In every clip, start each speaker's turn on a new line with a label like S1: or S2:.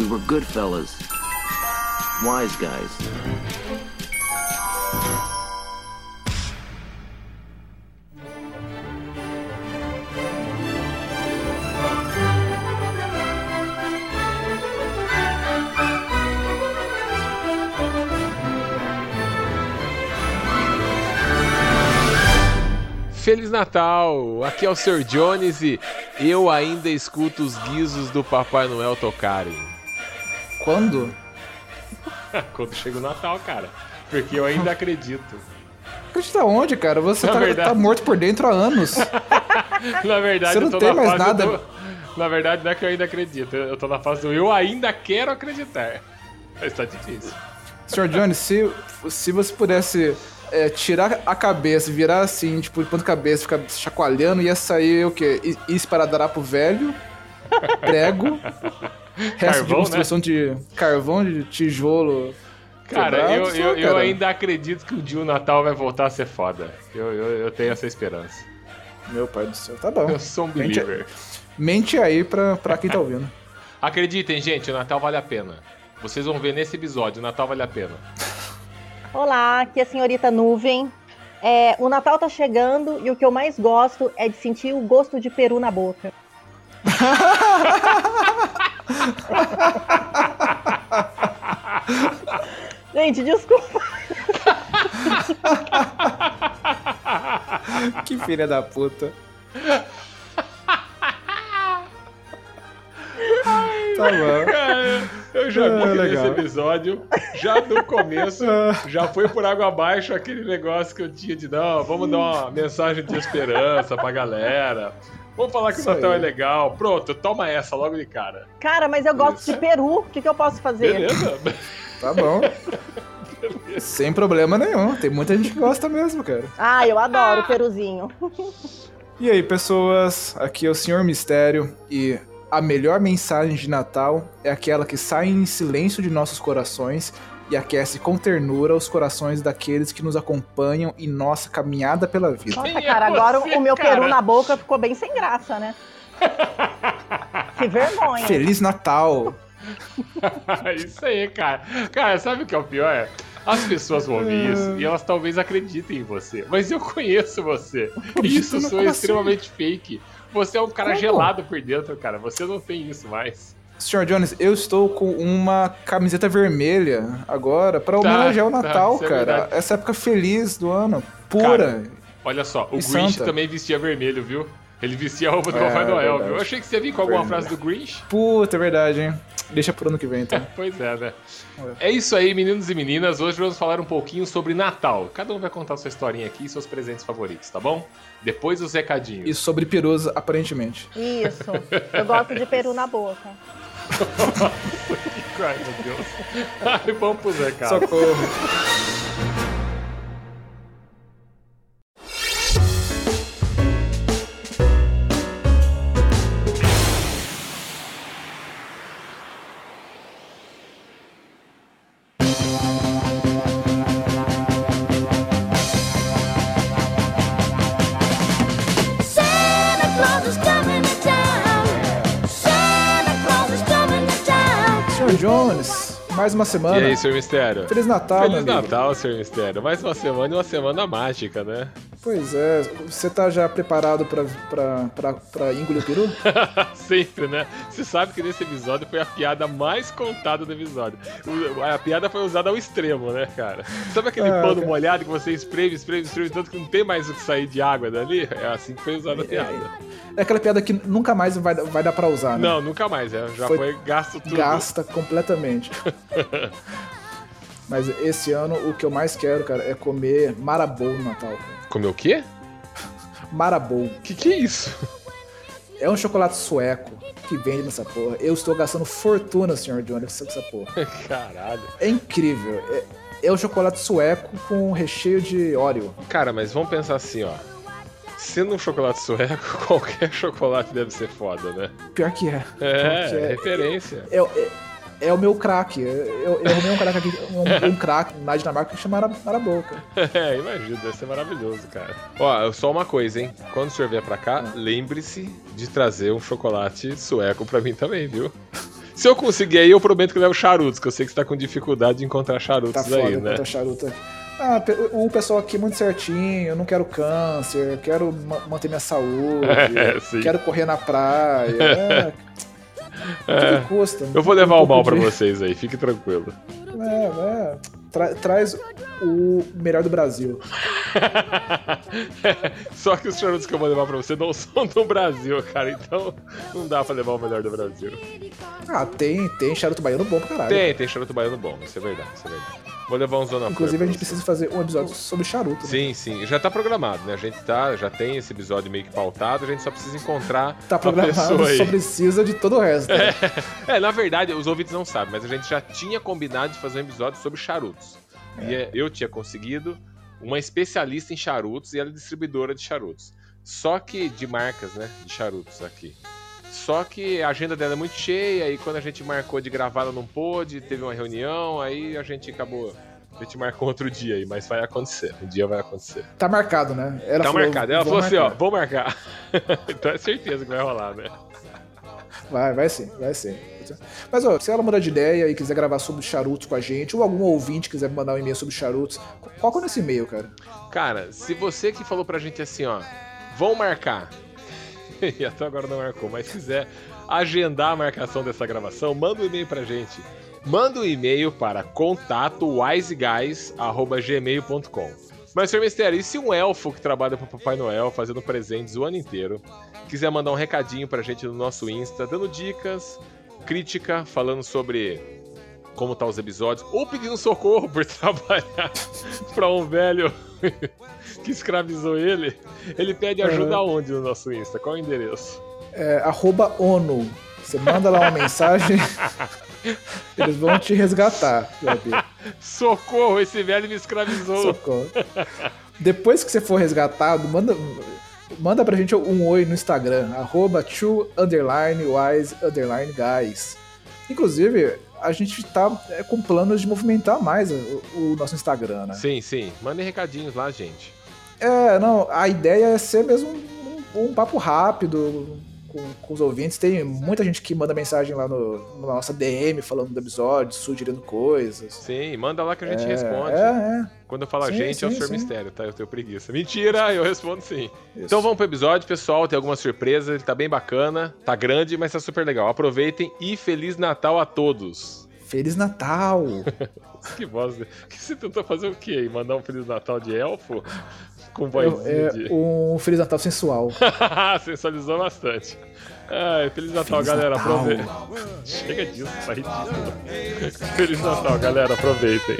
S1: We were good fellas. Wise guys.
S2: Feliz Natal! Aqui é o Sr. Jones e eu ainda escuto os guizos do Papai Noel tocarem.
S3: Quando?
S2: Quando chega o Natal, cara. Porque eu ainda acredito.
S3: Acredita onde, cara? Você
S2: Na
S3: tá,
S2: verdade-
S3: tá morto por dentro há anos.
S2: Na verdade,
S3: Você não
S2: eu tô
S3: tem
S2: na
S3: mais
S2: fase
S3: nada.
S2: do... Na verdade, não é que eu ainda acredito. Eu tô na fase do eu ainda quero acreditar. Mas tá difícil.
S3: Sr. Jones, se, se você pudesse é, tirar a cabeça, virar assim, tipo, de ponta cabeça, ficar chacoalhando, ia sair o quê? Esparadrapo velho, prego, resto de
S2: Carvão,
S3: construção de carvão, de tijolo.
S2: Cara,
S3: quebrado,
S2: eu, eu,
S3: lá,
S2: eu ainda acredito que um dia o Natal vai voltar a ser foda. Eu, eu, eu tenho essa esperança.
S3: Meu pai do céu, tá bom.
S2: Eu sou um
S3: Mente-
S2: believer.
S3: Mente aí pra, pra quem tá ouvindo.
S2: Acreditem, gente, o Natal vale a pena. Vocês vão ver nesse episódio, o Natal vale a pena.
S4: Olá, aqui é a senhorita Nuvem. É, o Natal tá chegando e o que eu mais gosto é de sentir o gosto de peru na boca. Gente, desculpa.
S3: que filha da puta. tá bom.
S2: Eu já vi
S3: Ah,
S2: que nesse episódio, já no começo, já foi por água abaixo aquele negócio que eu tinha de não, vamos dar uma mensagem de esperança pra galera. Vamos falar que
S3: Isso
S2: o Natal
S3: aí.
S2: é legal. Pronto, toma essa logo de cara.
S4: Cara, mas eu gosto
S2: Isso.
S4: de peru. O que, que eu posso fazer?
S2: Beleza?
S3: Tá bom. Sem problema nenhum. Tem muita gente que gosta mesmo, cara.
S4: Ah, eu adoro peruzinho.
S3: E aí, pessoas? Aqui é o Senhor Mistério e a melhor mensagem de Natal é aquela que sai em silêncio de nossos corações e aquece com ternura os corações daqueles que nos acompanham em nossa caminhada pela vida.
S4: Nossa,
S2: é
S4: cara, agora
S2: você,
S4: o meu
S2: cara?
S4: peru na boca ficou bem sem graça, né? Que vergonha.
S3: Feliz Natal!
S2: isso aí, cara. Cara, sabe o que é o pior? As pessoas vão ouvir isso e elas talvez acreditem em você. Mas eu conheço você. E isso sou
S3: assim?
S2: extremamente fake. Você é um cara
S3: Como?
S2: gelado por dentro, cara. Você não tem isso mais.
S3: Sr. Jones, eu estou com uma camiseta vermelha agora para homenagear o
S2: tá,
S3: Natal,
S2: isso é
S3: cara.
S2: verdade.
S3: Essa época feliz do ano, pura.
S2: Olha só, o Grinch
S3: Santa?
S2: também vestia vermelho, viu? Ele vestia a roupa do
S3: É,
S2: Papai Noel,
S3: verdade.
S2: viu? Eu achei que você ia vir com alguma
S3: Verdade.
S2: frase do Grinch.
S3: Puta, é verdade, hein? Deixa pro ano que vem, então.
S2: Pois é, né? É isso aí, meninos e meninas. Hoje vamos falar um pouquinho sobre Natal. Cada um vai contar sua historinha aqui e seus presentes favoritos, tá bom? Depois os recadinhos.
S3: E sobre perus, aparentemente.
S4: Isso. Eu gosto de peru na boca.
S2: Ai, meu Deus. Ai, vamos pros recados.
S3: Socorro. Mais uma semana.
S2: E aí, Sr. Mistério?
S3: Feliz Natal,
S2: Feliz. Natal, Sr. Mistério. Mais uma semana e uma semana mágica, né?
S3: Pois é, você tá já preparado pra, pra, pra, pra engolir o peru?
S2: Sempre, né? Você sabe que nesse episódio foi a piada mais contada do episódio. A piada foi usada ao extremo, né, cara? Sabe aquele
S3: Ah,
S2: pano
S3: cara.
S2: molhado que você espreme, espreme, espreme, tanto que não tem mais o que sair de água dali? É assim que foi usada a piada.
S3: É aquela piada que nunca mais vai, vai dar pra usar, né?
S2: Não, nunca mais. é. Já
S3: Foi
S2: foi, gasto tudo.
S3: Gasta completamente. Mas esse ano o que eu mais quero, cara, é comer marabou no Natal. cara.
S2: Comeu o quê?
S3: Marabou.
S2: Que que é isso?
S3: É um chocolate sueco que vende nessa porra. Eu estou gastando fortuna, Sr. Jones, com essa porra.
S2: Caralho.
S3: É incrível. É, é o chocolate sueco com recheio de Oreo.
S2: Cara, mas vamos pensar assim, ó. Sendo um chocolate sueco, qualquer chocolate deve ser foda, né?
S3: Pior que é.
S2: É,
S3: Que é-
S2: referência.
S3: É, é, é o meu craque. Eu, eu arrumei um craque aqui, um, um craque na Dinamarca que chama Mara- Marabou, cara.
S2: É, imagina, deve ser maravilhoso, cara. Ó, só uma coisa, hein? Quando o senhor vier pra cá, lembre-se de trazer um chocolate sueco pra mim também, viu? Se eu conseguir aí, eu prometo que eu levo charutos, que eu sei que você tá com dificuldade de encontrar
S3: Tá
S2: charutos
S3: foda
S2: aí, né?
S3: encontrar charuto. Ah, o pessoal aqui é muito certinho, eu não quero câncer, quero ma- manter minha saúde,
S2: É,
S3: quero correr na praia. É, tudo custa.
S2: Eu vou levar
S3: Um
S2: o mal
S3: de-
S2: vocês aí, fique tranquilo.
S3: É, é. Tra- traz o melhor do Brasil.
S2: Só que os charutos que eu vou levar pra você não são do Brasil, cara, então não dá pra levar o melhor do Brasil.
S3: Ah, tem, tem charuto baiano bom pra caralho.
S2: Tem, tem charuto baiano bom, isso é verdade, isso é verdade. Vou levar um Zona
S3: Inclusive, a gente precisa fazer um episódio sobre charuto. Né?
S2: Sim, sim, já tá programado, né? A gente tá, já tem esse episódio meio que pautado, a gente só precisa encontrar
S3: Tá
S2: a
S3: programado,
S2: pessoa aí.
S3: só precisa de todo o resto. né?
S2: É, na verdade, os ouvintes não sabem, mas a gente já tinha combinado de fazer um episódio sobre charutos. E é, eu tinha conseguido uma especialista em charutos e ela é distribuidora de charutos. Só que de marcas, né? De charutos aqui. Só que a agenda dela é muito cheia e quando a gente marcou de gravar ela não pôde, teve uma reunião, aí a gente acabou. A gente marcou outro dia aí, mas vai acontecer. Um dia vai acontecer.
S3: Tá marcado, né? Ela
S2: tá
S3: falou,
S2: marcado. Ela
S3: "Vou
S2: falou assim, ó,
S3: marcar."
S2: vou marcar. então é certeza que vai rolar, né?
S3: Vai, vai sim, vai sim. Mas, ó, se ela mudar de ideia e quiser gravar sobre charutos com a gente, ou algum ouvinte quiser mandar um e-mail sobre charutos, qual que é nesse e-mail, cara?
S2: Cara, se você que falou pra gente assim, ó, vão marcar, e até agora não marcou, mas quiser agendar a marcação dessa gravação, manda um e-mail pra gente. Manda um e-mail para contato wiseguys.gmail.com Mas, Sr. Mistério, e se um elfo que trabalha pro Papai Noel fazendo presentes o ano inteiro quiser mandar um recadinho pra gente no nosso Insta, dando dicas, crítica, falando sobre como tá os episódios, ou pedindo socorro por trabalhar pra um velho que escravizou ele, ele pede ajuda aonde no nosso Insta? Qual é o endereço?
S3: É, arroba ONU. Você manda lá uma mensagem, eles vão te resgatar.
S2: Socorro, esse velho me escravizou.
S3: Socorro. Depois que você for resgatado, manda, manda pra gente um oi no Instagram, arroba two underline wise underline guys. Inclusive, a gente tá é, com planos de movimentar mais o, o nosso Instagram, né?
S2: Sim, sim. Mandem recadinhos lá, gente.
S3: É, não, a ideia é ser mesmo um, um papo rápido com, com os ouvintes. Tem muita gente que manda mensagem lá no, na nossa DM falando do episódio, sugerindo coisas.
S2: Sim, manda lá que a gente
S3: É,
S2: responde.
S3: É,
S2: Quando eu falo a
S3: Sim,
S2: gente, é o
S3: sim,
S2: Sr.
S3: sim.
S2: Mistério, tá? Eu tenho preguiça. Mentira, eu respondo sim.
S3: é.
S2: Então vamos pro episódio, pessoal. Tem algumas surpresas, ele tá bem bacana. Tá grande, mas tá super legal. Aproveitem e Feliz Natal a todos.
S3: Feliz Natal!
S2: Que voz. Que você tentou fazer o quê? Mandar um Feliz Natal de elfo? Com vozinha
S3: É,
S2: de.
S3: um Feliz Natal sensual.
S2: Sensualizou bastante. Ai, Feliz Natal,
S3: Feliz
S2: galera.
S3: Natal.
S2: Aproveitem. Chega disso, tá ridículo. Feliz Natal, galera. Aproveitem.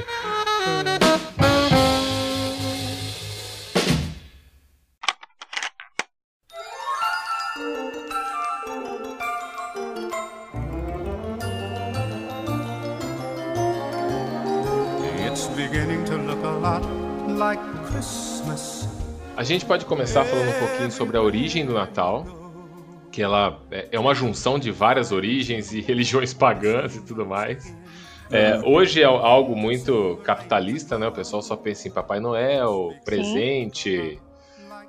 S2: Gente pode começar falando um pouquinho sobre a origem do Natal, que ela é é uma junção de várias origens e religiões pagãs e tudo mais. É, hoje é algo muito capitalista, né? O pessoal só pensa em Papai Noel, presente,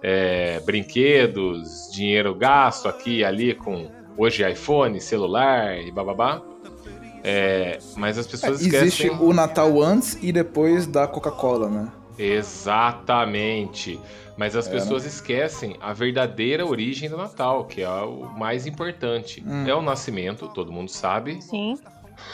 S2: é, brinquedos, dinheiro gasto aqui e ali com hoje iPhone, celular e bababá. É, mas as pessoas
S3: Existe
S2: esquecem.
S3: o Natal antes e depois da Coca-Cola, né?
S2: Exatamente. Mas as
S3: É,
S2: pessoas esquecem a verdadeira origem do Natal, que é o mais importante.
S3: Hum.
S2: É o nascimento, todo mundo sabe,
S4: Sim.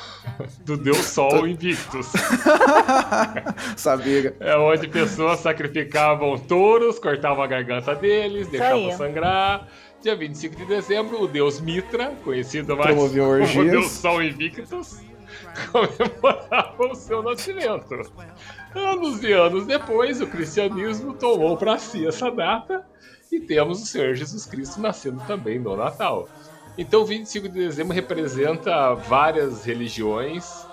S2: do Deus Sol Invictus.
S3: Sabia.
S2: É onde pessoas sacrificavam touros, cortavam a garganta deles, deixavam sangrar. Dia 25 de dezembro, o Deus Mitra, conhecido mais
S3: Promoveu
S2: como
S3: orgias.
S2: Deus Sol Invictus, comemorava o seu nascimento. Anos e anos depois, o cristianismo tomou para si essa data e temos o Senhor Jesus Cristo nascendo também no Natal. Então, 25 de dezembro representa várias religiões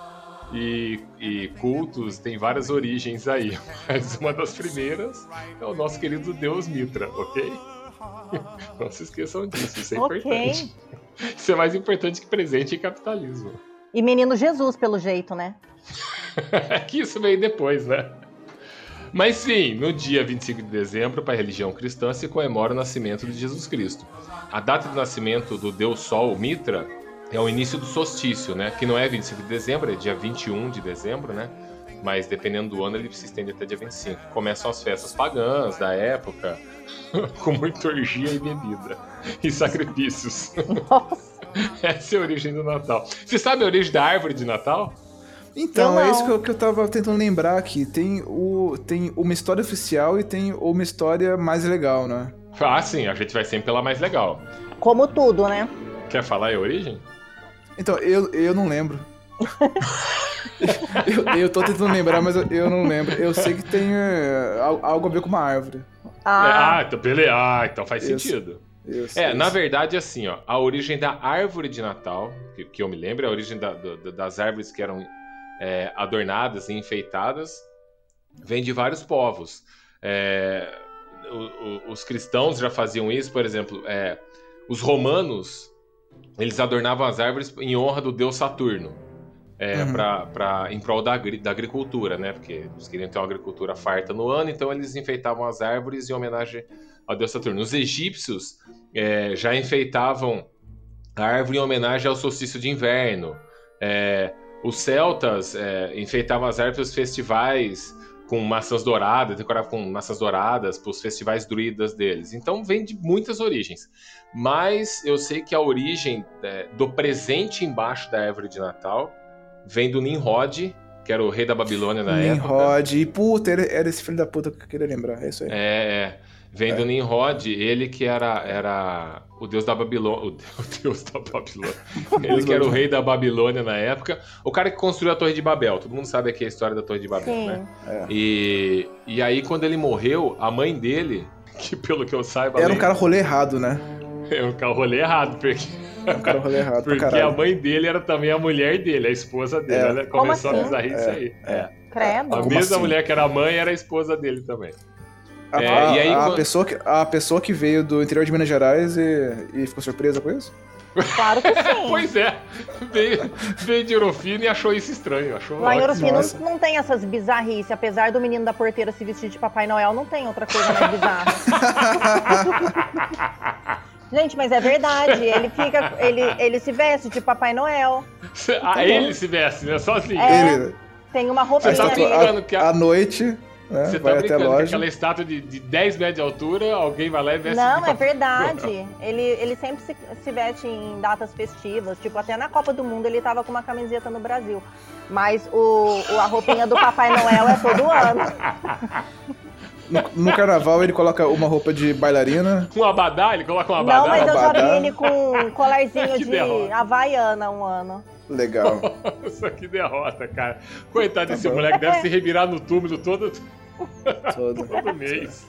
S2: e, e cultos, tem várias origens aí. Mas uma das primeiras é o nosso querido Deus Mitra, ok? Não se esqueçam disso, isso é
S4: Ok.
S2: importante. Isso é mais importante que presente e capitalismo.
S4: E menino Jesus, pelo jeito, né?
S2: Que isso veio depois, né? Mas sim, no dia 25 de dezembro, para a religião cristã, se comemora o nascimento de Jesus Cristo. A data de nascimento do Deus Sol, Mitra, é o início do solstício, né? Que não é 25 de dezembro, é dia 21 de dezembro, né? Mas dependendo do ano, ele se estende até dia 25. Começam as festas pagãs da época, com muita orgia e bebida. E sacrifícios.
S4: Nossa.
S2: Essa é a origem do Natal. Você sabe a origem da árvore de Natal?
S3: Então, é
S4: não.
S3: isso que eu, que eu tava tentando lembrar aqui. Tem, o, tem uma história oficial e tem uma história mais legal, né?
S2: Ah, sim, a gente vai sempre pela mais legal.
S4: Como tudo, né?
S2: Quer falar a origem?
S3: Então, eu, eu não lembro. eu, eu tô tentando lembrar, mas eu, eu não lembro. Eu sei que tem é, al- algo a ver com uma árvore.
S4: Ah,
S2: Ah, então, beleza. Ah, então faz
S3: Isso.
S2: sentido.
S3: Sei
S2: É, na
S3: isso.
S2: verdade, assim, ó, a origem da árvore de Natal, que, que eu me lembro, é a origem da- do- das árvores que eram é, adornadas e enfeitadas, vem de vários povos. É, o- o- os cristãos já faziam isso, por exemplo, é, os romanos, eles adornavam as árvores em honra do deus Saturno. É,
S3: Uhum.
S2: pra, pra- em prol da, da agricultura, né? Porque eles queriam ter uma agricultura farta no ano, então eles enfeitavam as árvores em homenagem ao deus Saturno. Os egípcios é, já enfeitavam a árvore em homenagem ao solstício de inverno. É, os celtas é, enfeitavam as árvores festivais com maçãs douradas, decoravam com maçãs douradas para os festivais druidas deles. Então vem de muitas origens. Mas eu sei que a origem é, do presente embaixo da árvore de Natal vem do Nimrod, que era o rei da Babilônia na época.
S3: Nimrod. E puta, era, era esse filho da puta que eu queria lembrar. É isso aí.
S2: É, é. Vem do Nimrod, ele que era, era o deus da Babilônia. O deus da Babilônia. Ele que era o rei da Babilônia na época. O cara que construiu a Torre de Babel. Todo mundo sabe aqui a história da Torre de Babel,
S4: sim.
S2: né?
S3: É.
S2: E, e aí, quando ele morreu, a mãe dele, que pelo que eu saiba.
S3: Era um cara rolê errado, né?
S2: É um cara rolê errado, porque,
S3: Era um cara rolê errado pra
S2: porque a mãe dele era também a mulher dele, a esposa dele.
S3: É.
S2: Começou
S4: assim?
S2: a bizarrice aí. É.
S4: Credo.
S2: A
S3: Como
S2: mesma
S3: assim?
S2: mulher que era a mãe era a esposa dele também.
S3: A,
S2: É,
S3: a-
S2: e aí
S3: a
S2: quando-
S3: pessoa que, a pessoa que veio do interior de Minas Gerais e, e ficou surpresa com isso?
S4: Claro que sim.
S2: Pois é, veio, veio de Orofino e achou isso estranho. Achou
S4: Lá em. Orofino
S3: Nossa.
S4: não tem essas bizarrices. Apesar do menino da porteira se vestir de Papai Noel, não tem outra coisa mais bizarra. Gente, mas é verdade. Ele fica. Ele, ele se veste de Papai Noel.
S2: Ah, ele se veste, né? Sozinho.
S4: É.
S3: Ele,
S4: Tem uma
S3: a,
S4: roupinha
S2: Você tá a-
S3: à noite, né,
S2: Você tá
S3: vai até a
S2: brincando
S3: loja.
S2: aquela estátua de, de 10 metros de altura, alguém vai lá e veste
S4: Não,
S2: de
S4: é verdade. Ele, ele sempre se, se veste em datas festivas. Tipo, até na Copa do Mundo ele tava com uma camiseta no Brasil. Mas o, o- a roupinha do Papai Noel é todo ano.
S3: No, no carnaval ele coloca uma roupa de bailarina.
S2: Um abadá, ele coloca um abadá.
S4: Não, mas eu já vi
S3: Abadá.
S4: ele com um colarzinho de
S2: derrota.
S4: Havaiana um ano.
S3: Legal.
S2: Isso aqui derrota, cara. Coitado
S3: Tá
S2: desse
S3: bom.
S2: moleque, deve se revirar no túmulo todo,
S3: Todo.
S2: todo mês.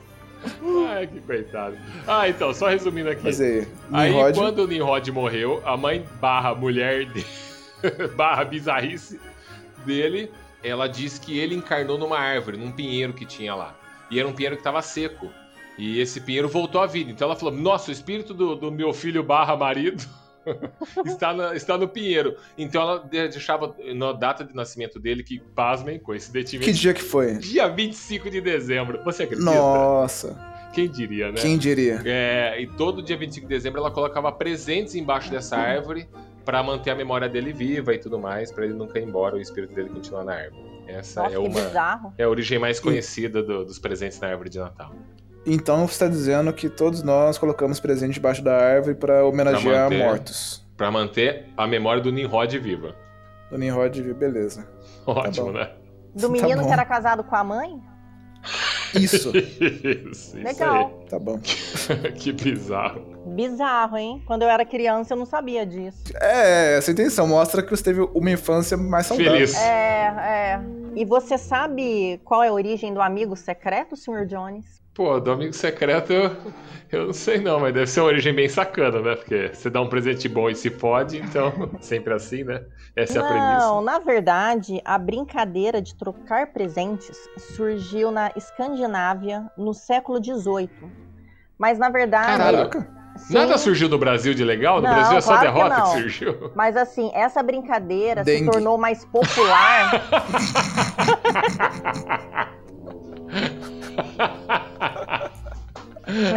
S2: Ai, que coitado. Ah, então, só resumindo aqui.
S3: Mas aí,
S2: Aí, quando o Nimrod morreu, a mãe barra mulher dele, barra bizarrice dele, ela diz que ele encarnou numa árvore, num pinheiro que tinha lá. E era um pinheiro que estava seco. E esse pinheiro voltou à vida. Então ela falou: Nossa, o espírito do, do meu filho barra marido está, na- está no pinheiro. Então ela deixava na data de nascimento dele, que, pasmem,
S3: que
S2: coincidentemente,
S3: dia que foi?
S2: dia 25 de dezembro. Você acredita?
S3: Nossa,
S2: Quem diria, né?
S3: quem diria?
S2: É, e todo dia 25 de dezembro ela colocava presentes embaixo dessa árvore para manter a memória dele viva e tudo mais, para ele nunca ir embora, o espírito dele continuar na árvore. Essa
S4: Nossa,
S2: é
S4: que
S2: uma
S4: bizarro.
S2: é a origem mais conhecida do- dos presentes na árvore de Natal.
S3: Então você está dizendo que todos nós colocamos presente debaixo da árvore para homenagear
S2: manter.
S3: mortos.
S2: Para manter a memória do Nimrod viva.
S3: Do Nimrod, beleza.
S2: Ótimo,
S3: bom.
S2: né?
S4: Do
S3: Tá
S4: menino
S3: bom.
S4: que era casado com a mãe?
S3: Isso,
S2: Isso, isso
S4: Legal.
S3: tá bom.
S2: que bizarro.
S4: Bizarro, hein? Quando eu era criança eu não sabia disso.
S3: É, essa intenção mostra que você teve uma infância mais saudável.
S2: Feliz.
S4: É, é. E você sabe qual é a origem do amigo secreto, Sr. Jones?
S2: Pô, do amigo secreto eu, eu não sei não, mas deve ser uma origem bem sacana, né? Porque você dá um presente bom e se fode, então sempre assim, né? Essa é a premissa.
S4: Não, na verdade, a brincadeira de trocar presentes surgiu na Escandinávia no século XVIII. Mas na verdade.
S3: Caraca.
S4: sim,
S2: Nada surgiu do Brasil de legal? No
S4: Não,
S2: Brasil é só
S4: claro que
S2: derrota que,
S4: não.
S2: surgiu?
S4: Mas assim, essa brincadeira se
S3: Dengue.
S4: tornou mais popular.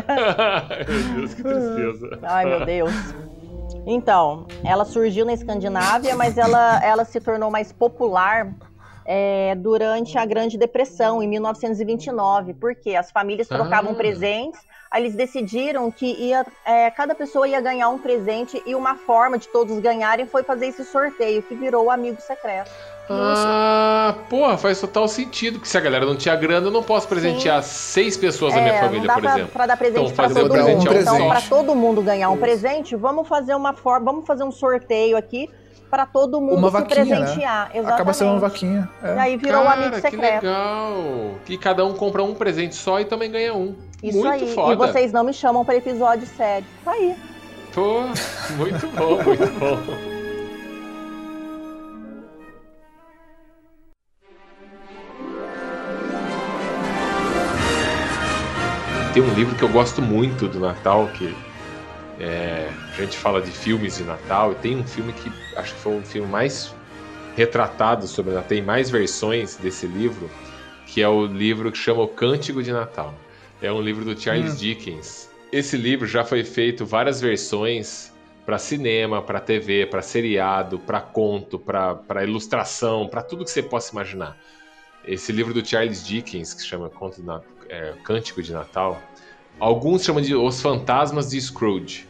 S2: Ai, meu Deus, que tristeza.
S4: Ai, meu Deus. Então, ela surgiu na Escandinávia, mas ela, ela se tornou mais popular é, durante a Grande Depressão, em 1929. Porque as famílias trocavam
S2: Ah.
S4: presentes, aí eles decidiram que ia, é, cada pessoa ia ganhar um presente e uma forma de todos ganharem foi fazer esse sorteio, que virou o Amigo Secreto.
S2: Ah, porra, faz total sentido. Que se a galera não tinha grana, eu não posso presentear seis pessoas da minha
S4: É,
S2: família, por
S4: pra,
S2: exemplo.
S4: pra dar presente
S2: Então,
S4: pra
S2: fazer
S4: todo
S3: o presente
S4: mundo.
S3: é um
S4: Então,
S3: presente.
S4: pra todo mundo ganhar um
S3: Isso.
S4: presente, vamos fazer uma forma, vamos fazer um sorteio aqui pra todo mundo
S3: Uma
S4: se
S3: vaquinha, né?
S4: presentear. Exatamente.
S3: Acaba sendo uma vaquinha.
S4: E
S3: É.
S4: aí virou
S2: Cara,
S4: amigo
S2: que
S4: secreto.
S2: legal. E cada um compra um presente só e também ganha um.
S4: Isso
S2: muito
S4: aí.
S2: foda.
S4: E vocês não me chamam pra episódio sério. Tá aí.
S2: Pô, muito bom, muito bom. Tem um livro que eu gosto muito do Natal, que é, a gente fala de filmes de Natal, e tem um filme que acho que foi um filme mais retratado sobre Natal, tem mais versões desse livro, que é o livro que chama O Cântico de Natal. É um livro do Charles Dickens. Esse livro já foi feito várias versões para cinema, para TV, para seriado, para conto, para ilustração, para tudo que você possa imaginar. Esse livro do Charles Dickens, que chama Conto de Na- é, Cântico de Natal, alguns chamam de Os Fantasmas de Scrooge.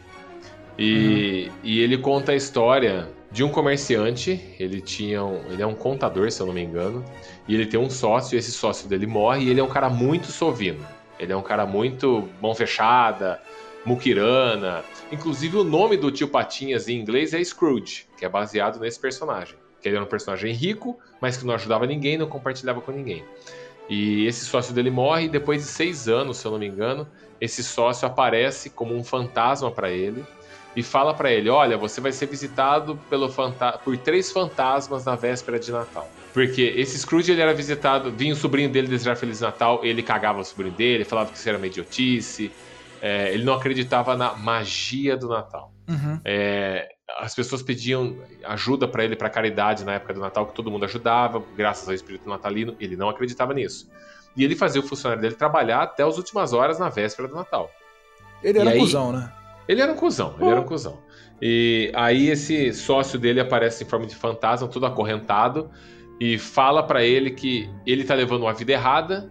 S2: E, e ele conta a história de um comerciante, ele tinha um, ele é um contador, se eu não me engano, e ele tem um sócio, e esse sócio dele morre, e ele é um cara muito sovino. Ele é um cara muito mão fechada, muquirana. Inclusive o nome do tio Patinhas em inglês é Scrooge, que é baseado nesse personagem. Que ele era um personagem rico, mas que não ajudava ninguém, não compartilhava com ninguém. E esse sócio dele morre, e depois de seis anos, se eu não me engano, esse sócio aparece como um fantasma para ele e fala para ele: Olha, você vai ser visitado por três fantasmas na véspera de Natal. Porque esse Scrooge ele era visitado, vinha o sobrinho dele desejar Feliz Natal, ele cagava o sobrinho dele, falava que isso era uma idiotice, é, ele não acreditava na magia do Natal.
S3: Uhum.
S2: É, as pessoas pediam ajuda para ele para caridade na época do Natal, que todo mundo ajudava, graças ao espírito natalino, ele não acreditava nisso. E ele fazia o funcionário dele trabalhar até as últimas horas na véspera do Natal.
S3: Ele
S2: E
S3: era
S2: aí-
S3: um cuzão, né?
S2: Ele era um cuzão, ele era um cuzão. E aí esse sócio dele aparece em forma de fantasma, todo acorrentado, e fala pra ele que ele tá levando uma vida errada.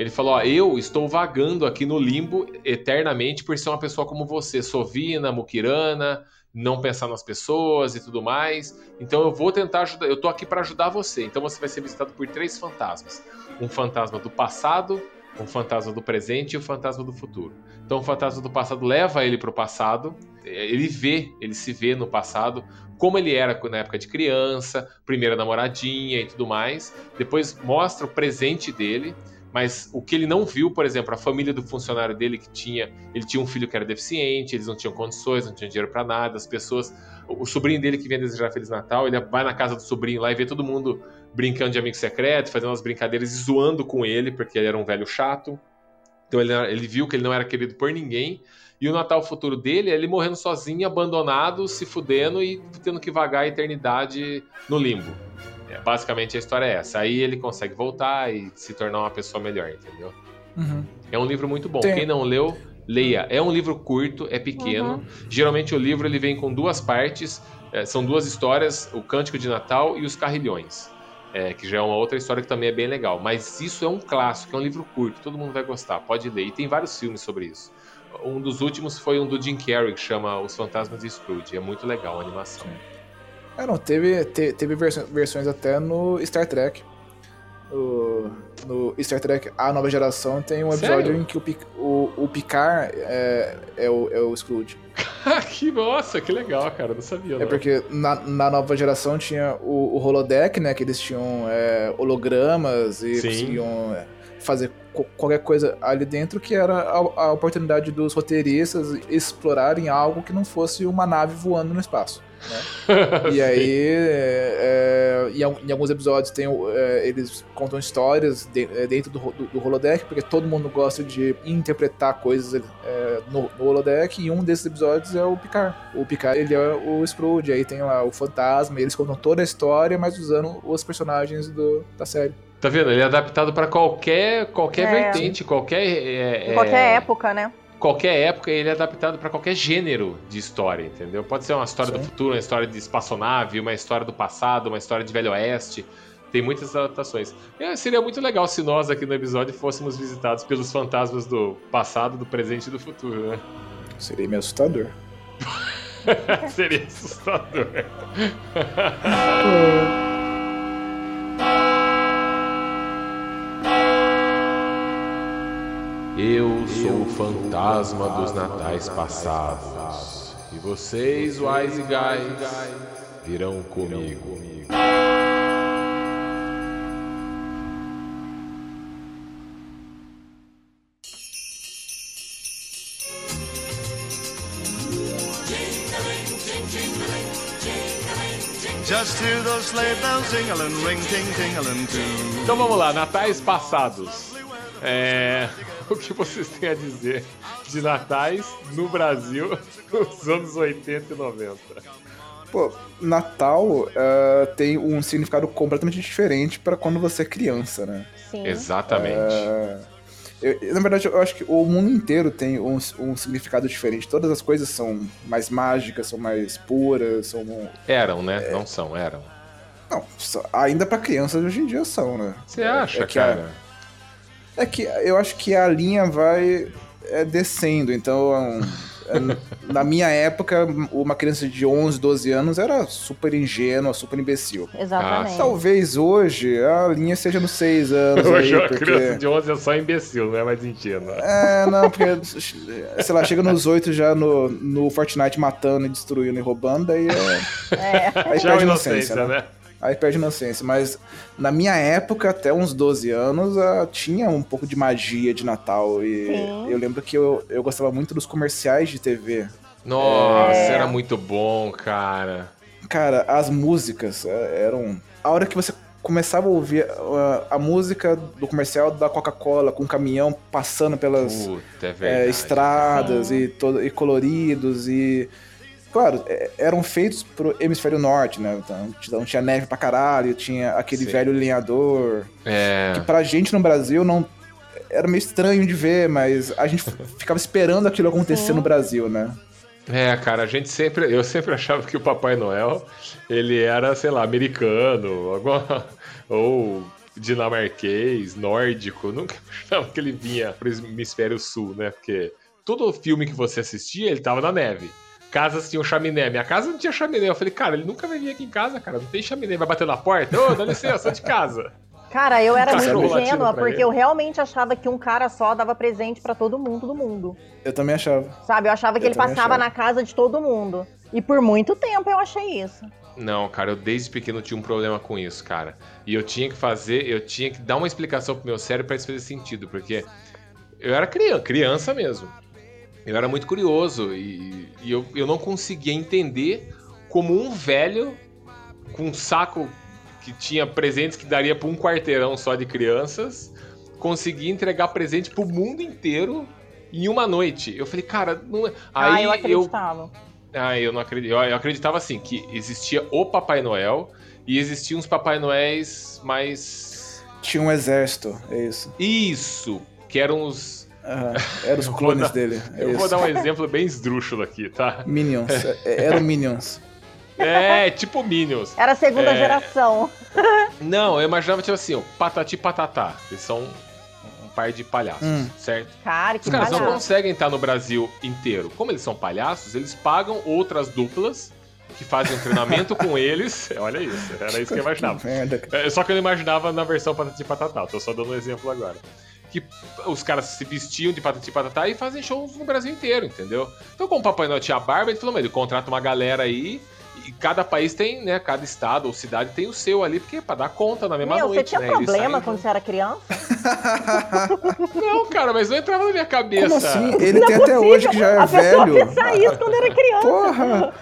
S2: Ele falou: Ó, eu estou vagando aqui no limbo eternamente por ser uma pessoa como você, sovina, muquirana, não pensar nas pessoas e tudo mais. Então eu vou tentar ajudar, eu tô aqui pra ajudar você. Então você vai ser visitado por três fantasmas: um fantasma do passado, um fantasma do presente e o fantasma do futuro. Então o fantasma do passado leva ele pro passado, ele vê, ele se vê no passado, como ele era na época de criança, primeira namoradinha e tudo mais. Depois mostra o presente dele, mas o que ele não viu, por exemplo, a família do funcionário dele que tinha, ele tinha um filho que era deficiente, eles não tinham condições, não tinham dinheiro pra nada, as pessoas, o sobrinho dele que vinha desejar Feliz Natal, ele vai na casa do sobrinho lá e vê todo mundo brincando de amigo secreto, fazendo umas brincadeiras e zoando com ele, porque ele era um velho chato. Então ele, ele viu que ele não era querido por ninguém. E o Natal futuro dele é ele morrendo sozinho, abandonado, se fudendo e tendo que vagar a eternidade no limbo. É, basicamente a história é essa. Aí ele consegue voltar e se tornar uma pessoa melhor, entendeu?
S3: Uhum.
S2: É um livro muito bom.
S3: Tem-
S2: Quem não leu, leia. É um livro curto, é pequeno.
S4: Uhum.
S2: Geralmente o livro ele vem com duas partes. é, são duas histórias, o Cântico de Natal e os Carrilhões. é, que já é uma outra história que também é bem legal. Mas isso é um clássico, é um livro curto, todo mundo vai gostar, pode ler. E tem vários filmes sobre isso. Um dos últimos foi um do Jim Carrey, que chama Os Fantasmas de Scrooge. É muito legal a animação.
S3: É, não, teve, te- teve versões até no Star Trek. No, no Star Trek A Nova Geração tem um episódio
S2: Sério?
S3: em que o, o, o Picard é, é, o, é o Scrooge.
S2: que nossa, que legal, cara. Não sabia.
S3: É
S2: não.
S3: porque na, na nova geração tinha o, o holodeck, né? Que eles tinham é, hologramas e
S2: Sim.
S3: conseguiam é, fazer qualquer coisa ali dentro, que era a, a oportunidade dos roteiristas explorarem algo que não fosse uma nave voando no espaço. E aí, é, é, em, em alguns episódios tem, é, eles contam histórias de- é, dentro do, do, do holodeck, porque todo mundo gosta de interpretar coisas é, no, no holodeck, e um desses episódios é o Picard. O Picard, ele é o Scrooge, aí tem lá o fantasma, eles contam toda a história, mas usando os personagens do, da série.
S2: Tá vendo? Ele é adaptado pra qualquer, qualquer
S4: É.
S2: vertente, qualquer. é,
S4: Em
S2: é,
S4: qualquer época, né?
S2: qualquer época ele é adaptado para qualquer gênero de história, entendeu? Pode ser uma história do
S3: Sim.
S2: futuro, uma história de espaçonave, uma história do passado, uma história de Velho Oeste. Tem muitas adaptações. É, seria muito legal se nós aqui no episódio fôssemos visitados pelos fantasmas do passado, do presente e do futuro, né?
S3: Seria meio assustador.
S2: seria assustador. Eu sou o fantasma dos natais passados. E vocês, Wise Guys, virão comigo.
S5: Just hear those sleigh bells jingling, ring ting tingling too.
S2: Então vamos lá, natais passados. É, o que vocês têm a dizer de natais no Brasil nos anos 80 e 90?
S3: Pô, Natal ah, tem um significado completamente diferente pra quando você é criança, né?
S4: Sim.
S2: Exatamente.
S3: Ah, eu- na verdade, eu acho que o mundo inteiro tem um, um significado diferente. Todas as coisas são mais mágicas, são mais puras, são.
S2: Eram, né? Não são, eram.
S3: Não, ainda pra crianças hoje em dia são, né?
S2: Você acha,
S3: é que a-
S2: cara?
S3: É que eu acho que a linha vai é, descendo, então. é, na minha época, uma criança de 11, 12 anos era super ingênua, super imbecil.
S4: Exatamente.
S3: Talvez hoje a linha seja nos 6 anos.
S2: Hoje
S3: aí,
S2: uma
S3: porque...
S2: criança de 11 é só imbecil, não é mais ingênua.
S3: É, não, porque, sei lá, chega nos 8 já no, no Fortnite matando e destruindo e roubando, daí é,
S4: É.
S3: aí
S2: Já é
S3: perde a
S2: inocência,
S3: inocência, né?
S2: né?
S3: Aí perde a inocência. Mas na minha época, até uns 12 anos, ah, tinha um pouco de magia de Natal. E
S4: Sim.
S3: eu lembro que eu, eu gostava muito dos comerciais de TV.
S2: Nossa,
S4: É.
S2: era muito bom, cara.
S3: Cara, as músicas eh, eram. A hora que você começava a ouvir ah, a música do comercial da Coca-Cola com o caminhão passando pelas.
S2: Puta, é
S3: é, estradas e, todo, e coloridos e. Claro, é, eram feitos pro hemisfério norte, né? Então, então tinha neve pra caralho, tinha aquele
S2: Sim.
S3: velho lenhador.
S2: É.
S3: Que pra gente no Brasil não. Era meio estranho de ver, mas a gente ficava esperando aquilo acontecer
S4: Sim.
S3: no Brasil, né?
S2: É, cara, a gente sempre. Eu sempre achava que o Papai Noel ele era, sei lá, americano, alguma, ou dinamarquês, nórdico. Nunca achava que ele vinha pro hemisfério sul, né? Porque todo filme que você assistia, ele tava na neve. Casas tinham chaminé. Minha casa não tinha chaminé. Eu falei, cara, ele nunca vai vir aqui em casa, cara. Não tem chaminé. Vai bater na porta? Ô, dá licença, sou de casa.
S4: Cara, eu era
S2: Cara,
S4: muito ingênua, porque
S2: ele.
S4: eu realmente achava que um cara só dava presente pra todo mundo do mundo.
S3: Eu também achava.
S4: Sabe? Eu achava que
S3: Eu
S4: ele passava
S3: achava.
S4: na casa de todo mundo. E por muito tempo eu achei isso.
S2: Não, cara, eu desde pequeno tinha um problema com isso, cara. E eu tinha que fazer, eu tinha que dar uma explicação pro meu cérebro pra isso fazer sentido, porque eu era criança, criança mesmo. Eu era muito curioso e, e eu, eu não conseguia entender como um velho com um saco que tinha presentes que daria pra um quarteirão só de crianças conseguia entregar presente pro mundo inteiro em uma noite. Eu falei, cara, não é.
S4: ah,
S2: Aí
S4: eu
S2: eu,
S4: acreditava.
S2: ah, eu não acredito. Eu, eu acreditava assim, que existia o Papai Noel e existiam uns Papai Noéis mais.
S3: Tinha um exército, é isso.
S2: Isso! Que eram os.
S3: Eram os
S2: Eu
S3: clones
S2: dar-
S3: dele. É
S2: eu
S3: isso.
S2: vou dar um exemplo bem esdrúxulo aqui, tá?
S3: Minions. É- Eram Minions.
S2: É, tipo Minions.
S4: Era a segunda
S2: É.
S4: geração.
S2: Não, eu imaginava tipo assim, o Patati Patatá. Eles são um, par de palhaços,
S3: Hum.
S2: certo?
S4: Cara, que
S2: Os caras não
S4: palhaço.
S2: conseguem estar no Brasil inteiro. Como eles são palhaços, eles pagam outras duplas que fazem um treinamento com eles. Olha isso, era isso que eu imaginava.
S3: Que merda.
S2: É, só que eu não imaginava na versão Patati Patatá, tô só dando um exemplo agora. Que os caras se vestiam de Patati e Patatá e fazem shows no Brasil inteiro, entendeu? Então, como o Papai Noel tinha barba, ele falou, mas ele contrata uma galera aí e cada país tem, né, cada estado ou cidade tem o seu ali, porque é pra dar conta na mesma
S4: Meu,
S2: noite,
S4: você tinha
S2: né?
S4: Problema
S2: saem-
S4: quando você era criança?
S2: Não, cara, mas não entrava na minha cabeça.
S3: Como assim? Ele tem até hoje que já é
S4: a pessoa
S3: velho.
S4: pensa isso quando era criança.
S3: Porra!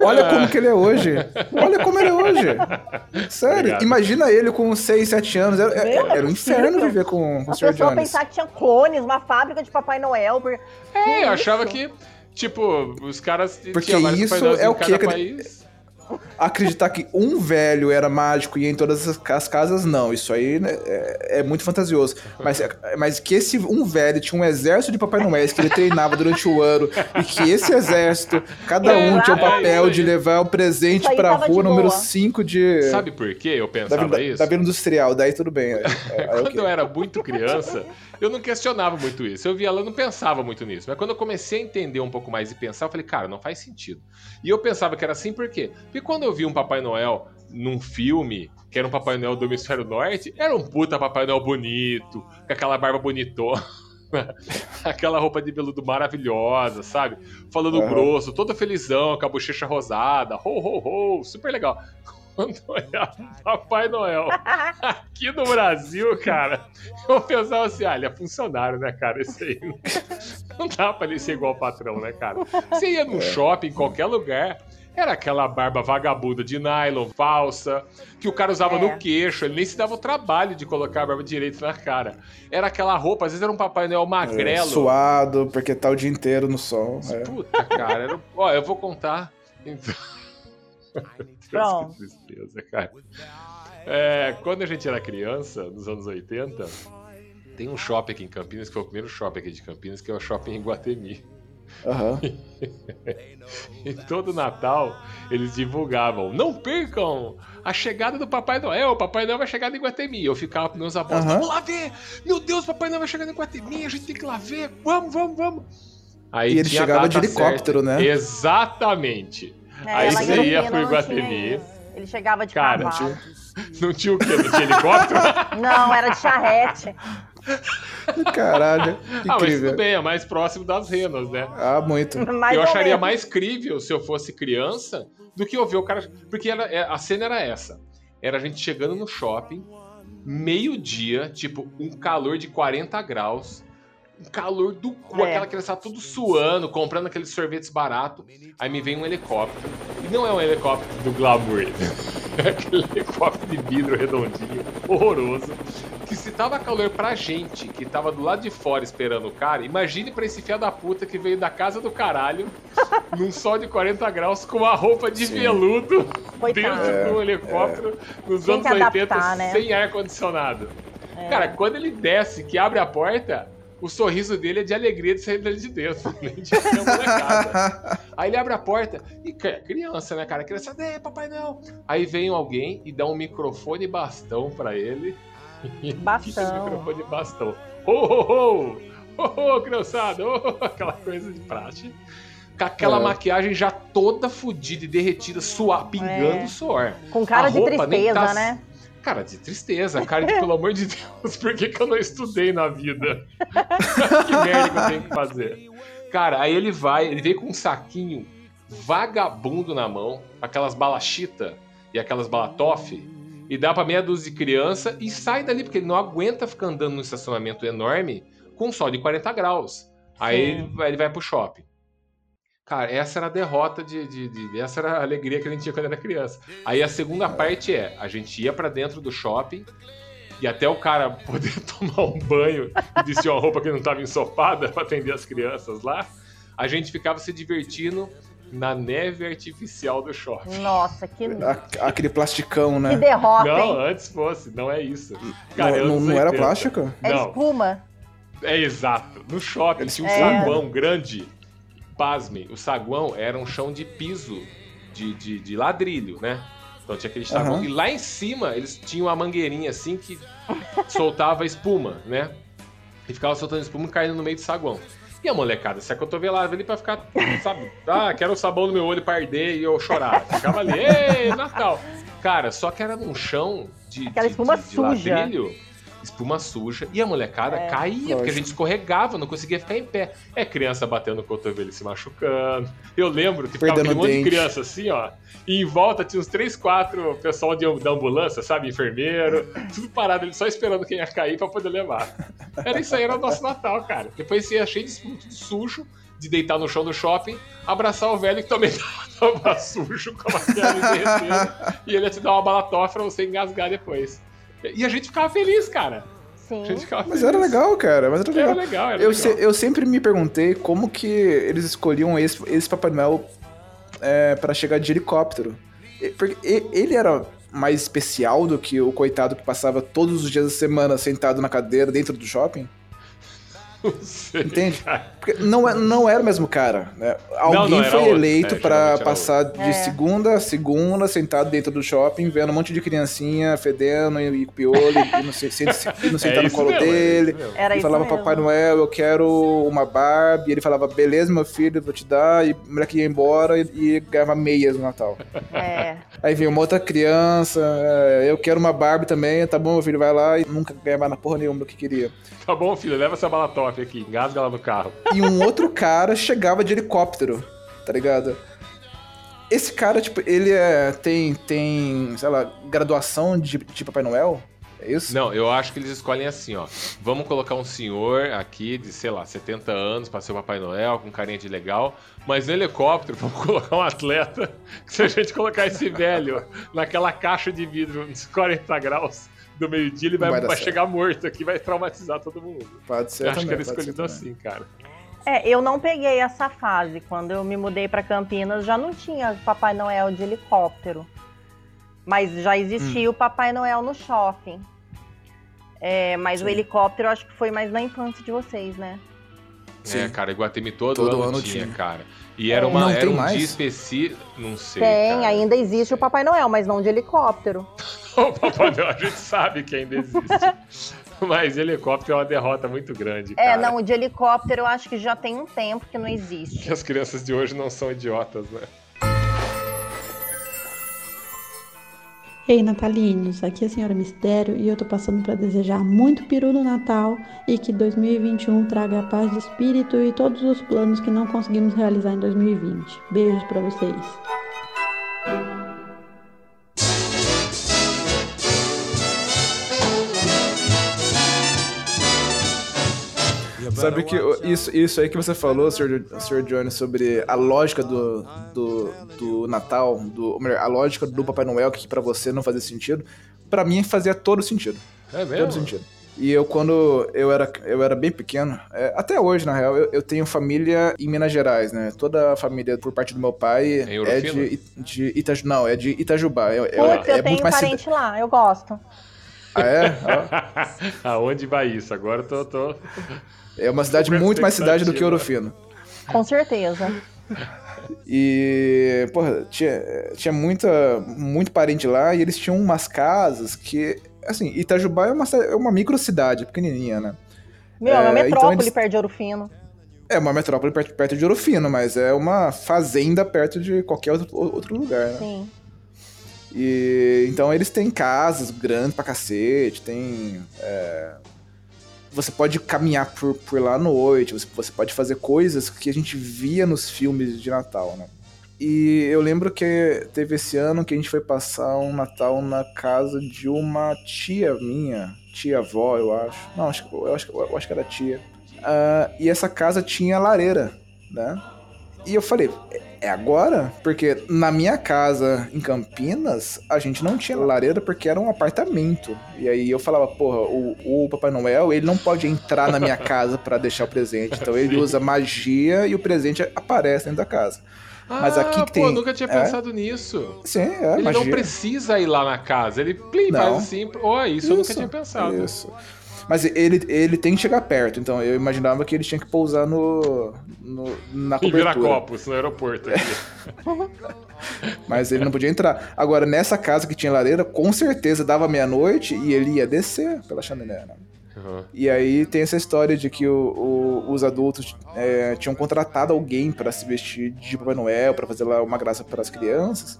S3: Olha como que ele é hoje. Olha como ele é hoje. Sério,
S2: Obrigado.
S3: imagina ele com 6, 7 anos. Era,
S4: Meu,
S3: era
S4: é
S3: um inferno viver com, com
S4: A
S3: o Sr.
S4: pessoa
S3: Jones.
S4: pensar que tinha clones, uma fábrica de Papai Noel. Por...
S2: É, eu
S4: Que
S2: achava
S4: isso?
S2: que, tipo, os caras
S3: Porque isso é o quê?
S2: país.
S3: Acreditar que um velho era mágico e ia em todas as as casas, não. Isso aí né, é, é muito fantasioso. Mas, mas que esse um velho tinha um exército de Papai Noel que ele treinava durante o ano e que esse exército, cada um tinha o papel de levar o presente pra rua número
S4: boa.
S3: 5 de.
S2: Sabe por que eu
S3: da,
S2: pensava
S3: da,
S2: isso?
S3: da Vila Industrial, daí tudo bem. aí- aí- aí
S2: Quando eu era muito criança, eu não questionava muito isso. Eu via ela, eu não pensava muito nisso. Mas quando eu comecei a entender um pouco mais e pensar, eu falei, cara, não faz sentido. E eu pensava que era assim por quê? Porque quando eu vi um Papai Noel num filme, que era um Papai Noel do Hemisfério Norte, era um puta Papai Noel bonito, com aquela barba bonitona. Aquela roupa de veludo maravilhosa, sabe? Falando
S3: Aham.
S2: grosso, todo felizão, com a bochecha rosada, ho, ho, ho, super legal. Papai Noel aqui no Brasil, cara, eu pensava assim, ah, ele é funcionário, né, cara? Esse aí não, não dá pra ele ser igual patrão, né, cara? Você ia no shopping, em qualquer lugar, era aquela barba vagabunda de nylon, falsa, que o cara usava
S4: É.
S2: no queixo, ele nem se dava o trabalho de colocar a barba direito na cara. Era aquela roupa, às vezes era um Papai Noel
S3: É,
S2: magrelo.
S3: suado, porque tá o dia inteiro no sol. é.
S2: Puta, cara. Era... Ó, eu vou contar. Então...
S4: Pronto.
S2: que tristeza, cara. É, quando a gente era criança, nos anos 80, tem um shopping aqui em Campinas, que foi o primeiro shopping aqui de Campinas, que é o shopping em Guatemi.
S3: Aham.
S2: E todo Natal eles divulgavam: não percam a chegada do Papai Noel. O Papai Noel vai chegar em Guatemi. Eu ficava com meus avós:
S3: Aham.
S2: vamos lá ver! Meu Deus, o Papai Noel vai chegar em Guatemi. A gente tem que ir lá ver. Vamos, vamos, vamos. Aí
S3: E ele chegava de helicóptero,
S2: certa.
S3: né?
S2: Exatamente.
S4: É,
S2: Aí você ia pro Iguatemi.
S4: tinha. Ele chegava de
S2: Cara,
S4: cavalo.
S2: Não tinha o quê? Não tinha helicóptero?
S4: Não, era de charrete.
S3: Caralho,
S2: ah, mas
S3: incrível.
S2: tudo bem, é mais próximo das renas, né?
S3: Ah, muito.
S4: Mais
S2: eu acharia
S4: menos.
S2: mais crível se eu fosse criança do que eu ver o cara. Porque era- é, a cena era essa: era a gente chegando no shopping, meio-dia, tipo, um calor de 40 graus. Um calor do cu,
S4: É.
S2: aquela criança tudo suando, comprando aqueles sorvetes baratos. Aí me vem um helicóptero. E não é um helicóptero do Glamour. É aquele helicóptero de vidro redondinho, horroroso. Que se tava calor pra gente, que tava do lado de fora esperando o cara, imagine pra esse filho da puta que veio da casa do caralho, num sol de 40 graus, com uma roupa de
S3: Sim.
S2: veludo
S4: Coitado.
S2: dentro do helicóptero, nos
S4: Tem
S2: anos
S4: que
S2: 80,
S4: adaptar, né?
S2: sem ar-condicionado.
S4: É.
S2: Cara, quando ele desce, que abre a porta, o sorriso dele é de alegria de sair dali de dentro, nem de molecada. Aí ele abre a porta e criança, né, cara? Criança, é, papai não. Aí vem alguém e dá um microfone e bastão pra ele.
S4: Bastão.
S2: microfone e bastão. Ho, ho, ho! Ho, ho, criançada! Oh, aquela coisa de praxe. Com aquela
S3: É.
S2: maquiagem já toda fodida e derretida, suar, pingando
S4: É.
S2: suor.
S4: Com cara
S2: A
S4: de
S2: roupa nem
S4: tristeza,
S2: tá-
S4: né?
S2: Cara, de tristeza, cara de pelo amor de Deus, por que, que eu não estudei na vida? que merda que eu tenho que fazer? Cara, aí ele vai, ele vem com um saquinho vagabundo na mão, aquelas balachita e aquelas balatoff, e dá pra meia dúzia de criança e sai dali, porque ele não aguenta ficar andando num estacionamento enorme com sol de 40 graus. Aí ele vai, ele vai pro shopping. Cara, essa era a derrota de, de- de- Essa era a alegria que a gente tinha quando era criança. Aí a segunda parte é: a gente ia pra dentro do shopping e até o cara poder tomar um banho e vestir uma roupa que não tava ensopada pra atender as crianças lá, a gente ficava se divertindo na neve artificial do shopping.
S4: Nossa, que, que
S3: A- Aquele plasticão, né?
S4: derrota,
S2: Não,
S4: hein?
S2: antes fosse, não é isso.
S3: Não,
S2: é
S3: não,
S2: anos
S3: não era
S2: 80.
S3: plástico?
S4: É
S2: Não,
S4: espuma.
S2: é exato. No shopping
S3: Eles
S2: tinha um
S4: É.
S2: saguão grande. Pasmem, o saguão era um chão de piso de, de, de ladrilho, né? Então tinha aquele saguão.
S3: Aham.
S2: E lá em cima eles tinham uma mangueirinha assim que soltava espuma, né? E ficava soltando espuma e caindo no meio do saguão. E a molecada se acotovelava ali pra ficar, sabe? Ah, quero o sabão no meu olho pra arder e eu chorar. Ficava ali, ei, Natal! Cara, só que era num chão de,
S4: Aquela
S2: de-
S4: espuma
S2: de- de
S4: suja.
S2: ladrilho espuma suja, e a molecada
S4: É.
S2: caía, porque a gente escorregava, não conseguia ficar em pé. É criança batendo o cotovelo e se machucando. Eu lembro que ficava
S3: Perdendo
S2: aquele monte de criança assim, ó, e em volta tinha uns três, quatro pessoal de, da ambulância, sabe, enfermeiro, tudo parado ali, só esperando quem ia cair pra poder levar. Era isso aí, era o nosso Natal, cara. Depois você ia cheio de espuma, tudo sujo, de deitar no chão do shopping, abraçar o velho que também tava sujo, com a maquiagem derretendo, e ele ia te dar uma balatofa pra você engasgar depois. E a gente ficava feliz, cara.
S4: Sim.
S2: A gente ficava
S3: Mas
S2: feliz.
S3: era legal, cara. Mas era legal.
S2: Era legal, era
S3: Eu,
S2: legal.
S3: se- eu sempre me perguntei como que eles escolhiam esse, esse Papai Noel é, pra chegar de helicóptero. E- Porque ele era mais especial do que o coitado que passava todos os dias da semana sentado na cadeira dentro do shopping?
S2: Não sei,
S3: Entende?
S2: cara.
S3: Porque não, é- não era o mesmo cara, né? Alguém
S2: não, era
S3: foi
S2: outro.
S3: eleito
S2: É,
S3: pra
S2: geralmente era
S3: passar de
S4: É.
S3: segunda a segunda sentado dentro do shopping, vendo um monte de criancinha fedendo e, e com piolho e não, sei, se- e não sentar
S2: É
S3: no colo
S2: mesmo, é
S3: dele.
S2: isso mesmo.
S4: Era
S3: e
S4: isso
S3: falava,
S4: mesmo.
S3: Papai Noel, eu quero uma Barbie. E ele falava, beleza, meu filho, vou te dar. E o moleque ia embora e, e ganhava meias no Natal.
S4: É.
S3: Aí vinha uma outra criança, é, eu quero uma Barbie também, tá bom, meu filho, vai lá. E nunca ganhava na porra nenhuma do que queria.
S2: Tá bom, filho, leva essa bala top aqui, engasga lá no carro.
S3: E um outro cara chegava de helicóptero, tá ligado? Esse cara, tipo, ele é, tem, tem, sei lá, graduação de, de Papai Noel? É isso?
S2: Não, eu acho que eles escolhem assim, ó. Vamos colocar um senhor aqui de, sei lá, 70 anos pra ser o Papai Noel, com carinha de legal. Mas no helicóptero, vamos colocar um atleta. Que se a gente colocar esse velho naquela caixa de vidro uns 40 graus do meio-dia, ele vai,
S3: vai
S2: chegar morto aqui, vai traumatizar todo mundo.
S3: Pode ser
S2: eu acho
S3: também,
S2: que era escolhido
S3: também.
S2: assim, cara.
S4: É, eu não peguei essa fase. Quando eu me mudei pra Campinas, já não tinha Papai Noel de helicóptero. Mas já existia
S3: Hum.
S4: o Papai Noel no shopping. É, mas o
S3: Sim.
S4: helicóptero eu acho que foi mais na infância de vocês, né?
S3: Sim.
S2: É, cara, Iguatemi todo,
S3: Todo
S2: ano,
S3: ano
S2: tinha,
S3: tinha.
S2: cara. E era, uma,
S3: Não
S2: era um
S3: mais?
S2: dia específico. Não sei.
S4: Tem,
S2: cara.
S4: ainda existe o Papai Noel, mas não de helicóptero.
S2: O Papai Noel, a gente sabe que ainda existe. Mas helicóptero é uma derrota muito grande.
S4: É,
S2: cara.
S4: não, o de helicóptero eu acho que já tem um tempo que não existe.
S2: Que as crianças de hoje não são idiotas, né?
S6: Ei, Natalinos, aqui é a Senhora Mistério e eu tô passando para desejar muito peru no Natal e que 2021 traga a paz de espírito e todos os planos que não conseguimos realizar em 2020. Beijos para vocês.
S3: Sabe que isso, isso aí que você falou, Sr. Sr. Johnny, sobre a lógica do, do, do Natal, do, ou melhor, a lógica do Papai Noel, que pra você não fazia sentido, pra mim fazia todo sentido.
S2: É mesmo?
S3: Todo sentido. E eu, quando eu era, eu era bem pequeno, é, até hoje, na real, eu, eu tenho família em Minas Gerais, né? Toda a família, por parte do meu pai, é de, de Itajubá. Não, é de Itajubá. É, é,
S4: Putz,
S3: é
S4: eu tenho
S3: mais cida-
S4: parente lá, eu gosto.
S3: Ah, é? Ó.
S2: Aonde vai isso? Agora eu tô. tô...
S3: É uma cidade muito mais cidade do que Ouro
S2: expectativa.
S3: Fino.
S4: Com certeza.
S3: E, porra, tinha, tinha muita, muito parente lá e eles tinham umas casas que, assim, Itajubá é uma, é uma micro cidade, pequenininha, né?
S4: Meu, é,
S3: É,
S4: uma
S3: então
S4: metrópole
S3: eles-
S4: perto de Ouro Fino.
S3: É uma metrópole perto, perto de Ouro Fino, mas é uma fazenda perto de qualquer outro, outro lugar, né?
S4: Sim.
S3: E então eles têm casas grandes pra cacete, tem. é, você pode caminhar por, por lá à noite, você, você pode fazer coisas que a gente via nos filmes de Natal, né? E eu lembro que teve esse ano que a gente foi passar um Natal na casa de uma tia minha, tia-avó, eu acho. Não, acho, eu, acho, que- eu acho que era tia. Ah, e essa casa tinha lareira, né? E eu falei, "É- agora? Porque na minha casa em Campinas, a gente não tinha lareira porque era um apartamento. E aí eu falava, porra, o, o Papai Noel, ele não pode entrar na minha casa pra deixar o presente. Então ele usa magia e o presente aparece dentro da casa. Mas
S2: ah,
S3: aqui que
S2: pô,
S3: tem-
S2: nunca tinha
S3: é?
S2: pensado nisso.
S3: Sim, é
S2: Ele
S3: magia.
S2: não precisa ir lá na casa. Ele plim, faz assim. Ó, isso, eu nunca tinha pensado.
S3: Isso. Mas ele, ele tem que chegar perto, então eu imaginava que ele tinha que pousar no, no na cobertura.
S2: Viracopos, no aeroporto. aqui.
S3: Mas ele não podia entrar. Agora, nessa casa que tinha lareira, com certeza dava meia-noite e ele ia descer pela chaminé, né?
S2: Uhum.
S3: E aí tem essa história de que o- o- os adultos é, tinham contratado alguém pra se vestir de Papai Noel, pra fazer lá uma graça para as crianças.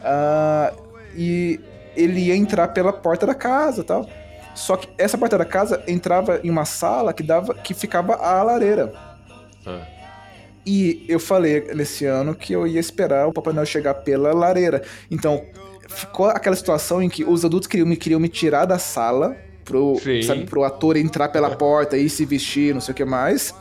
S3: Ah, e ele ia entrar pela porta da casa tal. Só que essa porta da casa entrava em uma sala que dava que ficava a lareira.
S2: Ah.
S3: E eu falei nesse ano que eu ia esperar o Papai Noel chegar pela lareira. Então, ficou aquela situação em que os adultos queriam me, queriam me tirar da sala pro,
S2: Sim.
S3: sabe, pro ator entrar pela porta e se vestir, não sei o que mais.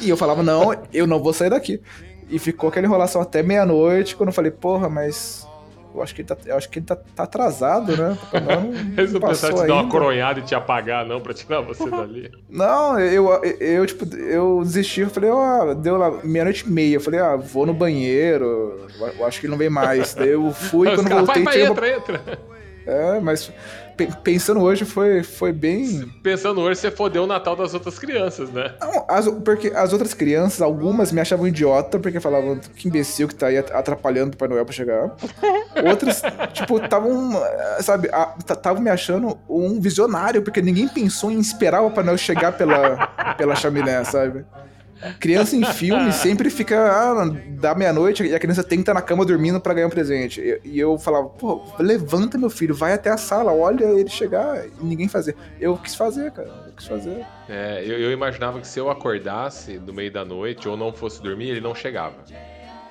S3: E eu falava, não, eu não vou sair daqui. E ficou aquela enrolação até meia-noite, quando eu falei, porra, mas eu acho que ele tá, eu acho que ele tá, tá atrasado, né? Noel não,
S2: Eles não pensaram em te dar uma coronhada e te apagar, não, pra tirar você dali.
S3: Não, eu, eu, eu, tipo, eu desisti, eu falei, ó, deu lá meia-noite e meia. Eu falei, ah, vou no banheiro, eu acho que ele não vem mais. Daí eu fui, quando
S2: caras, vai,
S3: voltei,
S2: vai,
S3: tinha
S2: entra, entra.
S3: É, mas pensando hoje foi, foi bem.
S2: Pensando hoje, você fodeu o Natal das outras crianças, né?
S3: Não, as, porque as outras crianças, algumas me achavam idiota, porque falavam que imbecil que tá aí atrapalhando o Papai Noel pra chegar. Outras, tipo, estavam, sabe, estavam me achando um visionário, porque ninguém pensou em esperar o Papai Noel chegar pela, pela chaminé, sabe? Criança em filme sempre fica, ah, da meia-noite e a criança tem que estar na cama dormindo pra ganhar um presente. E, e eu falava, pô, levanta meu filho, vai até a sala, olha ele chegar e ninguém fazer. Eu quis fazer, cara, eu quis fazer.
S2: É, eu, eu imaginava que se eu acordasse no meio da noite ou não fosse dormir, ele não chegava.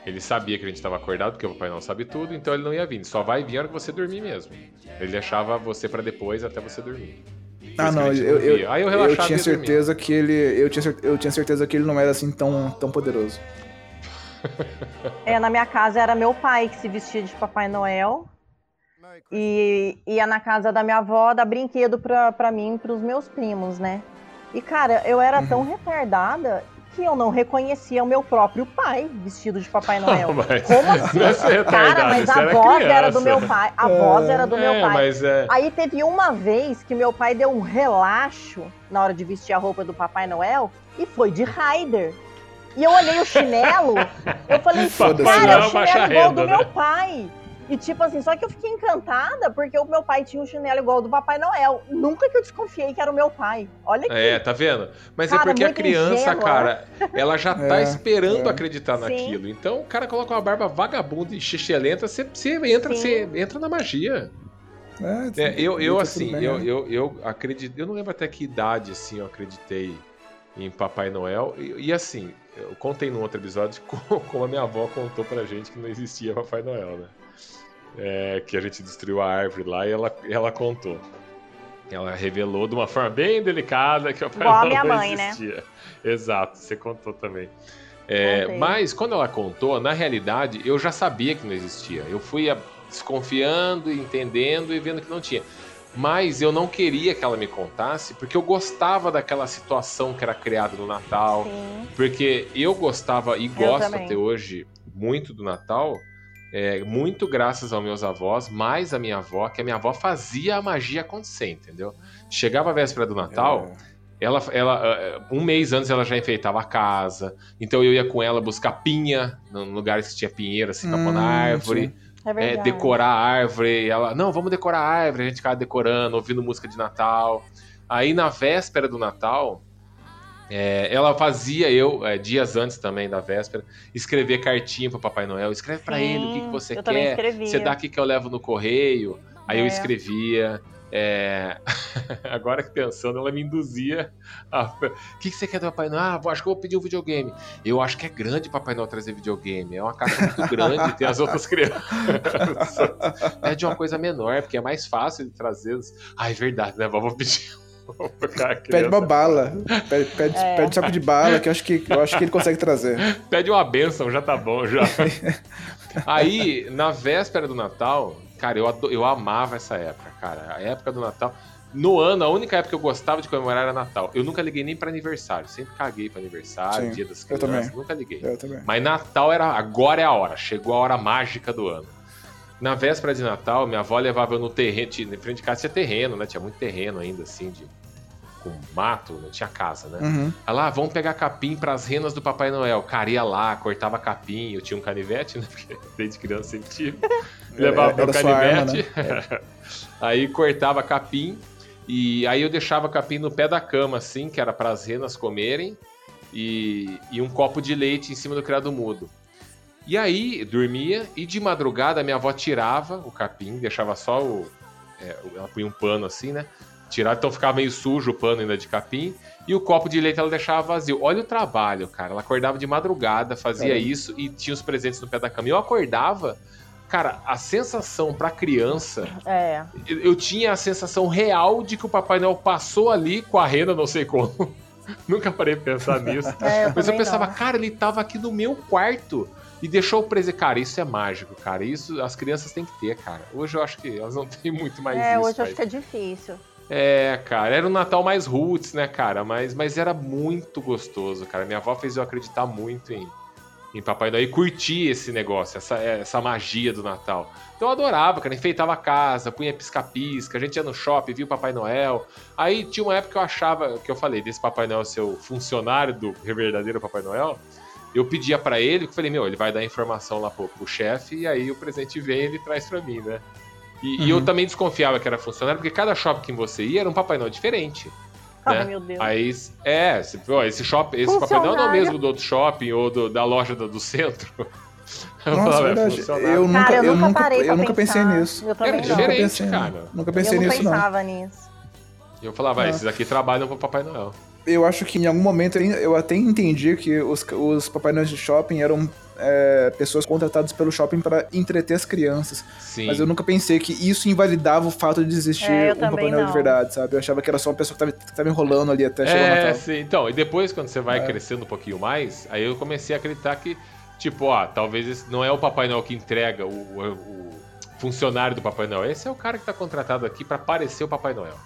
S2: Ele sabia que a gente estava acordado, porque o papai não sabe tudo, então ele não ia vir. Ele só vai vir a hora que você dormir mesmo. Ele deixava você pra depois até você dormir.
S3: Ah, não, eu, eu.
S2: Aí eu
S3: eu tinha certeza que ele. Eu tinha, eu tinha certeza que ele não era assim tão, tão poderoso.
S4: É, na minha casa era meu pai que se vestia de Papai Noel. E ia na casa da minha avó dar brinquedo pra, pra mim e pros meus primos, né? E, cara, eu era
S2: Uhum.
S4: tão retardada que eu não reconhecia o meu próprio pai vestido de Papai Noel.
S2: Mas-
S4: Como assim?
S2: Não é
S4: Cara, mas a
S2: era
S4: voz
S2: criança.
S4: era do meu pai. A voz era do meu
S2: é,
S4: pai.
S2: mas é.
S4: Aí teve uma vez que meu pai deu um relaxo na hora de vestir a roupa do Papai Noel e foi de Raider. E eu olhei o chinelo, eu falei, cara, é o chinelo igual
S2: renda,
S4: do
S2: né?
S4: meu pai. E tipo assim, só que eu fiquei encantada porque o meu pai tinha um chinelo igual ao do Papai Noel. Nunca que eu desconfiei que era o meu pai. Olha aqui.
S2: É, tá vendo? Mas é
S4: Cara,
S2: porque a criança,
S4: ingênua.
S2: cara, ela já tá
S3: É,
S2: esperando
S3: é.
S2: acreditar
S4: Sim.
S2: naquilo. Então o cara coloca uma barba vagabunda e xixelenta, você, você entra,
S4: Sim.
S2: você entra na magia.
S3: É,
S2: É, eu, eu assim,
S3: bem,
S2: eu,
S3: né?
S2: eu, eu acredito. Eu não lembro até que idade assim eu acreditei em Papai Noel. E, e, assim, eu contei num outro episódio como, como a minha avó contou pra gente que não existia Papai Noel, né? É, que a gente destruiu a árvore lá e ela, ela contou. Ela revelou de uma forma bem delicada que o Papai
S4: Igual a minha
S2: não
S4: mãe, né?
S2: existia. Exato, você contou também. É, mas quando ela contou, na realidade, eu já sabia que não existia. Eu fui a- desconfiando, entendendo e vendo que não tinha. Mas eu não queria que ela me contasse, porque eu gostava daquela situação que era criada no Natal.
S4: Sim.
S2: Porque eu gostava e gosto
S4: também.
S2: até hoje muito do Natal, é, muito graças aos meus avós, mais a minha avó, que a minha avó fazia a magia acontecer, entendeu? Chegava a véspera do Natal, ela, ela, eh, um mês antes ela já enfeitava a casa, então eu ia com ela buscar pinha, no lugares que tinha pinheiro, assim,
S3: Hum,
S2: tapando a árvore,
S4: É
S2: é,
S4: verdade.
S2: decorar a árvore. Ela, não, vamos decorar a árvore. A gente ficava decorando, ouvindo música de Natal. Aí na véspera do Natal, é, ela fazia eu, é, dias antes também da véspera, escrever cartinha pro Papai Noel. Escreve
S4: Sim,
S2: ele o que, que você
S4: eu
S2: quer. Você dá aqui que eu levo no correio. Aí eu
S4: É.
S2: escrevia. é, Agora que pensando, ela me induzia a. O que, que você quer do Papai Noel? Ah, vou- acho que eu vou pedir um videogame. Eu acho que é grande Papai Noel trazer videogame. É uma caixa muito grande, tem as outras crianças. Pede uma coisa menor, porque é mais fácil de trazer. Ah, é verdade, né? Vamos pedir.
S3: Pede uma bala. Pede, pede,
S4: É.
S3: pede um saco de bala, que eu acho que, eu acho que ele consegue trazer.
S2: Pede uma benção, já tá bom, já. Aí, na véspera do Natal, cara, eu, eu amava essa época, cara. A época do Natal. No ano, a única época que eu gostava de comemorar era Natal. Eu nunca liguei nem pra aniversário. Sempre caguei pra aniversário,
S3: Sim,
S2: dia das
S3: eu
S2: crianças.
S3: também.
S2: Nunca liguei.
S3: Eu também.
S2: Mas Natal era. Agora é a hora. Chegou a hora mágica do ano. Na véspera de Natal, minha avó levava eu no terreno. Em frente de casa tinha terreno, né? Tinha muito terreno ainda, assim, de, com mato, não tinha casa, né?
S3: Uhum.
S2: Aí lá, vamos pegar capim pras renas do Papai Noel. Cara, ia lá, cortava capim. Eu tinha um canivete, né? Porque desde criança sempre tive. Levava meu
S3: sua arma,
S2: canivete. aí cortava capim. E aí eu deixava capim no pé da cama, assim, que era pras renas comerem. E, e um copo de leite em cima do criado mudo. E aí, dormia, e de madrugada minha avó tirava o capim, deixava só o. é, ela punha um pano assim, né? Tirava, então ficava meio sujo o pano ainda de capim. E o copo de leite ela deixava vazio. Olha o trabalho, cara. Ela acordava de madrugada, fazia
S3: Caramba.
S2: isso e tinha os presentes no pé da cama. E eu acordava, cara, a sensação pra criança.
S4: É.
S2: Eu, eu tinha a sensação real de que o Papai Noel passou ali com a renda, não sei como. Nunca parei pra pensar nisso.
S4: É, eu
S2: Mas eu pensava,
S4: não.
S2: cara, ele tava aqui no meu quarto. E deixou o presente. Cara, isso é mágico, cara. Isso as crianças têm que ter, cara. Hoje eu acho que elas não têm muito mais
S4: é,
S2: isso.
S4: hoje eu acho que é difícil.
S2: É, cara, era um Natal mais roots, né, cara? Mas, mas era muito gostoso, cara. Minha avó fez eu acreditar muito em, em Papai Noel e curtir esse negócio, essa, essa magia do Natal. Então eu adorava, cara. Enfeitava a casa, punha pisca-pisca, a gente ia no shopping, via o Papai Noel. Aí tinha uma época que eu achava, que eu falei, desse Papai Noel ser o funcionário do verdadeiro Papai Noel. Eu pedia pra ele, que eu falei, meu, ele vai dar informação lá pro, pro chefe, e aí o presente vem e ele traz pra mim, né? E, e eu também desconfiava que era funcionário, porque cada shopping que você ia era um Papai Noel diferente.
S4: Ai,
S2: né?
S4: meu Deus.
S2: Aí, é, esse shopping, esse Papai Noel não é o mesmo do outro shopping ou do- da loja do, do centro. Eu
S3: Nossa,
S2: falava, é
S3: verdade.
S2: funcionário.
S3: Eu nunca,
S4: Cara, eu
S3: eu
S4: nunca parei
S3: eu nunca pensei nisso.
S4: Eu
S2: Era diferente,
S3: pensei,
S2: cara.
S3: Nunca
S4: Eu
S3: pensei
S4: não
S3: nisso, não.
S4: pensava nisso.
S2: E eu falava, ah,
S3: Ah.
S2: esses aqui trabalham pro Papai Noel.
S3: Eu acho que em algum momento eu até entendi que os, os Papai Noel de shopping eram é, pessoas contratadas pelo shopping para entreter as crianças.
S2: Sim.
S3: Mas eu nunca pensei que isso invalidava o fato de existir
S4: É,
S3: um Papai Noel de verdade, sabe? Eu achava que era só uma pessoa que tava, que tava enrolando ali até chegar o
S2: É,
S3: Natal.
S2: sim. Então, e depois, quando você vai
S3: É.
S2: crescendo um pouquinho mais, aí eu comecei a acreditar que, tipo, ó, talvez esse não é o Papai Noel que entrega o, o- o funcionário do Papai Noel. Esse é o cara que tá contratado aqui pra parecer o Papai Noel.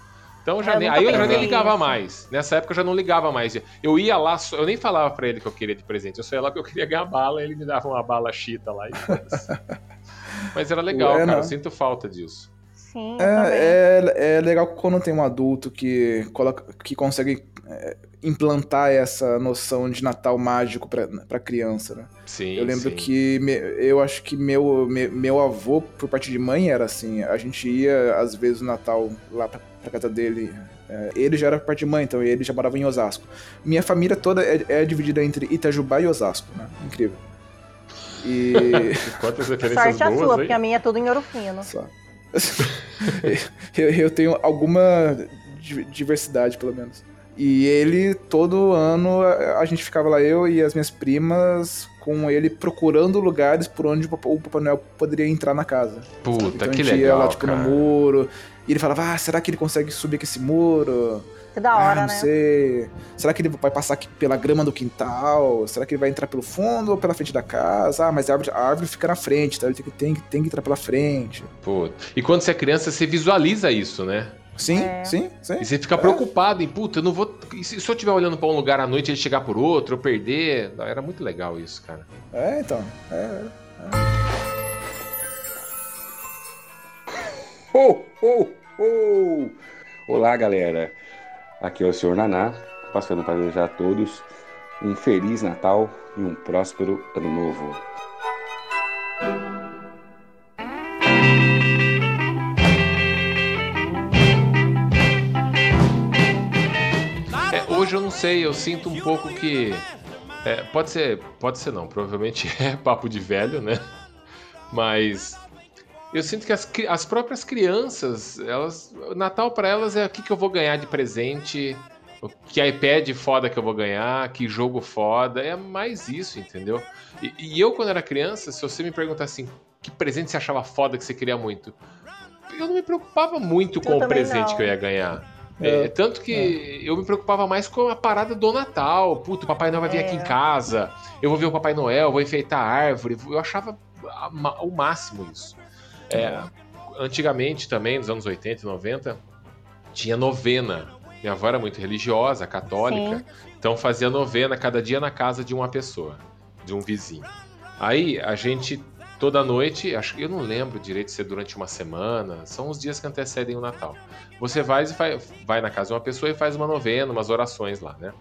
S2: Então já
S4: Eu
S2: nem, aí eu já nem ligava
S4: nisso.
S2: mais. Nessa época eu já não ligava mais. Eu ia lá, só- eu nem falava pra ele que eu queria de presente. Eu só ia lá porque eu queria ganhar bala, ele me dava uma bala chita lá e. Mas era legal,
S3: Ué,
S2: cara.
S3: não.
S2: Eu sinto falta disso.
S4: Sim.
S3: É, é, é legal quando tem um adulto que, coloca, que consegue é, implantar essa noção de Natal mágico pra, pra criança, né?
S2: Sim.
S3: Eu lembro
S2: sim.
S3: que me- eu acho que meu, me- meu avô, por parte de mãe, era assim. A gente ia, às vezes, no Natal lá pra, pra casa dele. É, ele já era parte de mãe, então ele já morava em Osasco. Minha família toda é, é dividida entre Itajubá e Osasco, né? Incrível. E.
S2: Quantas referências
S4: Sorte a
S2: boas
S4: sua,
S2: aí.
S4: porque a minha é tudo em ouro fino.
S3: Só. eu, eu tenho alguma di- diversidade, pelo menos. E ele, todo ano, a, a gente ficava lá, eu e as minhas primas, com ele procurando lugares por onde o Papa- o Papai Noel poderia entrar na casa.
S2: Puta,
S3: então
S2: que
S3: a gente
S2: legal,
S3: ia lá, tipo,
S2: cara.
S3: no muro. E ele falava, ah, será que ele consegue subir aqui esse muro?
S4: Que da
S3: ah,
S4: hora,
S3: não
S4: né?
S3: sei. Será que ele vai passar aqui pela grama do quintal? Será que ele vai entrar pelo fundo ou pela frente da casa? Ah, mas a árvore, a árvore fica na frente, então ele tem que, tem, que- tem que entrar pela frente.
S2: Puta. E quando você é criança, você visualiza isso, né?
S3: Sim,
S4: É.
S3: sim, sim.
S2: E você fica preocupado em, puta, eu não vou. E se, se eu estiver olhando pra um lugar à noite e ele chegar por outro, eu perder. Era muito legal isso, cara.
S3: É, então. É.
S7: Olá, galera. Aqui é o Sr. Naná, passando para desejar a todos um Feliz Natal e um próspero Ano Novo.
S2: É, hoje eu não sei, eu sinto um pouco que. é, pode ser. Pode ser não, provavelmente é papo de velho, né? Mas. Eu sinto que as, as próprias crianças, elas. o Natal pra elas é o que, que eu vou ganhar de presente, o que iPad foda que eu vou ganhar, que jogo foda. É mais isso, entendeu? E, e eu, quando era criança, se você me perguntar assim, que presente você achava foda que você queria muito? Eu não me preocupava muito com o presente
S4: não.
S2: que eu ia ganhar.
S3: É,
S2: É, tanto que eu me preocupava mais com a parada do Natal. Puto, o Papai Noel vai vir
S4: É.
S2: aqui em casa. Eu vou ver o Papai Noel, vou enfeitar a árvore. Eu achava o máximo isso. É, antigamente também, nos anos 80 e 90, tinha novena. Minha avó era muito religiosa, católica.
S4: Sim.
S2: Então fazia novena cada dia na casa de uma pessoa, de um vizinho. Aí a gente toda noite, acho que eu não lembro direito se é durante uma semana, são os dias que antecedem o Natal. Você vai, e vai, vai na casa de uma pessoa e faz uma novena, umas orações lá, né?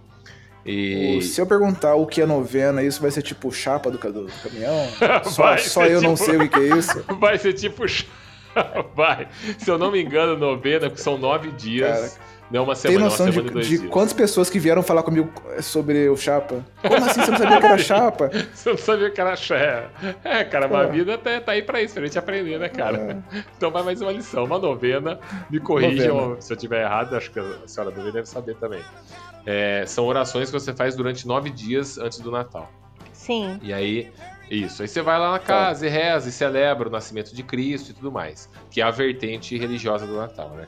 S2: E
S3: Se eu perguntar o que é novena, isso vai ser tipo chapa do, do caminhão? Só, só eu não
S2: tipo-
S3: sei o que é isso.
S2: vai ser tipo chá- vai. Se eu não me engano, novena, porque são nove dias. Não uma
S3: Tem
S2: semana,
S3: noção
S2: uma
S3: de,
S2: semana e dois
S3: de
S2: dias.
S3: quantas pessoas que vieram falar comigo sobre o chapa? Como assim você não sabia que era chapa?
S2: Você não sabia que era chá. É, cara, uma
S3: É.
S2: vida tá, tá aí pra isso, pra gente aprender, né, cara? Então vai mais uma lição, uma novena. Me corrijam
S3: Novena.
S2: se eu tiver errado, acho que a senhora Bebê deve saber também. É, são orações que você faz durante nove dias antes do Natal.
S4: Sim.
S2: E aí, isso. Aí você vai lá na casa e reza e celebra o nascimento de Cristo e tudo mais. Que é a vertente religiosa do Natal, né?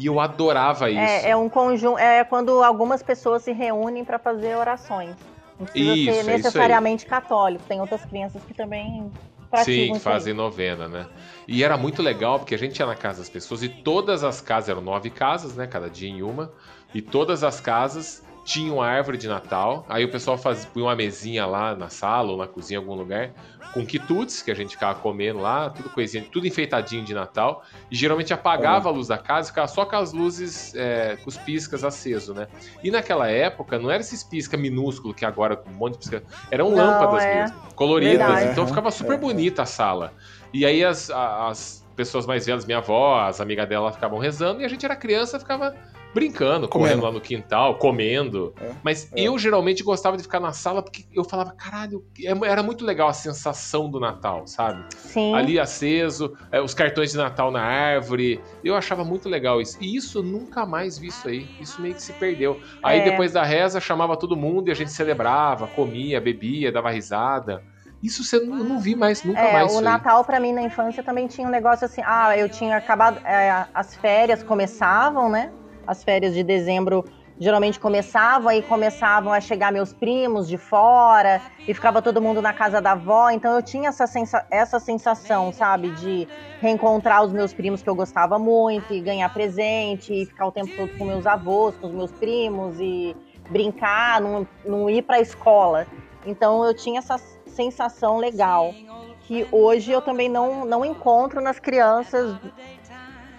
S2: E eu adorava isso.
S4: É, é um conjunto. É quando algumas pessoas se reúnem para fazer orações. Não precisa
S2: Isso, é
S4: ser necessariamente católico. Tem outras crianças que também
S2: Sim, fazem novena, né? E era muito legal porque a gente ia na casa das pessoas e todas as casas, eram nove casas, né? Cada dia em uma. E todas as casas tinham a árvore de Natal. Aí o pessoal fazia, punha uma mesinha lá na sala ou na cozinha, em algum lugar, com quitutes, que a gente ficava comendo lá, tudo coisinha, tudo enfeitadinho de Natal. E geralmente apagava a luz da casa, ficava só com as luzes, é, com os piscas acesos, né? E naquela época, não era esses pisca minúsculos que agora com um monte de pisca. Eram
S4: Não,
S2: lâmpadas
S4: é.
S2: mesmo, coloridas.
S4: Verdade.
S2: Então ficava super bonita a sala. E aí as, as pessoas mais velhas, minha avó, as amigas dela ficavam rezando e a gente era criança, ficava brincando, correndo
S3: Comendo.
S2: lá no quintal, comendo.
S3: É,
S2: Mas
S3: é.
S2: eu geralmente gostava de ficar na sala porque eu falava, caralho, é- era muito legal a sensação do Natal, sabe?
S4: Sim.
S2: Ali aceso, é, os cartões de Natal na árvore. Eu achava muito legal isso. E isso eu nunca mais vi isso aí. Isso meio que se perdeu. Aí
S4: É.
S2: depois da reza chamava todo mundo e a gente celebrava, comia, bebia, dava risada. Isso você não, eu não vi mais, nunca
S4: É,
S2: mais.
S4: o
S2: isso aí.
S4: Natal pra mim na infância também tinha um negócio assim, ah, eu tinha acabado, é, as férias começavam, né? As férias de dezembro geralmente começavam, aí começavam a chegar meus primos de fora e ficava todo mundo na casa da avó, então eu tinha essa, sensa essa sensação, sabe, de reencontrar os meus primos que eu gostava muito e ganhar presente e ficar o tempo todo com meus avós, com os meus primos e brincar, não, não ir pra escola. Então eu tinha essa sensação legal que hoje eu também não, não encontro nas crianças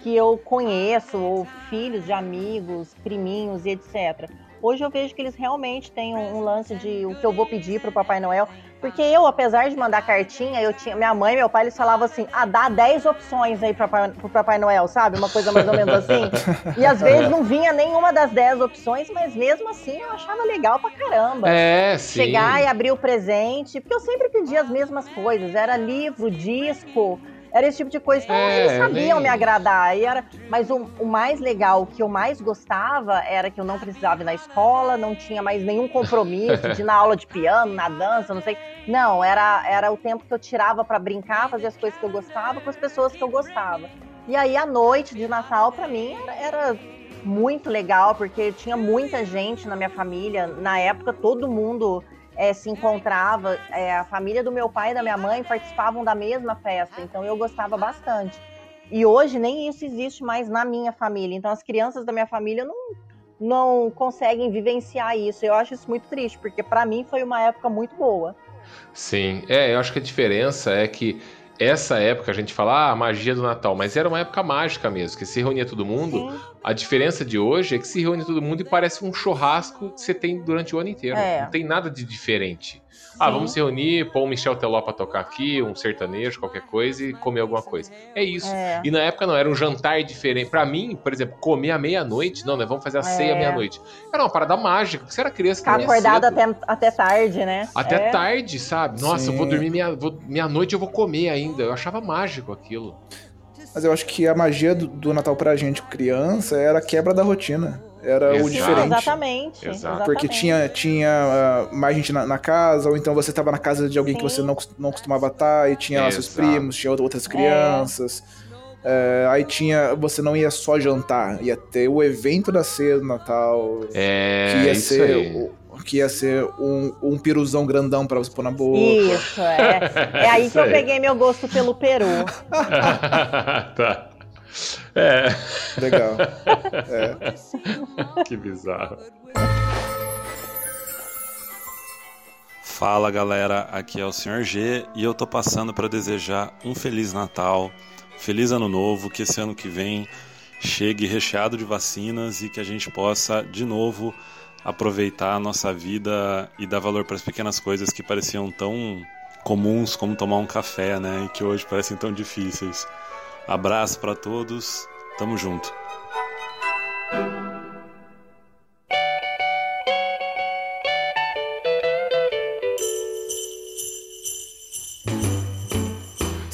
S4: que eu conheço, ou filhos de amigos, priminhos e etc. Hoje eu vejo que eles realmente têm um, um lance de o que eu vou pedir pro Papai Noel. Porque eu, apesar de mandar cartinha, eu tinha. Minha mãe e meu pai eles falavam assim: ah, dá 10 opções aí Papai- pro Papai Noel, sabe? Uma coisa mais ou menos assim. E às vezes não vinha nenhuma das 10 opções, mas mesmo assim eu achava legal pra caramba
S2: É, sim.
S4: chegar e abrir o presente, porque eu sempre pedia as mesmas coisas, era livro, disco, era esse tipo de coisa. Então
S2: É,
S4: eles sabiam
S2: nem-
S4: me agradar. E era... Mas o, o mais legal, o que eu mais gostava, era que eu não precisava ir na escola, não tinha mais nenhum compromisso de ir na aula de piano, na dança, não sei. Não, era, era o tempo que eu tirava pra brincar, fazer as coisas que eu gostava com as pessoas que eu gostava. E aí a noite de Natal, pra mim, era, era muito legal, porque tinha muita gente na minha família. Na época, todo mundo eh, se encontrava. Eh, a família do meu pai e da minha mãe participavam da mesma festa, então eu gostava bastante. E hoje nem isso existe mais na minha família. Então as crianças da minha família não, não conseguem vivenciar isso. Eu acho isso muito triste, porque pra mim foi uma época muito boa.
S2: Sim, é, eu acho que a diferença é que essa época a gente fala, ah, a magia do Natal, mas era uma época mágica mesmo, que se reunia todo mundo.
S4: Sim.
S2: A diferença de hoje é que se reúne todo mundo e parece um churrasco que você tem durante o ano inteiro.
S4: É.
S2: Não tem nada de diferente. Ah,
S4: Sim.
S2: vamos se reunir, pôr um Michel Teló pra tocar aqui, um sertanejo, qualquer coisa e comer alguma coisa. É isso.
S4: É.
S2: E na época não, era um jantar diferente. Pra mim, por exemplo, comer à meia-noite, não, nós vamos fazer a ceia à
S4: É.
S2: meia-noite. Era uma parada mágica, porque você era criança,
S4: Ficar acordado
S2: cedo.
S4: até, até tarde, né?
S2: Até
S4: É.
S2: tarde, sabe? Nossa, eu vou
S3: Sim.
S2: dormir meia, meia-noite, eu vou comer ainda. Eu achava mágico aquilo.
S3: Mas eu acho que a magia do, do Natal pra gente, criança, era a quebra da rotina. Era o
S2: Exato.
S4: Sim,
S3: diferente.
S4: exatamente.
S2: Exato.
S3: Porque tinha, tinha ah, mais gente na, na casa, ou então você tava na casa de alguém que
S4: Sim.
S3: você não, não costumava estar, e tinha lá seus primos, tinha outra- outras crianças. É, aí tinha. Você não ia só jantar, ia ter o evento da ceia do Natal.
S2: É,
S3: que ia
S2: isso
S3: ser.
S2: aí.
S3: o- que ia ser um, um piruzão grandão pra você pôr na boca.
S4: Isso, é. É aí
S2: Isso
S4: que eu
S2: aí.
S4: peguei meu gosto pelo peru.
S2: tá. É,
S3: Legal. É.
S2: que bizarro.
S8: Fala galera, aqui é o Sr. G e eu tô passando para desejar um feliz Natal, feliz ano novo, que esse ano que vem chegue recheado de vacinas e que a gente possa de novo aproveitar a nossa vida e dar valor para as pequenas coisas que pareciam tão comuns como tomar um café, né, e que hoje parecem tão difíceis. Abraço para todos, tamo junto.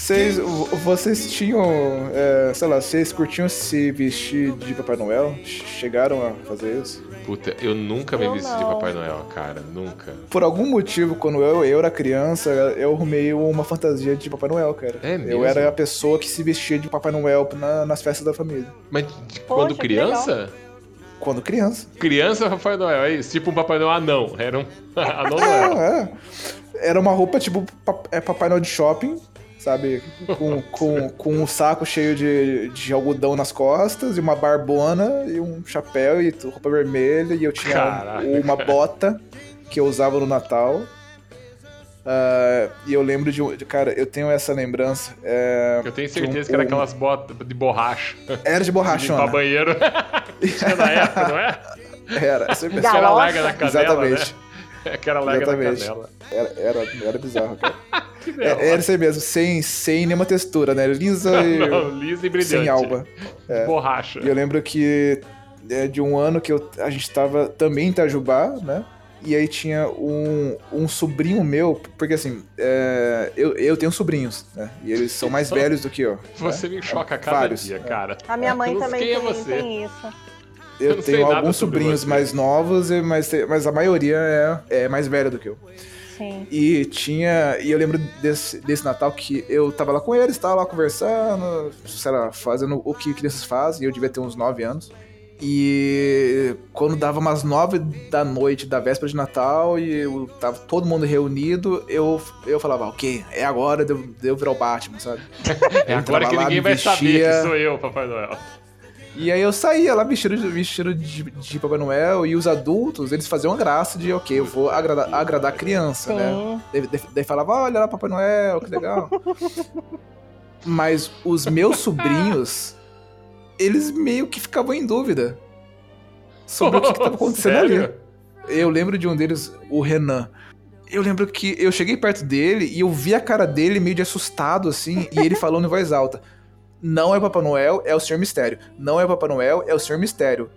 S3: Vocês, vocês tinham, é, sei lá, vocês curtiam se vestir de Papai Noel? Chegaram a fazer isso?
S2: Puta, eu nunca me
S4: Eu
S2: vesti de
S4: não.
S2: Papai Noel, cara. Nunca.
S3: Por algum motivo, quando eu, eu era criança, eu arrumei uma fantasia de Papai Noel, cara.
S2: É
S3: Eu
S2: mesmo?
S3: era a pessoa que se vestia de Papai Noel na- nas festas da família.
S2: Mas de- quando
S4: que
S2: criança?
S3: Quando criança.
S2: Criança Papai Noel, é isso? Tipo um Papai Noel anão. Era um anão Noel.
S3: É, é. Era uma roupa tipo é, Papai Noel de shopping, sabe? Com, com, com um saco cheio de, de algodão nas costas, e uma barbona, e um chapéu, e roupa vermelha, e eu tinha
S2: Caraca.
S3: uma bota que eu usava no Natal. Ah, e eu lembro de, um- de. Cara, eu tenho essa lembrança. é,
S2: Eu tenho
S3: de um-
S2: certeza que era
S3: um-
S2: aquelas botas de borracha.
S3: Era de borrachona.
S2: limpar banheiro. Tinha na época, não é?
S3: Era, sempre-
S2: Que era larga na canela,
S3: Exatamente.
S2: né? Que era larga na
S3: Exatamente.
S2: canela.
S3: Era, era, era bizarro, cara. É,
S2: legal.
S3: era isso aí mesmo, sem, sem nenhuma textura, né? Lisa e
S2: Não, lisa e brilhante.
S3: sem alma. É.
S2: Borracha.
S3: E eu lembro que é, de um ano que eu, a gente tava também em Itajubá, né? E aí tinha um, um sobrinho meu, porque assim, é, eu, eu tenho sobrinhos, né? E eles são mais velhos do que eu.
S2: Você
S3: né?
S2: me choca a cada
S3: Vários.
S2: dia, cara.
S4: A minha mãe também
S2: é
S4: tem,
S2: você?
S4: tem isso.
S3: Eu,
S2: Eu
S3: tenho alguns sobrinhos
S2: você.
S3: mais novos, e- mas, mas a maioria é, é mais velha do que eu.
S4: Sim.
S3: E tinha. E eu lembro desse, desse Natal que eu tava lá com eles, tava lá conversando, sei lá, fazendo o que crianças fazem, e eu devia ter uns 9 anos. E quando dava umas 9 da noite da véspera de Natal e eu tava todo mundo reunido, eu, eu falava, ok, é agora de eu, de eu virar o Batman, sabe?
S2: É agora que
S3: lá,
S2: ninguém
S3: me
S2: vai saber
S3: vestia.
S2: que sou eu, Papai Noel.
S3: E aí eu saía lá vestido de, vestido de, de Papai Noel e os adultos, eles faziam graça de, ok, eu vou agradar, agradar a criança, né?
S4: Sim.
S3: Daí, daí- daí falava, olha lá, Papai Noel, que legal. Mas os meus sobrinhos, eles meio que ficavam em dúvida sobre o que, que tava acontecendo
S2: Sério?
S3: ali. Eu lembro de um deles, o Renan. Eu lembro que eu cheguei perto dele e eu vi a cara dele meio de assustado, assim, e ele falando em voz alta. Não é Papai Noel, é o Senhor Mistério. Não é Papai Noel, é o Senhor Mistério.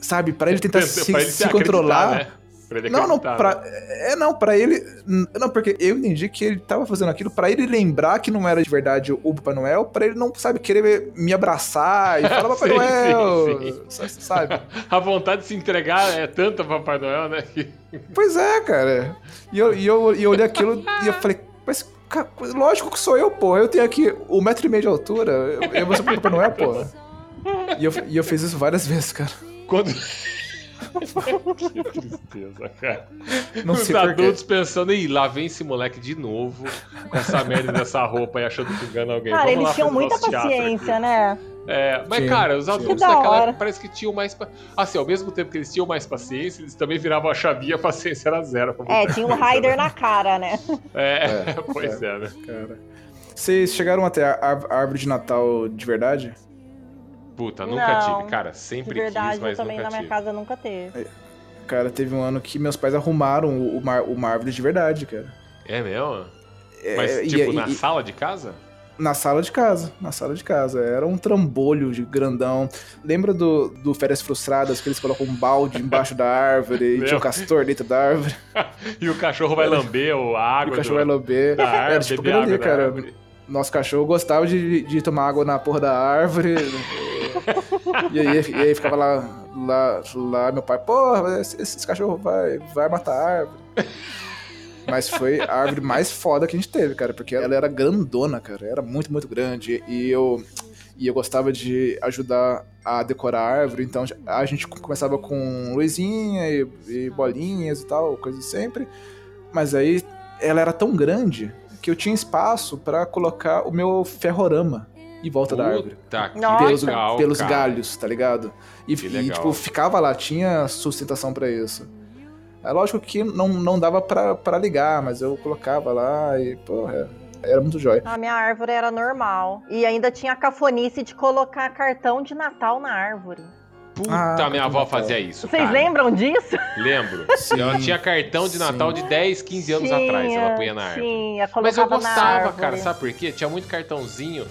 S3: Sabe, pra ele tentar se,
S2: Pra ele
S3: se
S2: acreditar,
S3: controlar.
S2: né? Pra ele
S3: Não, não, pra,
S2: né?
S3: é não, pra ele, não, porque eu entendi que ele tava fazendo aquilo pra ele lembrar que não era de verdade o Papai Noel, pra ele não, sabe, querer me abraçar e falar Papai
S2: Sim,
S3: Noel,
S2: sim,
S3: sa- sabe?
S2: A vontade de se entregar é tanta, Papai Noel, né?
S3: Pois é, cara. E eu, e eu, e eu olhei aquilo e eu falei, mas, lógico que sou eu, pô, eu tenho aqui um metro e meio de altura, eu, eu vou ser o Papai Noel, pô. E eu, e eu fiz isso várias vezes, cara.
S2: Quando. Que tristeza, cara.
S3: Não
S2: Os
S3: sei por quê.
S2: adultos pensando, ih, lá vem esse moleque de novo com essa merda dessa roupa e achando que engana alguém.
S4: Cara,
S2: Vamos
S4: eles tinham muita paciência, né?
S2: É, mas,
S3: Tinha,
S2: cara, os adultos naquela
S4: hora.
S2: época parece que tinham mais. Assim, ao mesmo tempo que eles tinham mais paciência, eles também viravam a chavinha, a paciência era zero. pra
S4: É, tinha um Raider
S2: né?
S4: na cara, né?
S2: É,
S3: É,
S2: pois é, né?
S3: Cara. Vocês chegaram até a árvore de Natal de verdade?
S2: Puta, nunca
S4: Não,
S2: tive, cara.
S4: De
S2: Sempre
S4: verdade,
S2: quis, mas
S4: eu também
S2: nunca
S4: na minha
S2: tive.
S4: casa nunca teve.
S3: Cara, teve um ano que meus pais arrumaram o- uma, uma árvore de verdade, cara.
S2: É mesmo?
S3: É,
S2: Mas,
S3: e-
S2: tipo,
S3: e-
S2: na
S3: e-
S2: sala de casa?
S3: Na sala de casa, na sala de casa. Era um trambolho de grandão. Lembra do, do Férias Frustradas, que eles colocam um balde embaixo da árvore e tinha um castor dentro da árvore?
S2: E o cachorro vai lamber o- a
S3: E
S2: água
S3: o cachorro
S2: do-
S3: vai lamber.
S2: da árvore,
S3: Era tipo
S2: da
S3: cara.
S2: árvore.
S3: Nosso cachorro gostava de, de tomar água na porra da árvore. e, aí, e aí ficava lá, lá, lá meu pai, porra, esse, esse cachorro vai, vai matar a árvore. Mas foi a árvore mais foda que a gente teve, cara, porque ela era grandona, cara. Era muito, muito grande. E eu, e eu gostava de ajudar a decorar a árvore, então a gente começava com luzinha e, e bolinhas e tal, coisa sempre. Mas aí ela era tão grande que eu tinha espaço pra colocar o meu ferrorama em volta da árvore.
S2: Puta, que
S4: Nossa.
S3: Pelos,
S2: legal,
S3: pelos
S2: cara.
S3: galhos, tá ligado? E, e, tipo, ficava lá, tinha sustentação pra isso. É lógico que não, não dava pra, pra ligar, mas eu colocava lá e, porra, era muito jóia.
S4: A minha árvore era normal. E ainda tinha a cafonice de colocar cartão de Natal na árvore.
S2: Puta,
S3: Ah,
S2: minha avó
S3: Natal.
S2: fazia isso.
S4: Vocês
S2: cara.
S4: lembram disso?
S2: Lembro.
S3: Sim,
S2: Ela tinha cartão de Natal
S3: sim.
S2: de 10, 15 anos atrás. Ela punha na árvore.
S4: Tinha,
S2: Mas eu
S4: colocava na
S2: gostava, cara, sabe por quê? Tinha muito cartãozinho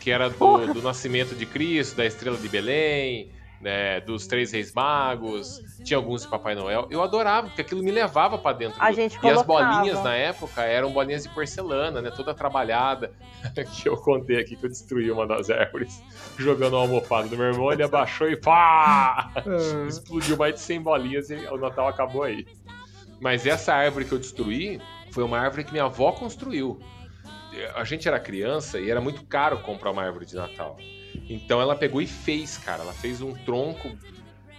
S2: que era do, do nascimento de Cristo, da estrela de Belém, né, dos Três Reis Magos, tinha alguns de Papai Noel. Eu adorava, porque aquilo me levava pra dentro.
S4: A
S2: do-
S4: gente
S2: E as
S4: colocava.
S2: bolinhas na época eram bolinhas de porcelana, né, toda trabalhada, que eu contei aqui que eu destruí uma das árvores jogando uma almofada do meu irmão, ele abaixou e pá! explodiu mais de 100 bolinhas e o Natal acabou aí. Mas essa árvore que eu destruí foi uma árvore que minha avó construiu. A gente era criança e era muito caro comprar uma árvore de Natal. Então ela pegou e fez, cara. Ela fez um tronco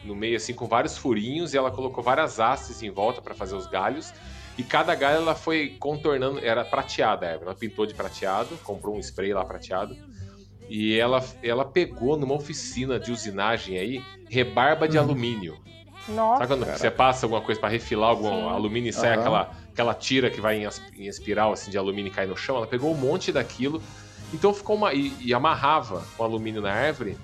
S2: no meio, assim, com vários furinhos, e ela colocou várias hastes em volta pra fazer os galhos. E cada galho ela foi contornando, era prateada a. Ela pintou de prateado, comprou um spray lá prateado. E ela, ela pegou numa oficina de usinagem aí, rebarba de alumínio.
S4: Nossa.
S2: Sabe quando você passa alguma coisa pra refilar algum
S4: Sim.
S2: alumínio e sai
S3: Aham.
S2: aquela, aquela tira que vai em, em espiral assim, de alumínio e cai no chão? Ela pegou um monte daquilo, então ficou uma. E, e amarrava o alumínio na árvore,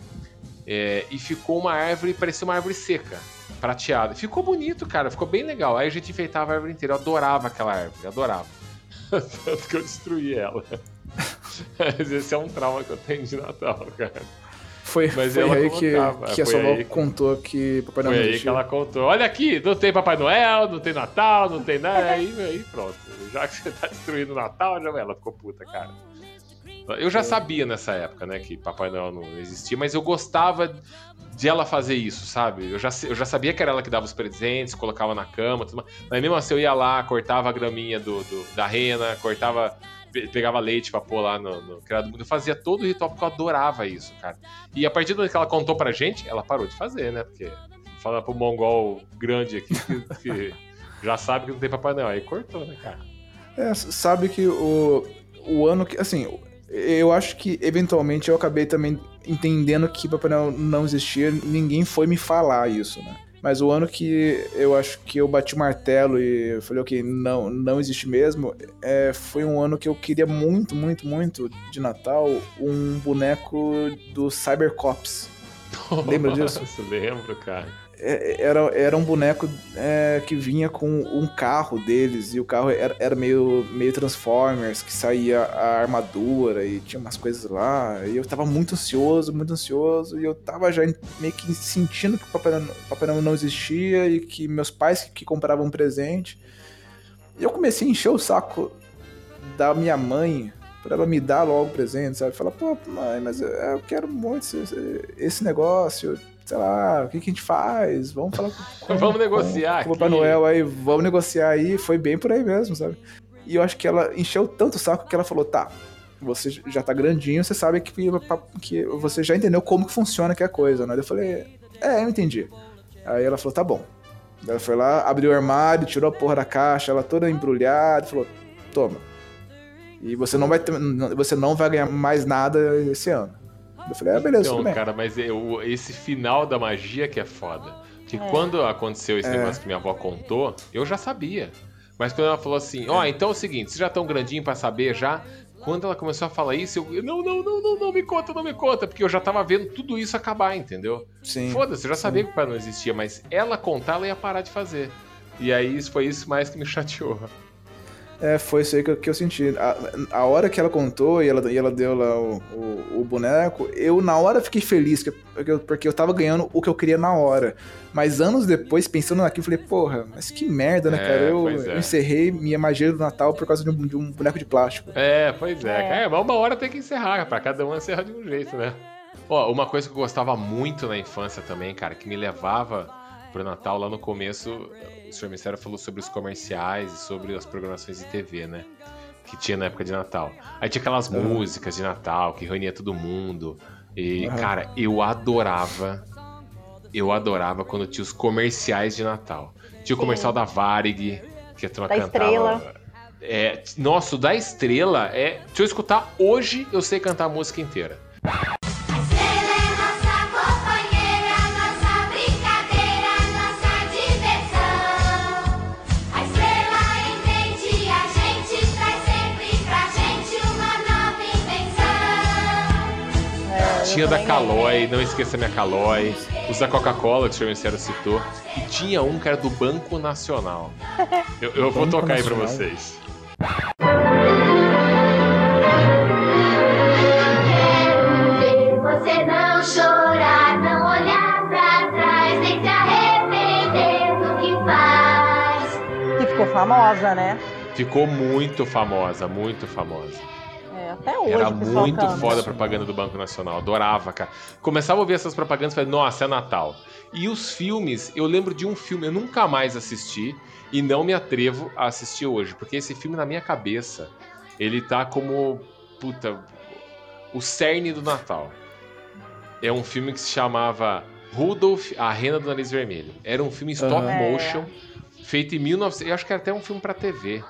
S2: é, e ficou uma árvore, parecia uma árvore seca, prateada. Ficou bonito, cara, ficou bem legal. Aí a gente enfeitava a árvore inteira. Eu adorava aquela árvore, adorava. Tanto que eu destruí ela. Mas esse é um trauma que eu tenho de Natal, cara.
S3: Foi,
S2: Mas
S3: foi aí que,
S2: colocava,
S3: que a
S2: foi
S3: sua avó
S2: que-
S3: contou que Papai Noel
S2: Foi aí que ela contou. Olha aqui, não tem Papai Noel, não tem Natal, não tem nada. Aí, aí pronto. Já que você tá destruindo o Natal, já ela ficou puta, cara. Eu já sabia nessa época, né, que Papai Noel não existia, mas eu gostava de ela fazer isso, sabe? Eu já, eu já sabia que era ela que dava os presentes, colocava na cama, tudo mais. mas mesmo assim eu ia lá, cortava a graminha do, do- da rena, cortava, pe- pegava leite pra pôr lá no, no criado mudo. Eu fazia todo o ritual porque eu adorava isso, cara. E a partir do momento que ela contou pra gente, ela parou de fazer, né? Porque fala pro mongol grande aqui que, que já sabe que não tem Papai Noel. Aí cortou, né, cara?
S3: É, sabe que o, o ano que. Assim, eu acho que eventualmente eu acabei também entendendo que Papai Noel não existia, ninguém foi me falar isso, né? Mas o ano que eu acho que eu bati o martelo e falei, ok, não, não existe mesmo, é, foi um ano que eu queria muito, muito, muito de Natal um boneco do Cybercops. Lembra disso?
S2: Lembro, cara.
S3: É, era, era um boneco é, que vinha com um carro deles, e o carro era, era meio, meio Transformers, que saía a armadura e tinha umas coisas lá. E eu tava muito ansioso, muito ansioso, e eu tava já meio que sentindo que o Papai Noel, não existia e que meus pais que, que compravam um presente. E eu comecei a encher o saco da minha mãe pra ela me dar logo o presente, sabe? Falar, pô, mãe, mas eu, eu quero muito esse, esse negócio, sei lá, o que, que a gente faz? Vamos falar com, com
S2: Vamos negociar
S3: com, o Papai. Noel aí, vamos negociar aí. Foi bem por aí mesmo, sabe? E eu acho que ela encheu tanto o saco que ela falou, tá, você já tá grandinho, você sabe que, que você já entendeu como que funciona que é a coisa, né? Eu falei, é, eu entendi. Aí ela falou, tá bom. Ela foi lá, abriu o armário, tirou a porra da caixa, ela toda embrulhada, falou, toma. E você não vai ter, você não vai ganhar mais nada esse ano. Eu falei, é, beleza,
S2: Então,
S3: tudo bem.
S2: cara, mas eu- esse final da magia que é foda. Porque
S4: É.
S2: quando aconteceu esse
S3: É.
S2: negócio que minha avó contou, eu já sabia. Mas quando ela falou assim, ó, então é o seguinte, vocês já estão grandinho pra saber já? Quando ela começou a falar isso, eu, não, não, não, não, não me conta, não me conta, porque eu já tava vendo tudo isso acabar, entendeu?
S3: Sim.
S2: Foda-se, eu já
S3: sim.
S2: sabia que o pai não existia, mas ela contar, ela ia parar de fazer. E aí isso foi isso mais que me chateou.
S3: É, foi isso aí que eu, que eu senti. A, a hora que ela contou e ela, e ela deu lá o, o, o boneco, eu na hora fiquei feliz, que- porque eu, porque eu tava ganhando o que eu queria na hora. Mas anos depois, pensando naquilo, eu falei, porra, mas que merda, né,
S2: É,
S3: cara? Eu,
S2: é.
S3: eu encerrei minha magia do Natal por causa de um, de um boneco de plástico.
S2: É, pois é.
S4: É.
S2: É, mas uma hora tem que encerrar, pra cada um encerra de um jeito, né? Ó, uma coisa que eu gostava muito na infância também, cara, que me levava pro Natal lá no começo, o senhor Mistério falou sobre os comerciais e sobre as programações de TV, né? Que tinha na época de Natal. Aí tinha aquelas
S3: Aham.
S2: músicas de Natal que reunia todo mundo. E,
S3: Aham.
S2: cara, eu adorava. Eu adorava quando tinha os comerciais de Natal. Tinha o
S4: Sim.
S2: comercial da Varig, que a turma
S4: Da
S2: cantava.
S4: Estrela.
S2: É, nossa, o da estrela é. Se eu escutar hoje, eu sei cantar a música inteira. Tinha da Calói, não esqueça minha Calói. Os da Coca-Cola, que o senhor Ministério citou. E tinha um que era do Banco Nacional. Eu, eu vou
S3: Banco
S2: tocar aí pra
S3: Nacional.
S2: vocês.
S9: Ver você não chorar, não olhar pra trás, nem se arrepender do que faz.
S4: Que ficou famosa, né?
S2: Ficou muito famosa, muito famosa.
S4: Até hoje
S2: Era muito
S4: canta.
S2: foda a propaganda do Banco Nacional. Adorava, cara. Começava a ouvir essas propagandas e falei, nossa, é Natal. E os filmes, eu lembro de um filme, eu nunca mais assisti e não me atrevo a assistir hoje, porque esse filme na minha cabeça, ele tá como, puta, o cerne do Natal. É um filme que se chamava Rudolph, a Rena do Nariz Vermelho. Era um filme em stop motion, feito em 1900. Eu acho que era até um filme pra TV.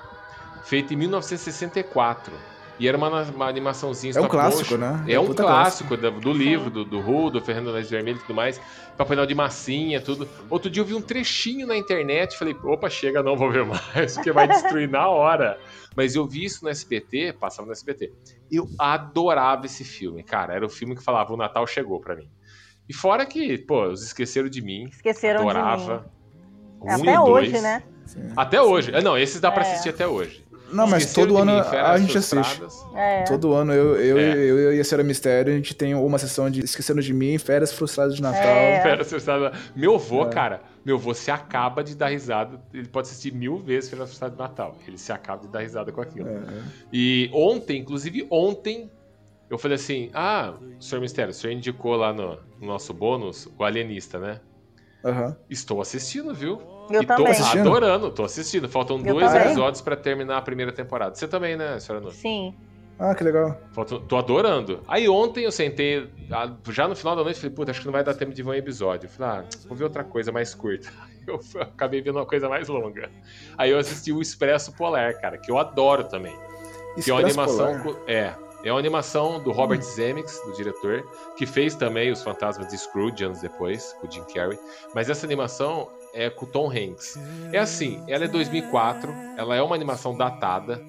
S2: Feito em 1964. E era uma, uma animaçãozinha
S3: É um clássico,
S2: motion.
S3: né?
S2: É
S3: É
S2: um
S3: puta
S2: clássico do, do livro, do, do Rudolph, Fernando Nariz Vermelho e tudo mais. Papai Noel de massinha, tudo. Outro dia eu vi um trechinho na internet, falei, opa, chega, não vou ver mais, porque vai destruir na hora. Mas eu vi isso no SBT, passava no SBT. Eu adorava esse filme, cara. Era o filme que falava, o Natal chegou pra mim. E fora que, pô, os esqueceram de mim.
S4: Esqueceram de
S2: adorava.
S4: mim.
S2: Um
S4: Até
S2: e
S4: hoje,
S2: dois.
S4: né?
S2: Até hoje. É, Não, esses dá pra
S4: É.
S2: assistir até hoje.
S3: Não, mas todo ano
S2: mim,
S3: a gente assiste.
S4: É.
S3: Todo ano eu, eu,
S2: É.
S3: eu, eu e a Senhora Mistério, a gente tem uma sessão de Esquecendo de Mim, Férias Frustradas de Natal.
S4: É.
S2: Férias Frustradas. Meu avô,
S3: É.
S2: cara, meu avô se acaba de dar risada. Ele pode assistir mil vezes Férias Frustradas de Natal. Ele se acaba de dar risada com aquilo.
S3: É.
S2: E ontem, inclusive ontem, eu falei assim: Ah, senhor Mistério, o senhor indicou lá no, no nosso bônus o Alienista, né?
S3: Aham.
S2: Estou assistindo, viu?
S4: Eu
S2: e tô
S4: também.
S3: Assistindo?
S2: adorando, tô assistindo. Faltam
S4: Eu
S2: dois
S4: também.
S2: episódios pra terminar a primeira temporada. Você também, né, senhora Nunes?
S4: Sim.
S3: Ah, que legal.
S2: Faltam- Tô adorando. Aí ontem eu sentei, já no final da noite, falei, puta, acho que não vai dar tempo de ver um episódio. Eu falei, ah, vou ver outra coisa mais curta. Eu acabei vendo uma coisa mais longa. Aí eu assisti o Expresso Polar, cara, que eu adoro também. Que é uma
S3: Expresso
S2: animação.
S3: Polar.
S2: É. É uma animação do Robert Zemeckis, do diretor, que fez também Os Fantasmas de Scrooge anos depois, com o Jim Carrey. Mas essa animação é com o Tom Hanks. É assim, ela é 2004, ela é uma animação datada.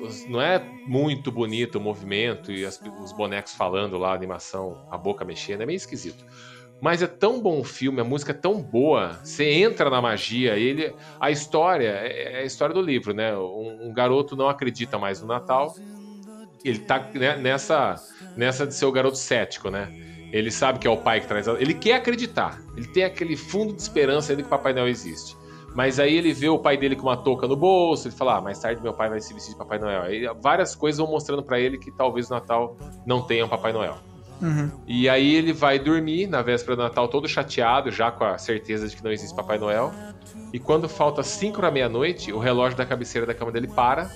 S2: os- Não é muito bonito o movimento e as- os bonecos falando lá, a animação, a boca mexendo, é meio esquisito. Mas é tão bom o filme, a música é tão boa, você entra na magia, ele, a história é é a história do livro, né? Um, um garoto não acredita mais no Natal, ele tá né, nessa, nessa de ser o garoto cético, né? Ele sabe que é o pai que traz. a- Ele quer acreditar. Ele tem aquele fundo de esperança ainda que o Papai Noel existe. Mas aí ele vê o pai dele com uma touca no bolso, ele fala: ah, mais tarde meu pai vai se vestir de Papai Noel. Aí várias coisas vão mostrando pra ele que talvez o Natal não tenha um Papai Noel.
S3: Uhum.
S2: E aí ele vai dormir na véspera do Natal todo chateado, já com a certeza de que não existe Papai Noel. E quando falta 5 para meia-noite, o relógio da cabeceira da cama dele para,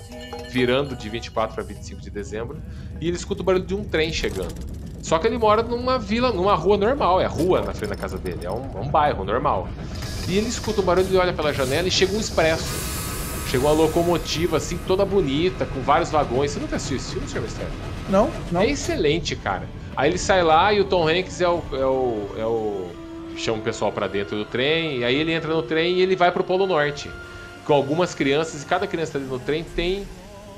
S2: virando de 24 para 25 de dezembro, e ele escuta o barulho de um trem chegando. Só que ele mora numa vila, numa rua normal, é rua na frente da casa dele, é um, é um bairro normal. E ele escuta o barulho, ele olha pela janela e chega um expresso. Chegou uma locomotiva assim, toda bonita, com vários vagões. Você nunca assistiu esse filme, Sr. Mistério?
S3: Não, não.
S2: É excelente, cara. Aí ele sai lá e o Tom Hanks é o. É o, é o chama o pessoal pra dentro do trem. E aí ele entra no trem e ele vai pro Polo Norte. Com algumas crianças, e cada criança dentro do trem tem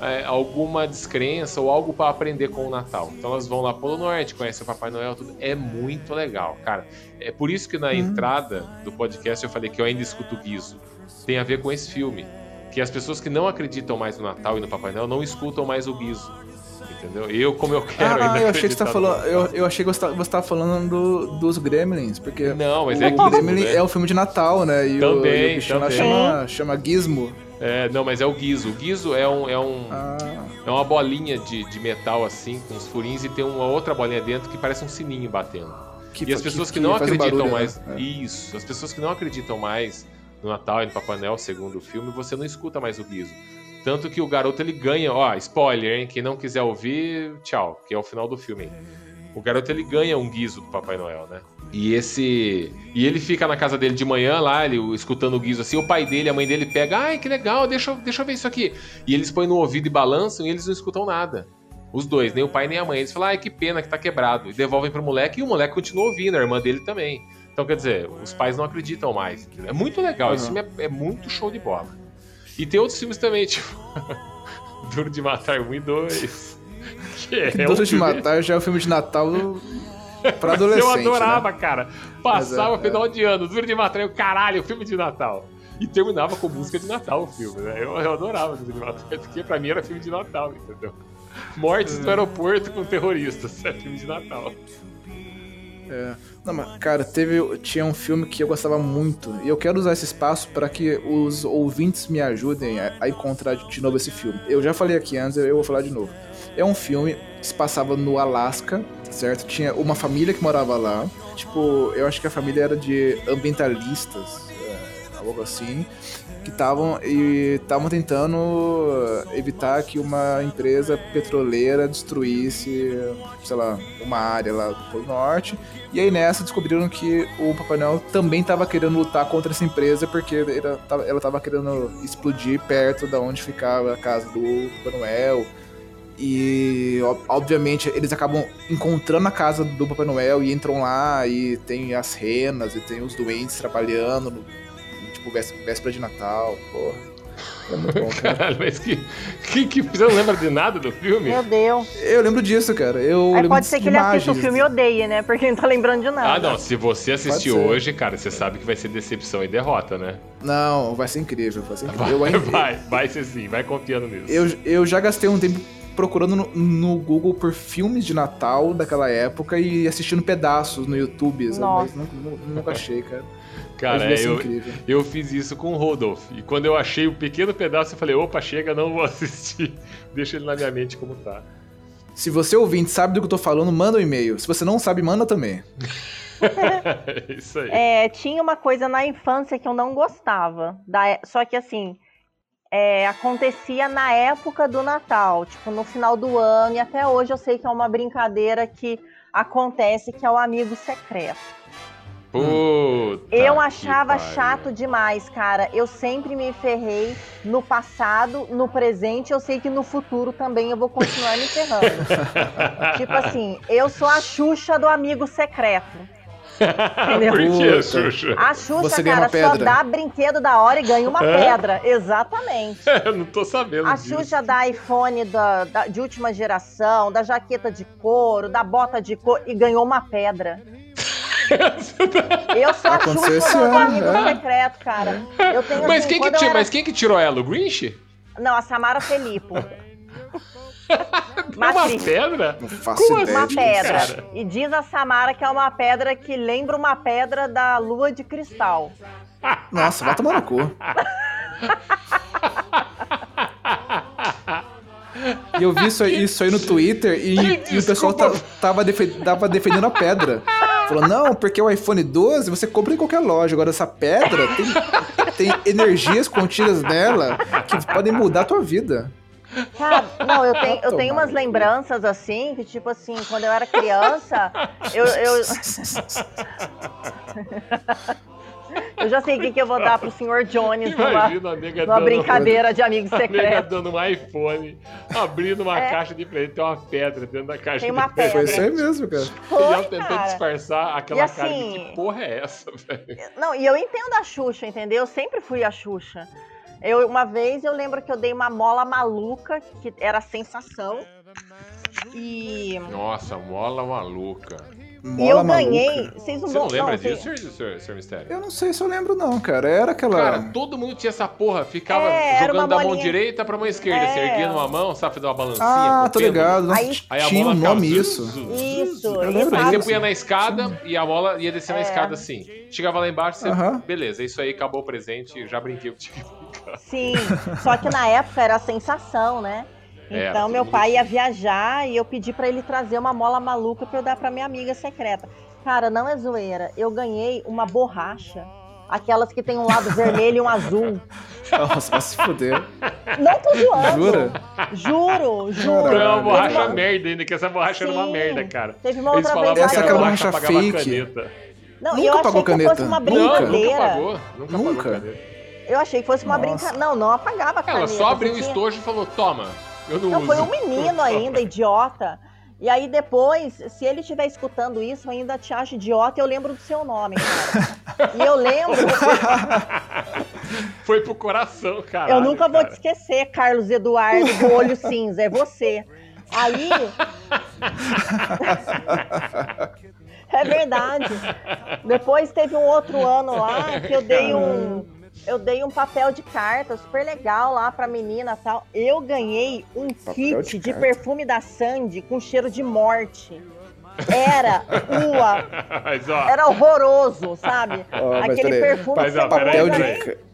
S2: é, alguma descrença ou algo pra aprender com o Natal. Então elas vão lá pro Polo Norte, conhecem o Papai Noel, tudo. É muito legal, cara. É por isso que na entrada do podcast eu falei que eu ainda escuto o Guizo. Tem a ver com esse filme. Que as pessoas que não acreditam mais no Natal e no Papai Noel não escutam mais o Guizo. Entendeu? Eu, como eu quero
S3: Ah,
S2: ainda
S3: eu achei que você tá falando. Eu, eu achei que você tá, você tava falando do- dos Gremlins, porque.
S2: Não, mas
S3: o
S2: é
S3: Gremlin
S2: né?
S3: é o filme de Natal, né? E o,
S2: Também,
S3: e o bichinho lá
S2: também.
S3: chama, chama Gizmo.
S2: É, não, mas é o guizo. O guizo é, um, é, um,
S3: Ah,
S2: é uma bolinha de, de metal assim, com os furinhos, e tem uma outra bolinha dentro que parece um sininho batendo.
S3: que
S2: e as pessoas que, não
S3: faz um
S2: acreditam
S3: barulho,
S2: mais.
S3: né? É.
S2: Isso, as pessoas que não acreditam mais no Natal e no Papai Noel, segundo o filme, você não escuta mais o guizo. Tanto que o garoto ele ganha, ó, spoiler, hein? Quem não quiser ouvir, tchau, que é o final do filme. hein? O garoto ele ganha um guizo do Papai Noel, né? E esse. E ele fica na casa dele de manhã lá, ele escutando o guizo assim, o pai dele, a mãe dele pega, ai, que legal, deixa, eu- deixa eu ver isso aqui. E eles põem no ouvido e balançam e eles não escutam nada. Os dois, nem o pai nem a mãe. Eles falam, ai, que pena que tá quebrado. E devolvem pro moleque e o moleque continua ouvindo, a irmã dele também. Então, quer dizer, os pais não acreditam mais. É muito legal, esse
S3: Uhum.
S2: filme é, é muito show de bola. E tem outros filmes também, tipo. Duro de Matar 1 e 2. Que é
S3: Que
S2: um
S3: de
S2: filme-
S3: Matar já é o filme de Natal pra adolescente.
S2: eu adorava,
S3: né?
S2: cara. Passava
S3: é,
S2: final de ano, Duro de Matar, eu, caralho, filme de Natal. E terminava com música de Natal o filme, né? Eu, eu adorava Duro de Matar, porque pra mim era filme de Natal, entendeu? Mortes
S3: É.
S2: no aeroporto com terroristas, é filme de Natal.
S3: É. Não, mas, cara, teve, tinha um filme que eu gostava muito. E eu quero usar esse espaço para que os ouvintes me ajudem a, a encontrar de novo esse filme. Eu já falei aqui antes, eu vou falar de novo. É um filme que se passava no Alasca, certo? Tinha uma família que morava lá. Tipo, eu acho que a família era de ambientalistas. é, algo assim, que estavam e estavam tentando evitar que uma empresa petroleira destruísse, sei lá, uma área lá do Polo Norte. E aí nessa descobriram que o Papai Noel também estava querendo lutar contra essa empresa porque ela tava- ela estava querendo explodir perto da onde ficava a casa do Papai Noel. E ob- obviamente eles acabam encontrando a casa do Papai Noel e entram lá e tem as renas e tem os doentes trabalhando, no, tipo vés- véspera de Natal, porra. É muito bom, cara.
S2: Caralho, mas que, que, que. Você não lembra de nada do filme?
S4: Meu Deus.
S3: Eu lembro disso, cara. Eu
S4: Aí
S3: lembro
S4: pode
S3: de
S4: ser que ele assista o filme e odeie, né? Porque não tá lembrando de nada.
S2: Ah, não. Se você
S3: ser.
S2: hoje, cara, você sabe que vai ser decepção e derrota, né?
S3: Não, vai ser incrível, vai ser
S2: Vai,
S3: incrível. Eu, ainda-
S2: vai, vai ser sim, vai confiando nisso.
S3: eu, eu já gastei um tempo procurando no, no Google por filmes de Natal daquela época e assistindo pedaços no YouTube?
S4: Nossa.
S3: mas nunca, nunca- achei, cara.
S2: Cara, eu,
S3: incrível.
S2: eu fiz isso com o Rodolph. E quando eu achei o pequeno pedaço, eu falei, opa, chega, não vou assistir. Deixa ele na minha mente como tá.
S3: Se você ouvinte sabe do que eu tô falando, manda um e-mail. Se você não sabe, manda também.
S2: É isso aí.
S4: É, tinha uma coisa na infância que eu não gostava. da é- só que assim, é, acontecia na época do Natal, tipo, no final do ano, e até hoje eu sei que é uma brincadeira que acontece, que é o amigo secreto.
S2: Puta
S4: eu achava chato demais, cara. Eu sempre me ferrei no passado, no presente, eu sei que no futuro também eu vou continuar me ferrando. tipo assim, eu sou a Xuxa do amigo secreto. Entendeu?
S2: Por que. Xuxa?
S4: A Xuxa,
S3: Você
S4: cara, só dá brinquedo da hora e ganha uma
S2: Hã?
S4: pedra. Exatamente.
S2: eu não tô sabendo
S4: A
S2: disso.
S4: Xuxa dá iPhone da, da- de última geração, da jaqueta de couro, da bota de couro e ganhou uma pedra. Eu sou a
S3: Aconteceu
S4: Xuxa do, amigo
S3: é.
S4: secreto, cara. Eu tenho
S2: mas,
S4: assim,
S2: quem que tirou,
S4: era-
S2: mas quem que tirou ela? O Grinch?
S4: Não, a Samara Felipe.
S2: Uma pedra?
S3: Não faço
S2: Como
S3: ideia.
S4: Uma
S3: de quem
S4: pedra.
S2: cara?
S4: E diz a Samara que é uma pedra que lembra uma pedra da lua de cristal.
S3: Nossa, vai tomar no cu. E eu vi isso aí, isso aí no Twitter e, e o pessoal ta- tava, tava defendendo a pedra. Falou, não, porque o iPhone 12 você compra em qualquer loja. Agora, essa pedra tem, tem energias contidas nela que podem mudar a tua vida.
S4: Cara, não, eu tenho, eu tenho umas lembranças assim, que tipo assim, quando eu era criança, eu, eu, eu já sei o que, que eu vou dar pro senhor Jones numa,
S2: Imagina a nega
S4: numa brincadeira de amigo
S2: a nega
S4: secreto.
S2: dando um iPhone, abrindo uma
S4: É.
S2: caixa de presente, tem uma pedra dentro da caixa
S4: Tem
S2: de
S4: uma
S2: presente.
S3: Foi
S4: pedra.
S3: isso aí mesmo, cara.
S2: E ela
S4: Foi, cara.
S2: disfarçar aquela
S4: E
S2: cara de
S4: assim-
S2: que porra é essa, velho?
S4: Não, e eu entendo a Xuxa, entendeu? Eu sempre fui a Xuxa. Eu, uma vez eu lembro que eu dei uma mola maluca, que era sensação. E,
S2: Nossa, mola maluca.
S4: e
S3: Mola
S4: eu
S3: maluca.
S4: ganhei. Vocês não
S2: Você não lembra
S4: vocês-
S2: disso, senhor, senhor, senhor Mistério?
S3: Eu não sei se eu lembro, não, cara. Era aquela.
S2: Cara, todo mundo tinha essa porra, ficava
S4: É, uma
S2: jogando da mão
S4: bolinha-
S2: direita pra mão esquerda,
S4: É.
S2: você erguia numa mão, sabe, fazer uma balancinha.
S3: ah,
S2: com
S3: tô
S2: pêndulo.
S3: ligado. Nossa,
S4: Aí-
S2: Aí a
S3: tinha
S2: bola
S3: um
S2: ficava
S3: nome
S2: zu,
S3: isso.
S4: Isso,
S3: Eu
S4: e
S3: lembro
S2: Aí você punha na escada e a bola ia descendo a
S4: É.
S2: escada assim. Chegava lá embaixo, você.
S3: Aham.
S2: Beleza, isso aí acabou o presente, já brinquei contigo.
S4: Sim, só que na época era a sensação, né? Então meu pai ia viajar e eu pedi pra ele trazer uma mola maluca pra eu dar pra minha amiga secreta. Cara, não é zoeira. Eu ganhei uma borracha, aquelas que tem um lado vermelho e um azul.
S3: Nossa, vai se fuder.
S4: Não tô zoando.
S3: Jura?
S4: Juro, juro.
S3: Caralho.
S2: É uma borracha
S4: uma-
S2: merda ainda, que essa borracha era uma
S4: Sim.
S2: merda, cara.
S4: Teve uma outra vez
S3: Essa
S2: que
S3: é
S2: era
S3: aquela
S2: borracha
S3: fake.
S4: Não,
S3: Nunca
S4: e eu achei
S3: pagou
S4: que fosse
S3: caneta.
S4: uma
S3: Nunca.
S2: Não, nunca
S4: brincadeira.
S2: pagou. Nunca,
S3: Nunca.
S2: pagou caneta.
S4: Eu achei que fosse uma brincadeira. Não, não apagava a caneta.
S2: Ela só abriu o
S4: tinha-
S2: estojo e falou: toma, eu não,
S4: Não,
S2: uso.
S4: foi um menino ainda, idiota. E aí depois, se ele estiver escutando isso, eu ainda te acho idiota e eu lembro do seu nome, cara. E eu lembro,
S2: Foi pro coração, cara.
S4: eu nunca vou te esquecer, Carlos Eduardo do Olho Cinza, é você. Aí. é verdade. Depois teve um outro ano lá que eu dei um. Eu dei um papel de carta super legal lá pra menina e tal. Eu ganhei um
S3: Papel
S4: kit
S3: de
S4: de, perfume da Sandy com cheiro de morte. Era ua,
S2: Mas ó,
S4: era horroroso, sabe?
S3: Mas
S4: Aquele
S3: peraí.
S4: perfume
S2: Mas,
S4: que
S2: ó,
S4: você
S3: Papel de.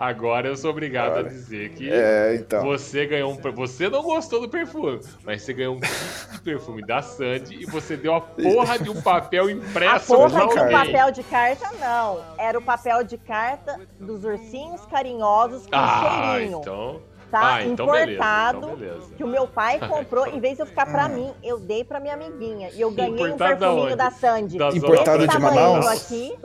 S2: Agora eu sou obrigado a dizer que
S3: É, então.
S2: você ganhou um. Você não gostou do perfume, mas você ganhou um kit de perfume da Sandy e você deu a porra de um papel
S4: A
S2: impresso
S4: porra
S2: pra
S4: de um papel de carta, não. Era o papel de carta dos ursinhos carinhosos com
S2: Ah,
S4: cheirinho.
S2: então.
S4: Tá?
S2: Ah, então beleza,
S4: Importado.
S2: então beleza.
S4: Que o meu pai comprou, em vez de eu ficar pra mim, eu dei pra minha amiguinha. E eu ganhei um
S2: Importado da
S4: perfuminho
S2: onde?
S4: da Sandy.
S2: Da Zona
S3: Importado de
S4: tamanho
S3: Manaus?
S4: aqui.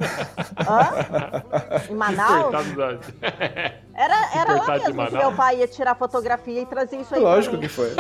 S4: Hã? Em Manaus?
S2: Importado da-
S4: Era, era lá
S2: de
S4: mesmo que meu pai ia tirar fotografia e trazer isso aí
S3: Lógico que foi.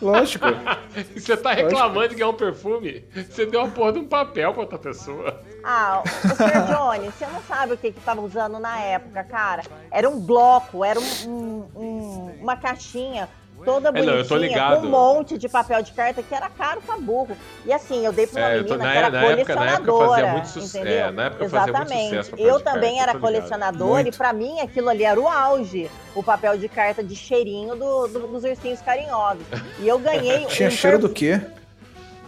S3: Lógico.
S2: Você tá reclamando de ganhar um perfume? Você deu a porra de um papel pra outra pessoa.
S4: Ah, o Sr. Johnny, você não sabe o que que tava usando na época, cara. Era um bloco, era um- um- um- uma caixinha toda
S2: É, não,
S4: bonitinha,
S2: eu tô ligado.
S4: com um monte de papel de carta que era caro pra burro. E assim, eu dei pra uma
S2: É, eu tô-
S4: menina
S2: na-
S4: que era
S2: na época- na época
S4: colecionadora,
S2: fazia muito
S4: entendeu?
S2: é, na época fazia muito
S4: Exatamente.
S2: sucesso
S4: eu também
S2: carta,
S4: era
S2: tô ligado.
S4: colecionador e pra mim aquilo ali era o auge. O papel de carta de cheirinho do- do- dos ursinhos carinhosos. E eu ganhei
S3: Tinha
S4: um
S3: cheiro
S4: per-
S3: do quê?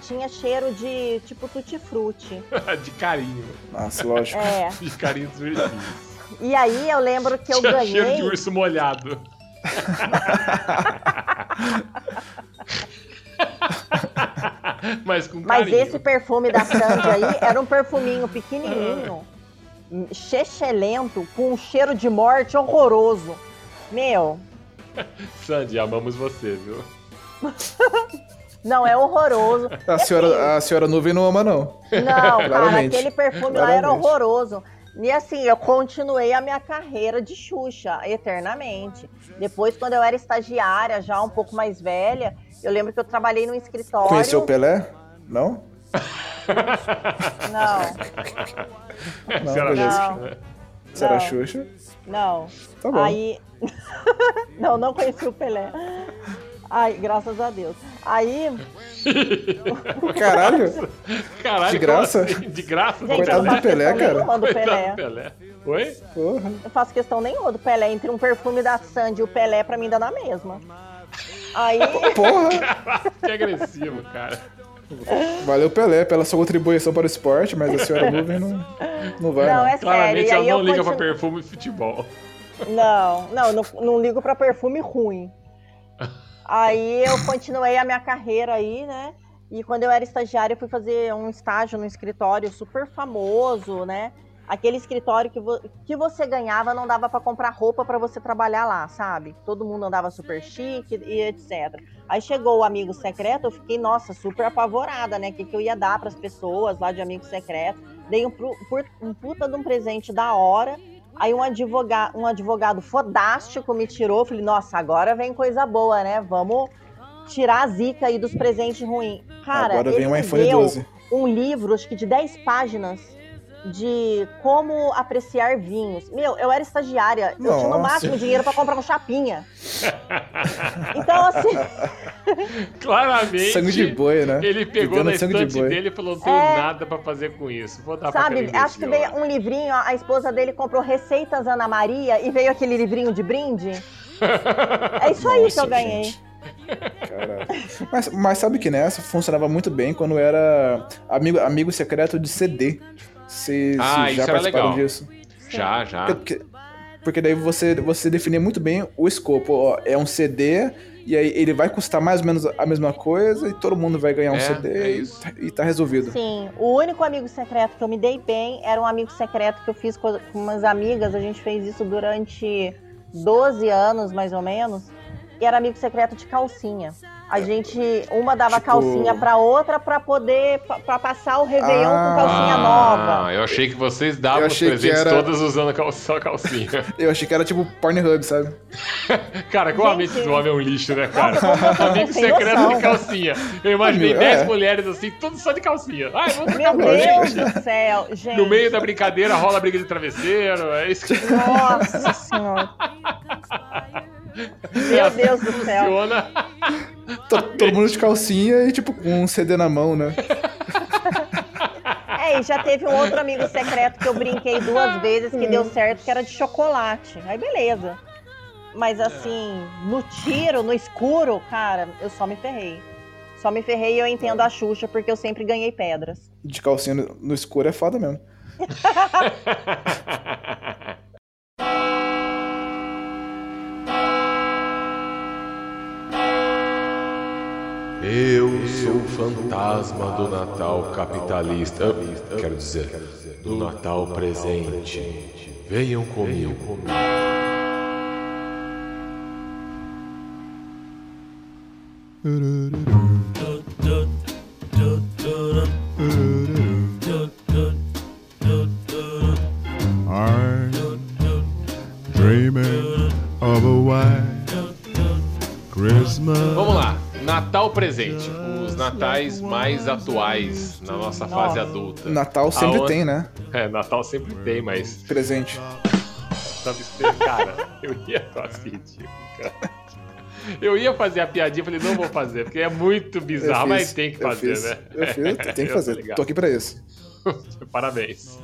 S4: Tinha cheiro de tipo tutti-frutti.
S2: de carinho.
S3: Nossa, lógico.
S4: É.
S2: De carinho dos ursinhos.
S4: E aí eu lembro que eu
S2: Tinha cheiro de
S4: ganhei.
S2: urso molhado. Mas com
S4: Mas esse perfume da Sandy aí era um perfuminho pequenininho, chechelento, com um cheiro de morte horroroso. Meu,
S2: Sandy, amamos você, viu?
S4: não, é horroroso.
S3: A senhora, a senhora nuvem não ama, não.
S4: Não, cara,
S3: Claramente.
S4: aquele perfume lá era
S3: Claramente.
S4: horroroso. E assim, eu continuei a minha carreira de Xuxa eternamente. Depois, quando eu era estagiária, já um pouco mais velha, eu lembro que eu trabalhei no escritório.
S3: Conheceu o Pelé? Não?
S4: Não,
S3: Não? Você era
S4: Não.
S3: Xuxa?
S4: não.
S3: Tá bom.
S4: Aí. não, não conheci o Pelé. Ai, graças a Deus. Aí.
S3: Caralho.
S2: Caralho,
S3: De graça?
S2: assim? De graça?
S4: Gente,
S3: Coitado
S4: eu não
S3: do
S4: faço
S3: Pelé,
S4: questão
S3: cara.
S4: nenhuma do Pelé.
S2: Pelé. Oi?
S3: Porra.
S4: Eu faço questão nenhuma do Pelé. Entre um perfume da Sandy e o Pelé, pra mim dá na mesma. Aí.
S3: Porra.
S2: Que agressivo, cara.
S3: Valeu, Pelé, pela sua contribuição para o esporte, mas a senhora nuvem não, não vai.
S4: Não,
S3: não.
S4: é sério.
S2: Claramente ela
S4: aí
S2: não
S4: eu
S2: liga pra
S4: continuo-
S2: perfume e futebol.
S4: Não, não, não, não ligo pra perfume ruim. Aí eu continuei a minha carreira aí, né? E quando eu era estagiária, eu fui fazer um estágio num escritório super famoso, né? Aquele escritório que, vo- que você ganhava não dava pra comprar roupa pra você trabalhar lá, sabe? Todo mundo andava super chique e etc. Aí chegou o amigo secreto, eu fiquei, nossa, super apavorada, né? O que, que eu ia dar pras pessoas lá de amigo secreto. Dei um, um puta de um presente da hora. Aí um advogado, um advogado fodástico me tirou. Falei, nossa, agora vem coisa boa, né? Vamos tirar a zica aí dos presentes ruins. Cara,
S3: Agora vem um iPhone
S4: deu
S3: 12.
S4: um livro, acho que de 10 páginas, de como apreciar vinhos. Meu, eu era estagiária, eu tinha no
S3: Nossa.
S4: máximo dinheiro pra comprar um chapinha. Então, assim,
S2: Claramente.
S3: Sangue de boi, né?
S2: Ele pegou na
S3: sangue de
S2: estante
S3: boi.
S2: dele e falou: não tenho
S4: É.
S2: nada pra fazer com isso. Vou dar pra
S4: sabe,
S2: aquela
S4: acho que veio
S2: lá."
S4: um livrinho, a esposa dele comprou Receitas Ana Maria e veio aquele livrinho de brinde. É isso aí que
S3: Nossa,
S4: eu ganhei.
S3: gente. Mas, mas sabe que nessa funcionava muito bem quando era amigo, amigo secreto de CD. Vocês
S2: Ah,
S3: já participaram
S2: legal.
S3: disso?
S2: Já, já.
S3: Porque, porque daí você, você definia muito bem o escopo. Ó, é um CD, e aí ele vai custar mais ou menos a mesma coisa, e todo mundo vai ganhar um
S2: É,
S3: CD
S2: é
S3: e,
S2: isso.
S3: e tá resolvido.
S4: Sim, o único amigo secreto que eu me dei bem era um amigo secreto que eu fiz com com umas amigas. A gente fez isso durante 12 anos, mais ou menos. E era amigo secreto de calcinha. A gente, uma dava
S3: Tipo-
S4: calcinha pra outra pra poder, pra, pra passar o Réveillon
S3: Ah.
S4: com calcinha nova.
S2: Eu achei que vocês davam os presentes
S3: era-
S2: todos usando cal- só calcinha.
S3: Eu achei que era tipo Pornhub, sabe?
S2: Cara, como a
S4: Gente.
S2: mente do homem é um lixo, né, cara? Amigo secreto
S4: noção.
S2: de calcinha. Eu imaginei
S3: Amigo,
S2: 10
S3: é.
S2: mulheres assim, tudo só de calcinha. Ai, vamos
S4: Meu
S3: Lógico.
S4: Deus do céu, gente.
S2: No meio da brincadeira rola a briga de travesseiro. É isso que
S4: Nossa senhora. Meu Deus do céu.
S2: funciona.
S3: To- Todo mundo de calcinha e tipo com um CD na mão, né?
S4: É, e já teve um outro amigo secreto que eu brinquei duas vezes que deu certo, que era de chocolate. Aí beleza. Mas assim, no tiro, no escuro, cara, eu só me ferrei. Só me ferrei e eu entendo a Xuxa, porque eu sempre ganhei pedras.
S3: De calcinha no, no escuro é foda mesmo.
S2: Eu sou o fantasma do Natal capitalista. Ah, Quero dizer, do Natal presente. Venham comigo.
S5: I'm dreaming of a white Christmas.
S2: Vamos lá. Natal presente. Os natais mais atuais na nossa fase adulta.
S3: Natal sempre
S2: Aonde-
S3: tem, né?
S2: É, Natal sempre tem, mas.
S3: Presente.
S2: Tava esperando. Cara, eu ia fazer ridículo, cara. Eu ia fazer a piadinha, falei, não vou fazer, porque é muito
S3: Eu
S2: bizarro,
S3: fiz,
S2: mas tem que
S3: eu
S2: fazer,
S3: fiz,
S2: né?
S3: Eu fiz, tem que
S2: Eu tô
S3: fazer.
S2: ligado.
S3: Tô aqui pra isso.
S2: Parabéns.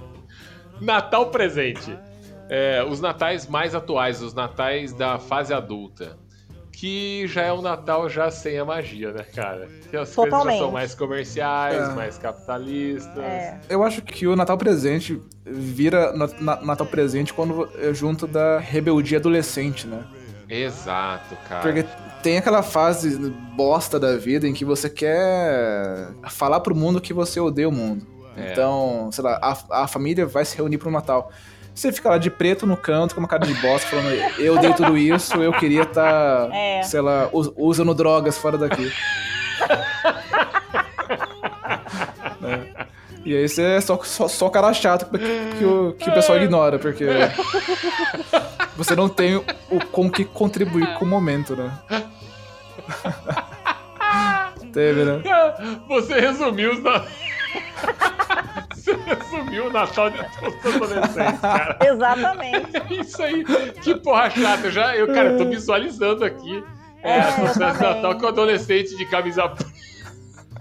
S2: Natal presente. É, os natais mais atuais, os natais da fase adulta. Que já é um Natal já sem a magia, né, cara? Que as coisas já
S4: Totalmente.
S2: são mais comerciais,
S3: É.
S2: mais capitalistas.
S4: É.
S3: Eu acho que o Natal presente vira na- na- Natal presente quando é junto da rebeldia adolescente, né?
S2: Exato, cara.
S3: Porque tem aquela fase bosta da vida em que você quer falar pro mundo que você odeia o mundo.
S2: É.
S3: Então, sei lá, a, a família vai se reunir pro Natal. Você fica lá de preto no canto, com uma cara de bosta, falando, eu odeio tudo isso, eu queria estar,
S4: É.
S3: sei lá, us- usando drogas fora daqui. Né? E aí você é só, só, só cara chato que, que o, que o pessoal ignora, porque você não tem o, com que contribuir com o momento, né? Teve, né?
S2: Você resumiu os resumiu o Natal de todos os adolescentes, cara.
S4: Exatamente.
S2: É isso aí. Que porra chata. Eu já, eu, cara, eu tô visualizando aqui. É,
S4: É,
S2: a
S4: eu
S2: festa de. Natal com o adolescente de camisa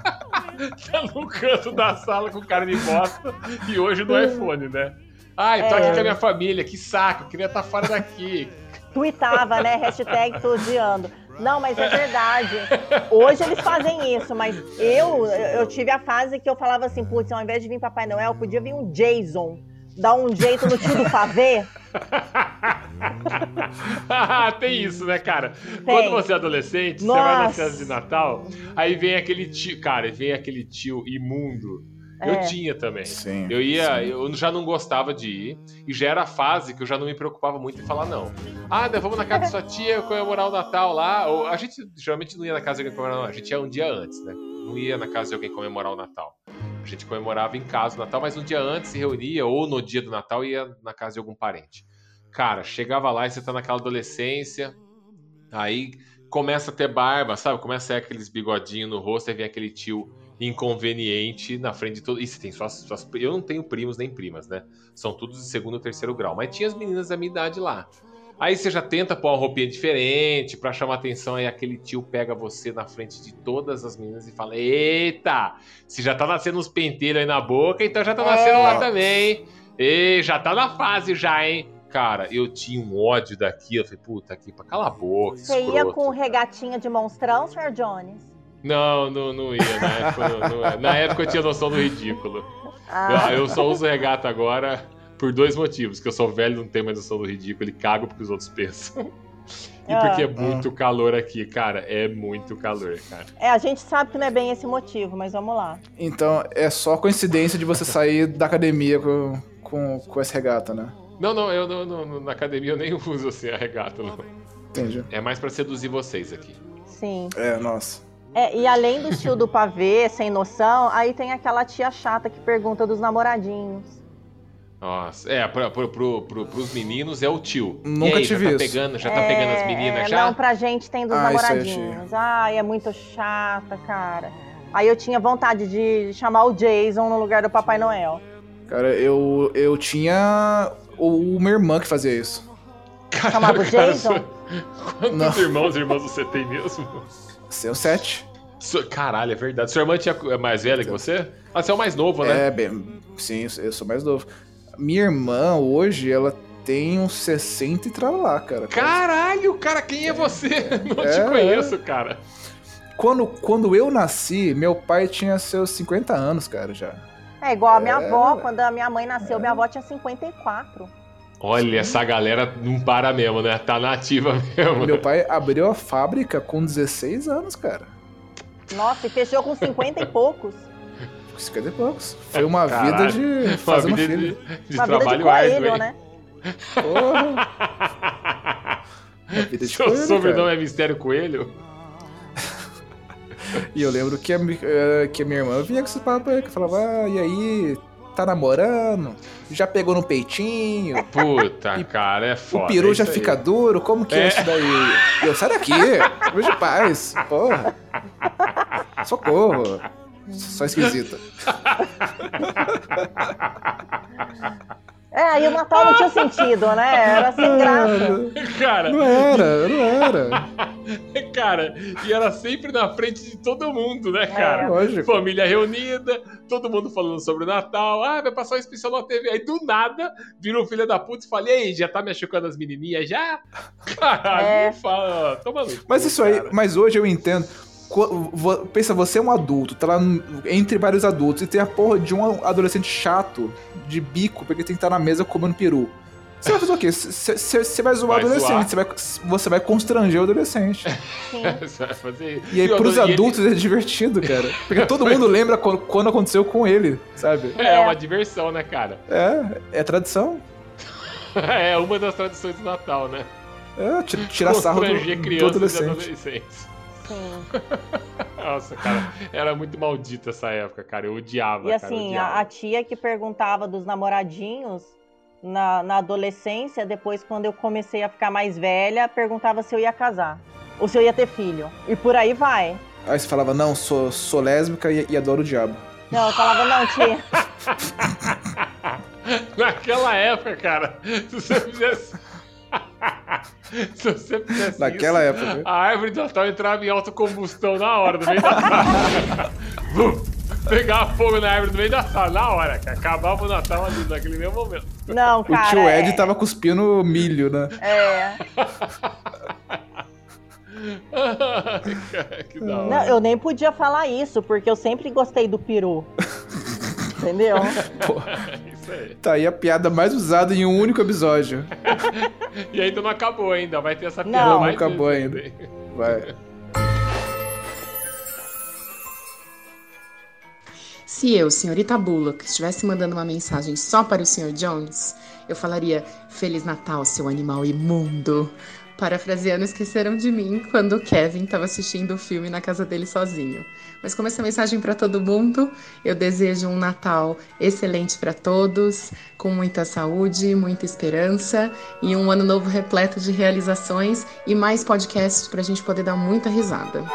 S2: tá no canto da sala com cara de bosta e hoje no iPhone, né? Ai, tô
S4: É.
S2: aqui com a minha família, que saco, queria estar fora daqui.
S4: Tweetava, né? Hashtag tô odiando. Não, mas é verdade. Hoje eles fazem isso, mas eu, eu tive a fase que eu falava assim, putz, ao invés de vir Papai Noel, podia vir um Jason. Dar um jeito no tio do pavê.
S2: Tem isso, né, cara? Quando você é adolescente, você vai na
S4: Nossa.
S2: festa de Natal, aí vem aquele tio, cara, vem aquele tio imundo. Eu
S4: É.
S2: tinha também.
S3: Sim.
S2: Eu ia, eu já não gostava de ir, e já era a fase que eu já não me preocupava muito em falar não. Ah, né, vamos na casa da sua tia comemorar o Natal lá. Ou, a gente geralmente não ia na casa de alguém comemorar, não. A gente ia um dia antes, né? Não ia na casa de alguém comemorar o Natal. A gente comemorava em casa o Natal, mas um dia antes se reunia, ou no dia do Natal ia na casa de algum parente. Cara, chegava lá e você tá naquela adolescência, aí começa a ter barba, sabe? Começa a sair aqueles bigodinhos no rosto, aí vem aquele tio inconveniente na frente de todo. E você tem suas, suas. Eu não tenho primos nem primas, né? São todos de segundo ou terceiro grau. Mas tinha as meninas da minha idade lá. Aí você já tenta pôr uma roupinha diferente pra chamar atenção, aí aquele tio pega você na frente de todas as meninas e fala: Eita, se já tá nascendo uns penteiros aí na boca, então já tá nascendo
S4: É.
S2: lá também, hein? E já tá na fase já, hein? Cara, eu tinha um ódio daqui, eu falei, puta aqui, pra cala a boca,
S4: Você ia
S2: escroto.
S4: com regatinha de monstrão, Sr. Jones?
S2: Não, não, não ia. Na época, não- não- na época eu tinha noção do ridículo.
S4: Ah,
S2: Eu, eu só uso regata agora por dois motivos. Que eu sou velho e não tenho mais noção do ridículo e cago porque os outros pensam. E
S4: Ah.
S2: porque é muito calor aqui, cara. É muito calor, cara.
S4: É, a gente sabe que não é bem esse motivo, mas vamos lá.
S3: Então é só coincidência de você sair da academia com, com, com essa regata, né?
S2: Não, não, eu não- não- na academia eu nem uso assim a regata, não.
S3: Entendi.
S2: É mais pra seduzir vocês aqui.
S4: Sim.
S3: É, nossa.
S4: É, e além do tio do pavê, sem noção, aí tem aquela tia chata que pergunta dos namoradinhos.
S2: Nossa, é, pro, pro, pro, pros meninos é o tio.
S3: Nunca
S2: e aí,
S3: tive
S2: já tá
S3: isso.
S2: pegando, já tá pegando as meninas
S4: É,
S2: já?
S4: Não, pra gente tem dos
S3: Ah, isso aí eu
S4: namoradinhos. Ai, é muito chata, cara. Aí eu tinha vontade de chamar o Jason no lugar do Papai Noel.
S3: Cara, eu, eu tinha o, uma irmã que fazia isso.
S4: Chamava o
S2: Cara,
S4: Jason?
S2: Quantos
S3: Não.
S2: irmãos e irmãs você tem mesmo?
S3: Seu sete.
S2: Su- Caralho, é verdade. Sua irmã tinha, é mais velha que você? Ah, você é o mais novo, né?
S3: É, bem. Sim, eu sou mais novo. Minha irmã, hoje, ela tem uns 60 e tralalá, cara.
S2: Caralho, cara, quem é você? Não te
S3: É,
S2: conheço, cara.
S3: Quando, quando eu nasci, meu pai tinha seus 50 anos, cara, já.
S4: É igual a minha
S3: É,
S4: avó, quando a minha mãe nasceu, minha avó tinha 54.
S2: Olha, essa galera não para mesmo, né? Tá nativa mesmo.
S3: Meu pai abriu a fábrica com 16 anos, cara.
S4: Nossa, e fechou com 50 e poucos.
S3: 50 e poucos. Foi uma vida
S2: Caralho.
S3: de
S2: Uma
S3: fazer uma
S2: vida
S3: filha.
S2: de, de
S4: Uma vida de
S2: trabalho árduo,
S4: coelho,
S2: hein?
S4: né?
S3: Porra. Vida de
S2: Seu
S3: coelho,
S2: sobrenome
S3: cara.
S2: é Mistério Coelho?
S3: E eu lembro que a, eh, que a minha irmã vinha com esse papo aí, que falava, ah, e aí, tá namorando? Já pegou no peitinho?
S2: Puta, cara, é foda.
S3: o peru
S2: é
S3: já
S2: aí.
S3: fica duro? Como que é,
S2: É.
S3: isso daí? E Eu, sai daqui, vejo de paz, porra. Socorro. Só esquisita.
S4: É, aí o Natal não tinha sentido, né? Era sem graça.
S2: Cara,
S3: Não era, não era.
S2: cara, e era sempre na frente de todo mundo, né,
S4: É.
S2: cara?
S3: Lógico.
S2: Família reunida, todo mundo falando sobre o Natal. Ah, vai passar um especial na TV. Aí do nada, virou filho da puta e falei, ei, já tá me achocando as menininhas já? Caralho,
S4: É.
S2: fala. Toma no
S3: Mas isso aí,
S2: cara.
S3: mas hoje eu entendo. Pensa, você é um adulto, tá lá entre vários adultos, e tem a porra de um adolescente chato, de bico, porque tem que estar na mesa comendo peru. Você vai fazer o quê? Você vai zoar o
S2: Vai
S3: adolescente, você vai, você vai constranger o adolescente.
S4: Sim.
S2: Você vai fazer
S3: E aí,
S2: o
S3: pros
S2: e ele-
S3: adultos, é divertido, cara. Porque todo mundo lembra quando, quando aconteceu com ele, sabe?
S2: É uma diversão, né, cara?
S3: É, é tradição.
S2: É uma das tradições do Natal, né?
S3: É, tira, tira sarro do,
S2: Constranger
S3: do
S2: e
S3: adolescente.
S2: adolescentes.
S4: Sim.
S2: Nossa, cara, era muito maldita essa época, cara. Eu odiava,
S4: E
S2: cara.
S4: assim,
S2: odiava.
S4: a, a tia que perguntava dos namoradinhos na, na adolescência, depois quando eu comecei a ficar mais velha, perguntava se eu ia casar. Ou se eu ia ter filho. E por aí vai.
S3: Aí você falava, não, sou, sou lésbica e, e adoro o diabo.
S4: Não, eu falava, não, tia.
S2: Naquela época, cara, se você fizesse. se você fizesse
S3: Naquela
S2: isso,
S3: época.
S2: a árvore de Natal entrava em autocombustão na hora, no meio da Pegava fogo na árvore no meio da sala, na hora, que acabava o Natal ali, naquele mesmo momento.
S4: Não,
S3: O
S4: cara.
S3: tio Ed
S4: é-
S3: tava cuspindo milho, né?
S4: É.
S2: Ai, cara, que da hora.
S4: Não, eu nem podia falar isso, porque eu sempre gostei do peru. Entendeu?
S2: Isso aí.
S3: Tá aí a piada mais usada em um único episódio.
S2: E ainda não acabou ainda, vai ter essa
S4: Não.
S2: piada
S3: Não,
S2: mais
S3: acabou ainda. Vai.
S10: Se eu, senhorita Bullock, estivesse mandando uma mensagem só para o Sr. Jones, eu falaria Feliz Natal, seu animal imundo. Parafraseando Esqueceram de Mim quando o Kevin estava assistindo o filme na casa dele sozinho. Mas como essa mensagem para todo mundo, eu desejo um Natal excelente para todos, com muita saúde, muita esperança e um ano novo repleto de realizações e mais podcasts para a gente poder dar muita risada.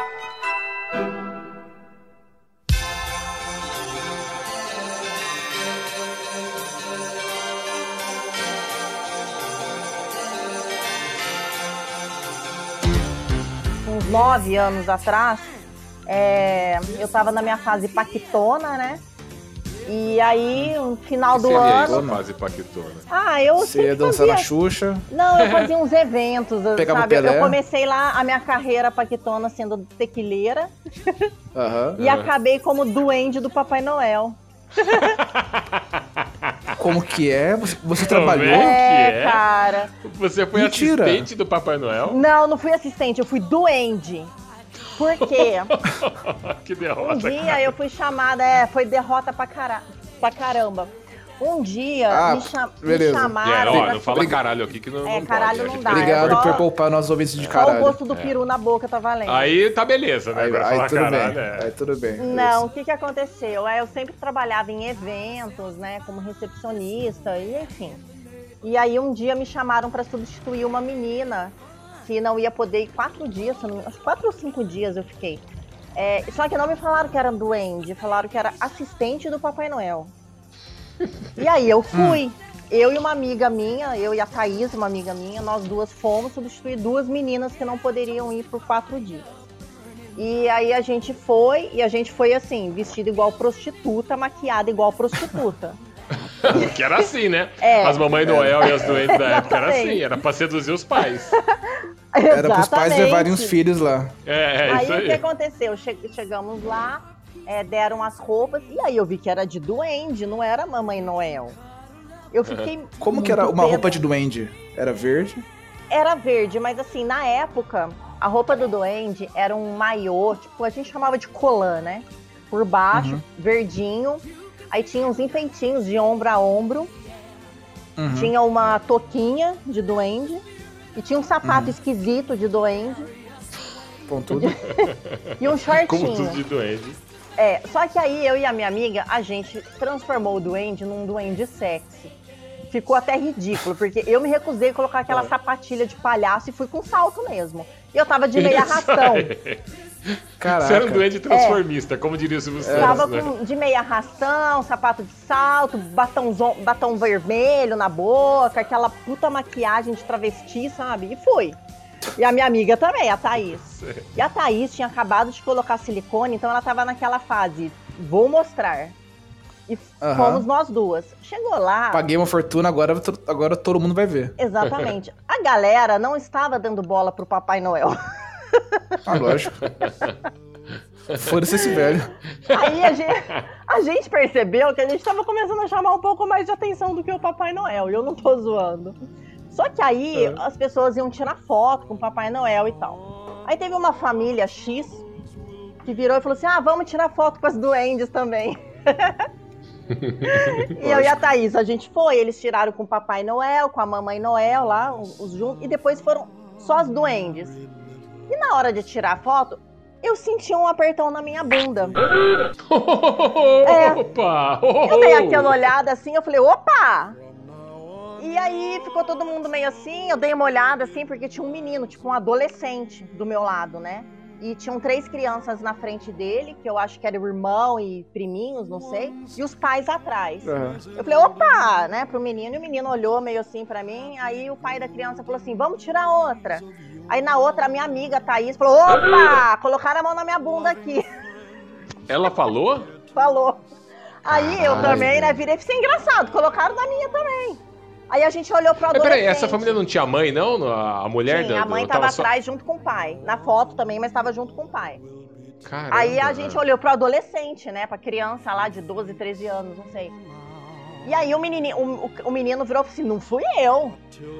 S4: Nove anos atrás, é, eu tava na minha fase paquitona, né? E aí, no final do
S2: Seria
S4: ano.
S2: isso, fase paquetona.
S4: Ah, eu
S3: Você ia dançar na
S4: fazia...
S3: Xuxa.
S4: Não, eu fazia uns eventos,
S3: Pegava
S4: sabe? Eu-
S3: Pelé.
S4: Eu comecei lá a minha carreira paquitona sendo tequileira e acabei como duende do Papai Noel.
S3: Como que é? Você, você
S2: Como
S3: trabalhou?
S2: é?
S4: É,
S2: que é?
S4: cara.
S2: Você foi
S3: Mentira.
S2: assistente do Papai Noel?
S4: Não, não fui assistente, eu fui duende. Por quê?
S2: que
S4: Um
S2: derrota.
S4: dia eu fui chamada, é, foi derrota pra, cara, pra caramba. Um dia
S3: Ah,
S4: me, cha- me
S3: beleza.
S2: É,
S4: chamaram.
S2: ó,
S4: pra-
S2: não fala caralho aqui que não,
S4: É,
S2: não
S4: caralho
S2: pode.
S4: não dá,
S2: gente-
S4: é
S3: Obrigado
S4: só-
S3: por poupar nossos ouvintes de
S4: Só o
S3: caralho.
S4: gosto do peru na boca tá valendo.
S2: Aí tá beleza, né?
S3: Aí, aí
S2: falar
S3: tudo
S2: caralho,
S3: bem.
S2: é.
S3: Aí tudo bem.
S4: Não, o que que aconteceu? É, Eu sempre trabalhava em eventos, né, como recepcionista e enfim. E aí um dia me chamaram para substituir uma menina que não ia poder ir quatro dias, quatro ou cinco dias eu fiquei. É, só que não me falaram que era duende, falaram que era assistente do Papai Noel. E aí eu fui. Eu e uma amiga minha, eu e a Thaís, uma amiga minha, nós duas fomos substituir duas meninas que não poderiam ir por quatro dias. E aí a gente foi, e a gente foi assim, vestida igual prostituta, maquiada igual prostituta.
S2: Que era assim, né?
S4: É.
S2: As mamães Noel e as doentes da época era assim, era pra seduzir os pais.
S3: Era pros pais levarem os filhos lá.
S2: É, é
S4: aí
S2: isso
S4: o que
S2: aí.
S4: aconteceu? Che- chegamos lá, é, deram as roupas, e aí eu vi que era de duende, não era Mamãe Noel. Eu fiquei.
S3: Como que era uma
S4: pena.
S3: roupa de duende? Era verde?
S4: Era verde, mas assim, na época, a roupa do duende era um maiô, tipo, a gente chamava de colã, né? Por baixo,
S3: Uhum.
S4: verdinho. Aí tinha uns enfeitinhos de ombro a ombro.
S3: Uhum.
S4: Tinha uma toquinha de duende. E tinha um sapato
S3: Uhum.
S4: esquisito de duende.
S3: Pontudo.
S4: E um shortinho.
S2: Como tudo de doente.
S4: É, só que aí eu e a minha amiga, a gente transformou o duende num duende sexy. Ficou até ridículo, porque eu me recusei a colocar aquela sapatilha de palhaço e fui com salto mesmo. E eu tava de meia
S2: Isso
S4: arrastão.
S3: Caraca.
S2: Você era um doente transformista, como diria o Silvio Santos,
S4: Tava
S2: né?
S4: com, de meia arrastão, sapato de salto, batomzão- batom vermelho na boca, aquela puta maquiagem de travesti, sabe? E fui. E a minha amiga também, a Thaís. E a Thaís tinha acabado de colocar silicone, então ela tava naquela fase, vou mostrar. E
S3: Aham.
S4: fomos nós duas. Chegou lá.
S3: Paguei uma fortuna, agora, agora todo mundo vai ver.
S4: Exatamente. A galera não estava dando bola pro Papai Noel.
S3: Ah, lógico. Foda-se esse velho.
S4: Aí a gente, a gente percebeu que a gente tava começando a chamar um pouco mais de atenção do que o Papai Noel. E eu não tô zoando. Só que aí
S3: É.
S4: as pessoas iam tirar foto com o Papai Noel e tal. Aí teve uma família X que virou e falou assim: ah, vamos tirar foto com as duendes também. E eu e a Thaís, a gente foi, eles tiraram com o Papai Noel, com a Mamãe Noel lá, os os juntos, e depois foram só as duendes. E na hora de tirar a foto, eu senti um apertão na minha bunda. É.
S2: Opa!
S4: Eu dei aquela olhada assim, eu falei, opa! E aí ficou todo mundo meio assim, eu dei uma olhada assim, porque tinha um menino, tipo um adolescente do meu lado, né? E tinham três crianças na frente dele, que eu acho que era o irmão e priminhos, não sei, e os pais atrás. Eu falei, opa, né, pro menino, e o menino olhou meio assim pra mim, aí o pai da criança falou assim, vamos tirar outra. Aí na outra, a minha amiga Thaís falou, opa, colocaram a mão na minha bunda aqui.
S2: Ela falou?
S4: Falou. Aí eu também, né, virei, isso é engraçado, colocaram na minha também. Aí a gente olhou pro
S2: Mas
S4: adolescente.
S2: peraí, essa família não tinha mãe, não? A mulher
S4: Sim,
S2: da.
S4: a mãe
S2: do-
S4: tava,
S2: só-
S4: atrás junto com o pai. Na foto também, mas tava junto com o pai.
S2: Caramba,
S4: Aí a gente olhou pro adolescente, né? Pra criança lá de 12, 13 anos, não sei. E aí o menino, o, o- o menino virou e falou assim, não fui eu.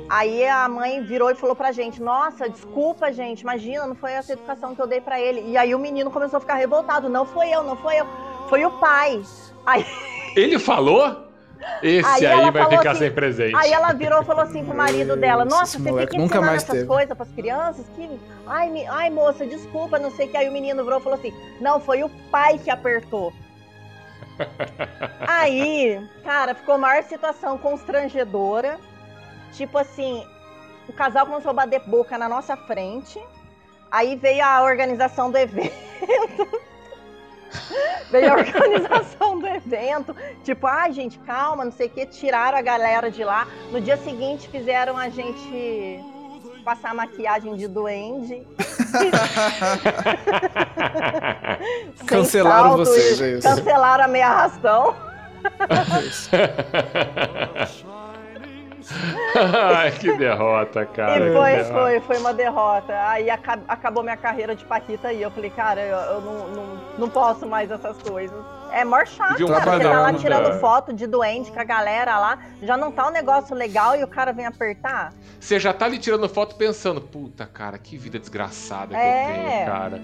S4: Aí a mãe virou e falou pra gente, nossa, desculpa, gente, imagina, não foi essa educação que eu dei pra ele. E aí o menino começou a ficar revoltado, não foi eu, não foi eu, foi o pai. Aí,
S2: Ele falou? Esse
S4: Aí
S2: aí,
S4: ela
S2: vai ficar
S4: assim-
S2: sem presente.
S4: aí ela virou e falou assim pro marido dela,
S3: Esse
S4: nossa, você
S3: moleque
S4: fica
S3: nunca
S4: ensinando
S3: mais
S4: essas
S3: teve."
S4: coisas pras crianças? Que... Ai, me- ai, moça, desculpa, não sei o que. Aí o menino virou e falou assim, não, foi o pai que apertou. Aí, cara, ficou a maior situação constrangedora. Tipo assim, o casal começou a bater boca na nossa frente. Aí veio a organização do evento. veio a organização do evento. Tipo, ai, gente, calma, não sei o que. Tiraram a galera de lá. No dia seguinte fizeram a gente passar maquiagem de duende.
S3: Cancelaram vocês, é isso.
S4: Cancelaram a meia arrastão.
S2: Ai, que derrota, cara.
S4: E foi,
S2: derrota.
S4: foi, foi uma derrota. Aí aca- acabou minha carreira de Paquita aí. Eu falei, cara, eu, eu não, não, não posso mais essas coisas. É mó chato, cara. Você tá lá
S3: trabalhando,
S4: tirando foto de doente com a galera lá. Já não tá um negócio legal e o cara vem apertar.
S2: Você já tá ali tirando foto pensando, puta, cara, que vida desgraçada que
S4: É.
S2: eu tenho, cara.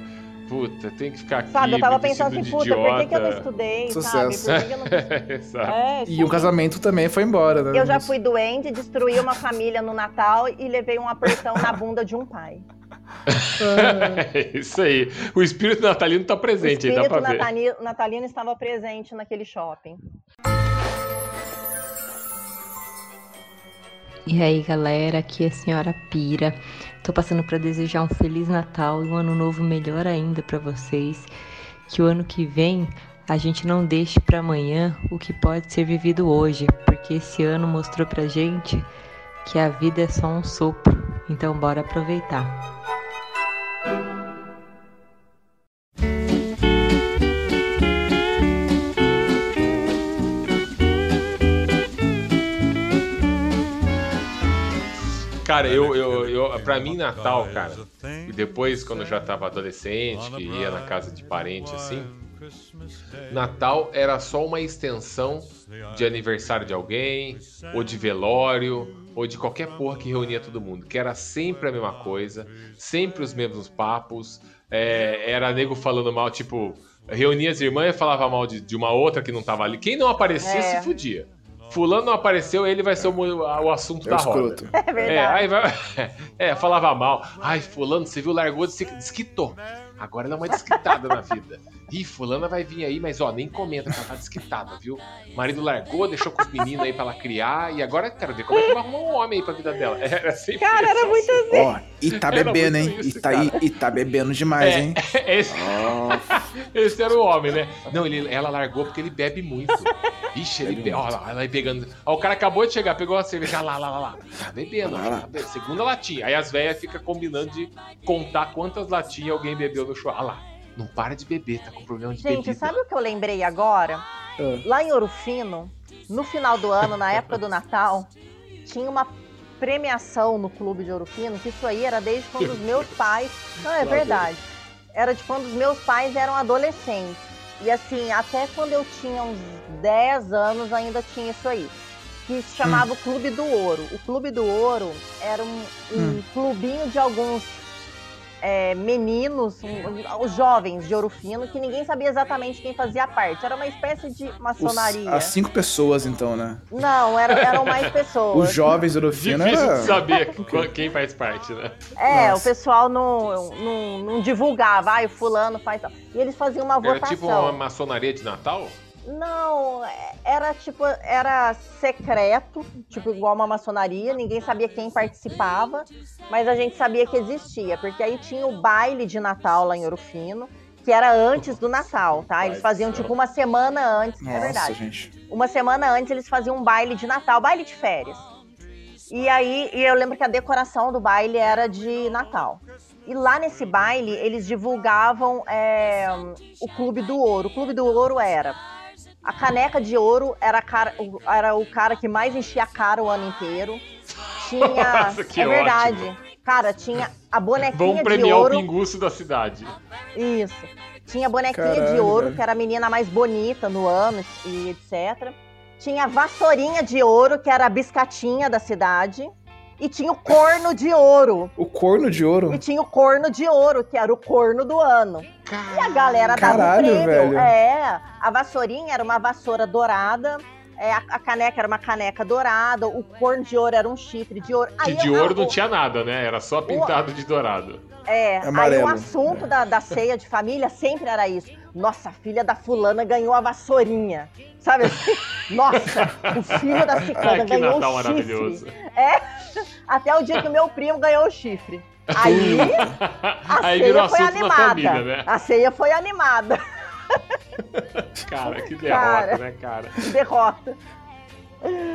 S2: Puta, tem que ficar aqui.
S4: Sabe, eu tava pensando assim,
S2: de
S4: puta, por que, que eu não
S2: idiota.
S4: estudei,
S3: Sucesso.
S4: sabe? Por que que eu não... É,
S3: E o casamento também foi embora, né?
S4: Eu já fui doente, destruí uma família no Natal e levei um apertão na bunda de um pai.
S2: É isso aí. O espírito natalino tá
S4: O
S2: presente aí, dá
S4: espírito
S2: pra ver.
S4: natali- natalino estava presente naquele shopping.
S11: E aí, galera, aqui é a senhora Pira. Tô passando para desejar um feliz Natal e um ano novo melhor ainda para vocês. Que o ano que vem a gente não deixe para amanhã o que pode ser vivido hoje, porque esse ano mostrou pra gente que a vida é só um sopro. Então bora aproveitar.
S2: Cara, eu, eu, eu, pra mim, Natal, cara, e depois, quando eu já tava adolescente, que ia na casa de parente, assim, Natal era só uma extensão de aniversário de alguém, ou de velório, ou de qualquer porra que reunia todo mundo. Que era sempre a mesma coisa, sempre os mesmos papos. é, era nego falando mal, tipo, reunia as irmãs e falava mal de, de uma outra que não tava ali. Quem não aparecia
S4: É.
S2: se fudia. Fulano não apareceu, ele vai ser o, o assunto
S3: É
S2: da
S3: o
S2: roda.
S3: escroto.
S4: É verdade.
S2: É, aí vai. É, falava mal. Ai, fulano, você viu, largou, desqui- desquitou. Agora ela é uma desquitada na vida. Ih, fulana vai vir aí, mas ó, nem comenta que ela tá desquitada, viu? O marido largou, deixou com os meninos aí pra ela criar, e agora quero ver como é que vai arrumar um homem aí pra vida dela. Era sempre
S4: Cara, era muito
S2: assunto.
S3: Ó, e tá bebendo, hein?
S2: isso,
S3: e, tá, e, e tá bebendo demais,
S2: É,
S3: hein?
S2: esse, esse era o homem, né? Não, ele, ela largou porque ele bebe muito. Ixi, ele bebe. Ó, lá, ela vai pegando. Ó, o cara acabou de chegar, pegou a cerveja lá, lá, lá, lá. Tá bebendo, ó, tá bebendo. segunda latinha. Aí as velhas ficam combinando de contar quantas latinhas alguém bebeu no show. Ah lá, não para de beber, tá com problema de
S4: Gente,
S2: bebida.
S4: sabe o que eu lembrei agora?
S3: Ah.
S4: Lá em Ouro Fino, no final do ano, na época do Natal, tinha uma premiação no clube de Ouro Fino, que isso aí era desde quando os meus pais. Não, é verdade. Era de quando os meus pais eram adolescentes. E assim, até quando eu tinha uns 10 anos ainda tinha isso aí. Que se chamava o Clube do Ouro. O Clube do Ouro era um, um
S3: Hum.
S4: clubinho de alguns é, meninos, um- os jovens de Ouro Fino, que ninguém sabia exatamente quem fazia parte. Era uma espécie de
S3: Os-
S4: maçonaria.
S3: as cinco pessoas, então, né?
S4: Não, era- eram mais pessoas.
S3: Os jovens do Orofino
S2: Difícil
S3: era...
S2: de saber qu- quem faz parte, né?
S4: É,
S3: Nossa.
S4: o pessoal não, não, não divulgava, ai, o fulano faz tal. E eles faziam uma
S2: Era
S4: votação.
S2: tipo uma maçonaria de Natal?
S4: Não, é- era tipo, era secreto, tipo igual uma maçonaria, ninguém sabia quem participava, mas a gente sabia que existia, porque aí tinha o baile de Natal lá em Ouro Fino, que era antes do Natal, tá? Eles faziam tipo uma semana antes, é
S3: Nossa,
S4: verdade.
S3: gente.
S4: Uma semana antes eles faziam um baile de Natal, baile de férias. E aí, e eu lembro que a decoração do baile era de Natal. E lá nesse baile, eles divulgavam é, o Clube do Ouro. O Clube do Ouro era. A caneca de ouro era, cara- o- era o cara que mais enchia a cara o ano inteiro. Tinha.
S2: Nossa, que
S4: é verdade.
S2: ótimo.
S4: Cara, tinha a bonequinha
S2: Vamos
S4: de
S2: premiar
S4: ouro.
S2: o pinguço da cidade.
S4: Isso. Tinha a bonequinha de
S3: Caralho,
S4: ouro,
S3: velho.
S4: que era a menina mais bonita no ano e etc. Tinha a vassourinha de ouro, que era a biscatinha da cidade. E tinha o corno de ouro.
S3: O corno de ouro.
S4: E tinha o corno de ouro, que era o corno do ano. E a galera dava
S3: Caralho,
S4: o prêmio.
S3: velho.
S4: É, a vassourinha era uma vassoura dourada. é, a, a caneca era uma caneca dourada. O corno de ouro era um chifre de ouro.
S2: Que
S4: Aí
S2: de
S4: eu-
S2: ouro não
S4: o-
S2: tinha nada, né? Era só pintado de dourado.
S4: É, aí
S3: Amarelo.
S4: o assunto da, da ceia de família sempre era isso. Nossa, a filha da fulana ganhou a vassourinha. Sabe assim? Nossa, o filho da ciclana ganhou
S2: Natal
S4: o
S2: maravilhoso.
S4: chifre. É, até o dia que o meu primo ganhou o chifre. Aí, a
S2: Aí virou
S4: ceia foi animada.
S2: família, né?
S4: A ceia foi animada.
S2: Cara, que derrota,
S4: Cara.
S2: né, cara?
S4: Derrota.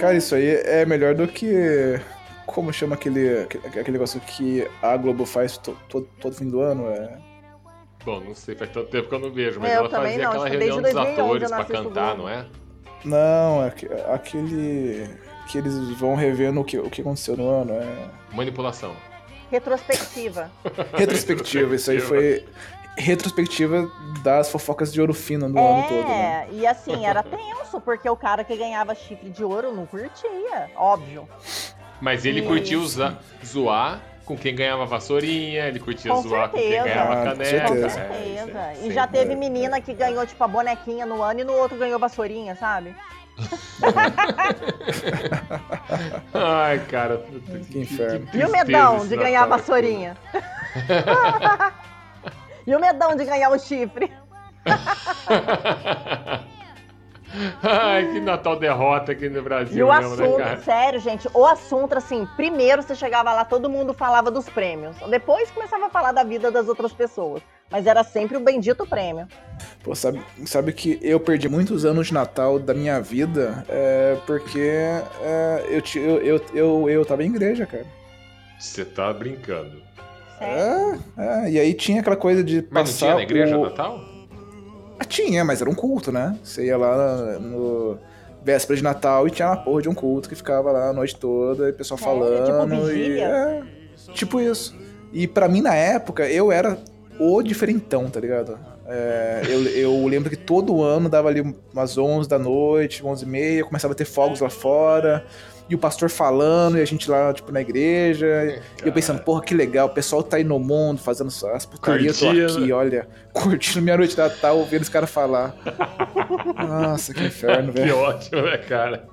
S3: Cara, isso aí é melhor do que. Como chama aquele, aquele negócio que a Globo faz to- to- todo fim do ano? É.
S2: Bom, não sei, faz tanto tempo que eu não vejo, mas
S4: Eu
S2: ela fazia
S4: não,
S2: aquela
S4: desde
S2: reunião dos
S4: 2011
S2: atores pra cantar, não é?
S3: Não, é aque- aquele. Que eles vão revendo o que, o que aconteceu no ano. É.
S2: Manipulação.
S4: Retrospectiva.
S3: Retrospectiva, isso aí foi. Retrospectiva das fofocas de ouro fino do ano todo, né?
S4: É, e assim, era tenso, porque o cara que ganhava chifre de ouro não curtia, óbvio.
S2: Mas ele
S4: Isso.
S2: curtiu zoar com quem ganhava vassourinha, ele curtia
S4: Com
S2: zoar com quem
S4: certeza.
S2: ganhava
S3: com
S2: caneca.
S3: certeza.
S2: é,
S4: Com certeza.
S2: é,
S4: e já teve menina que ganhou, tipo, a bonequinha no ano e no outro ganhou vassourinha, sabe?
S2: Ai, cara.
S3: Que inferno.
S4: E o medão de ganhar a vassourinha? e o medão de ganhar o chifre?
S2: Ai, que Natal derrota aqui no
S4: E
S2: Brasil
S4: o
S2: mesmo, né,
S4: assunto,
S2: cara?
S4: sério, gente, o assunto, assim, primeiro você chegava lá, todo mundo falava dos prêmios. Depois começava a falar da vida das outras pessoas. Mas era sempre o bendito prêmio.
S3: Pô, sabe, sabe que eu perdi muitos anos de Natal da minha vida é, porque é, eu, eu, eu, eu, eu tava em igreja, cara.
S2: Você tá brincando.
S4: Sério.
S3: É, é, e aí tinha aquela coisa de
S2: Mas não
S3: passar
S2: tinha na igreja
S3: o...
S2: Natal?
S3: Ah, Tinha, mas era um culto, né? Você ia lá no véspera de Natal e tinha uma porra de um culto que ficava lá a noite toda e o pessoal
S4: Sério?
S3: falando.
S4: Tipo
S3: e, é, tipo isso. E pra mim, na época, eu era o diferentão, tá ligado? É, eu, eu lembro que todo ano dava ali umas 11 da noite, 11 e meia, começava a ter fogos lá fora, e o pastor falando, e a gente lá, tipo, na igreja, e eu pensando, porra, que legal, o pessoal tá aí no mundo, fazendo as putarias, eu tô aqui, olha, curtindo minha noite de Natal, ouvindo os caras falar. Nossa, que inferno,
S2: Que
S3: velho.
S2: ótimo, né, cara?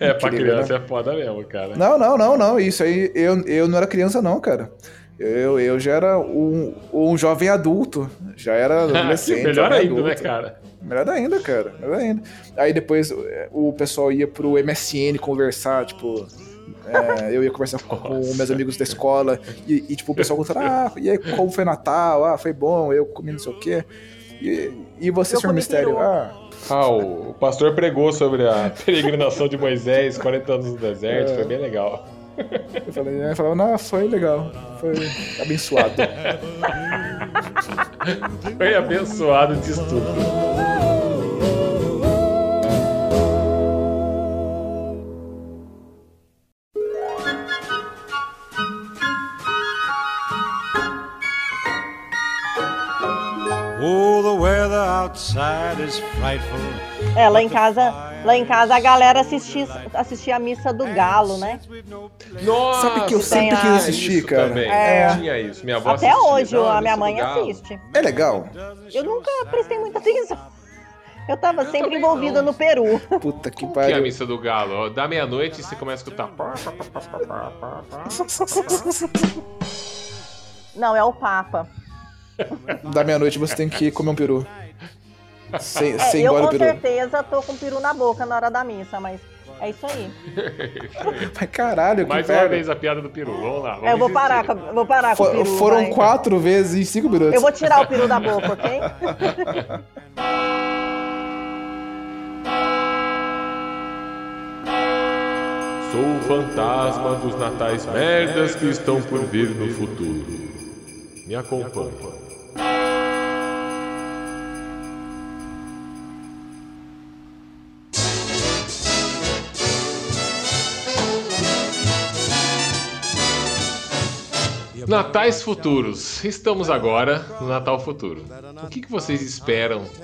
S2: É, pra
S3: Incrível,
S2: criança
S3: né?
S2: é foda mesmo, cara.
S3: Não, não, não, não. Isso aí, eu, eu não era criança, não, cara. Eu, eu já era um, um jovem adulto. Já era adolescente.
S2: Melhor ainda, né,
S3: adulto.
S2: cara?
S3: Melhor ainda, cara. Melhor ainda. Aí depois eh, o pessoal ia pro MSN conversar, tipo. é, eu ia conversar com, com meus amigos da escola e, e, tipo, o pessoal contando, ah, e aí, como foi Natal? Ah, foi bom, eu comi não sei o quê. E, e você,
S4: Eu
S3: Mistério? Ah,
S2: Ah, o, o pastor pregou sobre a peregrinação de Moisés, 40 anos no deserto,
S3: É.
S2: foi bem legal.
S3: Eu falei, eu falava, não, foi legal. Foi abençoado.
S2: Foi abençoado de tudo.
S4: É, lá em casa, lá em casa a galera assistia, assistia a missa do galo, né?
S2: Nossa,
S3: Sabe que eu sempre quis assistir, cara?
S2: também.
S4: É.
S2: Tinha isso. Minha avó
S4: Até
S2: assistia.
S4: hoje
S2: Não,
S4: a minha mãe assiste.
S3: É legal.
S4: Eu nunca prestei muita atenção. Eu tava sempre
S2: também
S4: envolvida
S2: não.
S4: no Peru.
S3: Puta que
S2: Como que é a
S3: pariu.
S2: missa do galo? Ó, Da meia-noite você começa a escutar.
S4: Não, é o Papa.
S3: Da meia-noite você tem que comer um peru. Sem,
S4: É,
S3: sem
S4: eu com
S3: peru.
S4: certeza tô com peru na boca na hora da missa, mas é isso aí.
S3: Mas caralho, que
S2: Mais uma vez a piada do peru. Vamos lá. Vamos
S4: É, eu vou
S2: insistir.
S4: parar, com, a- vou parar com o
S3: For-
S4: peru.
S3: foram
S4: vai.
S3: quatro vezes em cinco minutos.
S4: Eu vou tirar o peru da boca, ok?
S2: Sou o fantasma dos natais merdas que estão por vir no futuro. Me acompanhe. Natais futuros. Estamos agora no Natal futuro. O que, que vocês esperam?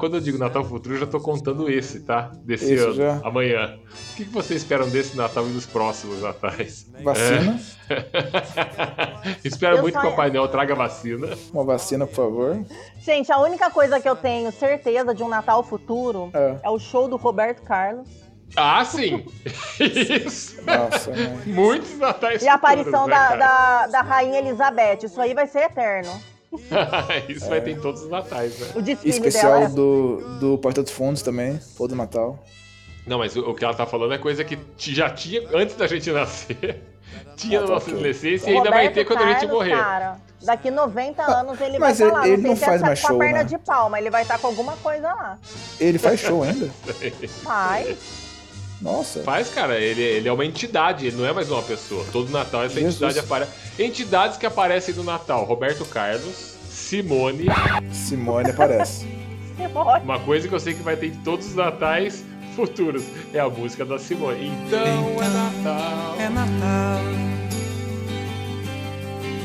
S2: Quando eu digo Natal futuro, eu já tô contando esse, tá? Desse
S3: Esse
S2: ano,
S3: já.
S2: amanhã. O que, que vocês esperam desse Natal e dos próximos Natais?
S3: Vacina.
S2: É. Espero
S4: Eu
S2: muito
S4: só-
S2: que o Papai Noel traga vacina.
S3: Uma vacina, por favor.
S4: Gente, a única coisa que eu tenho certeza de um Natal futuro
S3: É.
S4: é o show do Roberto Carlos
S2: Ah, sim! Isso!
S3: Nossa, mãe.
S2: Muitos Natais
S4: e a aparição
S2: futuros, né,
S4: da, da, da Rainha Elizabeth. Isso aí vai ser eterno.
S2: Isso vai ter em todos os Natais, né?
S4: O desfile
S3: Especial
S4: dela.
S3: do, do Porta dos Fundos também, pô do Natal.
S2: Não, mas o, o que ela tá falando é coisa que já tinha antes da gente nascer. Tinha
S3: Ah,
S2: na
S3: tá
S2: nossa adolescência e ainda vai ter quando a gente
S4: Carlos,
S2: morrer.
S4: Cara, daqui 90 anos ele
S3: mas
S4: vai estar lá.
S3: ele
S4: não
S3: não faz
S4: é
S3: mais
S4: com a
S3: show,
S4: perna
S3: né?
S4: de pau, mas ele vai estar com alguma coisa lá.
S3: Ele faz show ainda?
S4: Vai.
S3: Nossa.
S2: Faz, cara, ele, ele é uma entidade, ele não é mais uma pessoa. Todo Natal essa
S3: Jesus.
S2: entidade aparece. Entidades que aparecem no Natal: Roberto Carlos, Simone.
S3: Simone aparece.
S2: Uma coisa que eu sei que vai ter em todos os Natais futuros é a música da Simone. Então, é Natal.
S12: É Natal.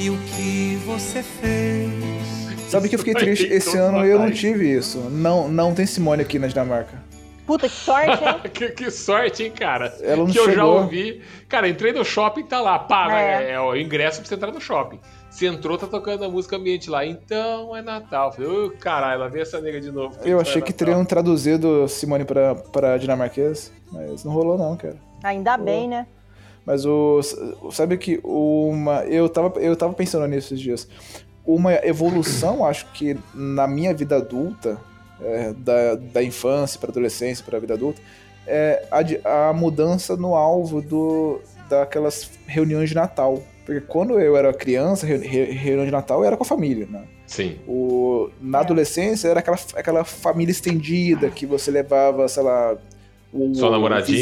S12: E o que você fez?
S3: Sabe que eu fiquei triste? Esse ano eu não tive isso. Não, não tem Simone aqui na Dinamarca.
S4: Puta, que sorte, hein?
S2: que, que sorte, hein, cara?
S3: Ela não
S2: que eu já
S3: chegou.
S2: ouvi. Cara, entrei no shopping, tá lá, paga.
S4: É.
S2: É, é o ingresso pra você entrar no shopping. Você entrou, tá tocando a música ambiente lá. Então é Natal. Falei, ô caralho, lá vem essa nega de novo.
S3: Eu achei que teriam traduzido Simone pra, pra dinamarquês, mas não rolou não, cara.
S4: Ainda bem, né?
S3: Mas o. Sabe que uma. Eu tava, eu tava pensando nisso esses dias. Uma evolução, acho que na minha vida adulta, é, da, da infância para adolescência para a vida adulta, é a, a mudança no alvo do, daquelas reuniões de Natal. Porque quando eu era criança, re- re- reunião de Natal era com a família, né?
S2: Sim.
S3: O, na adolescência era aquela, aquela família estendida que você levava, sei lá, o,
S2: Sua namoradinha,
S3: o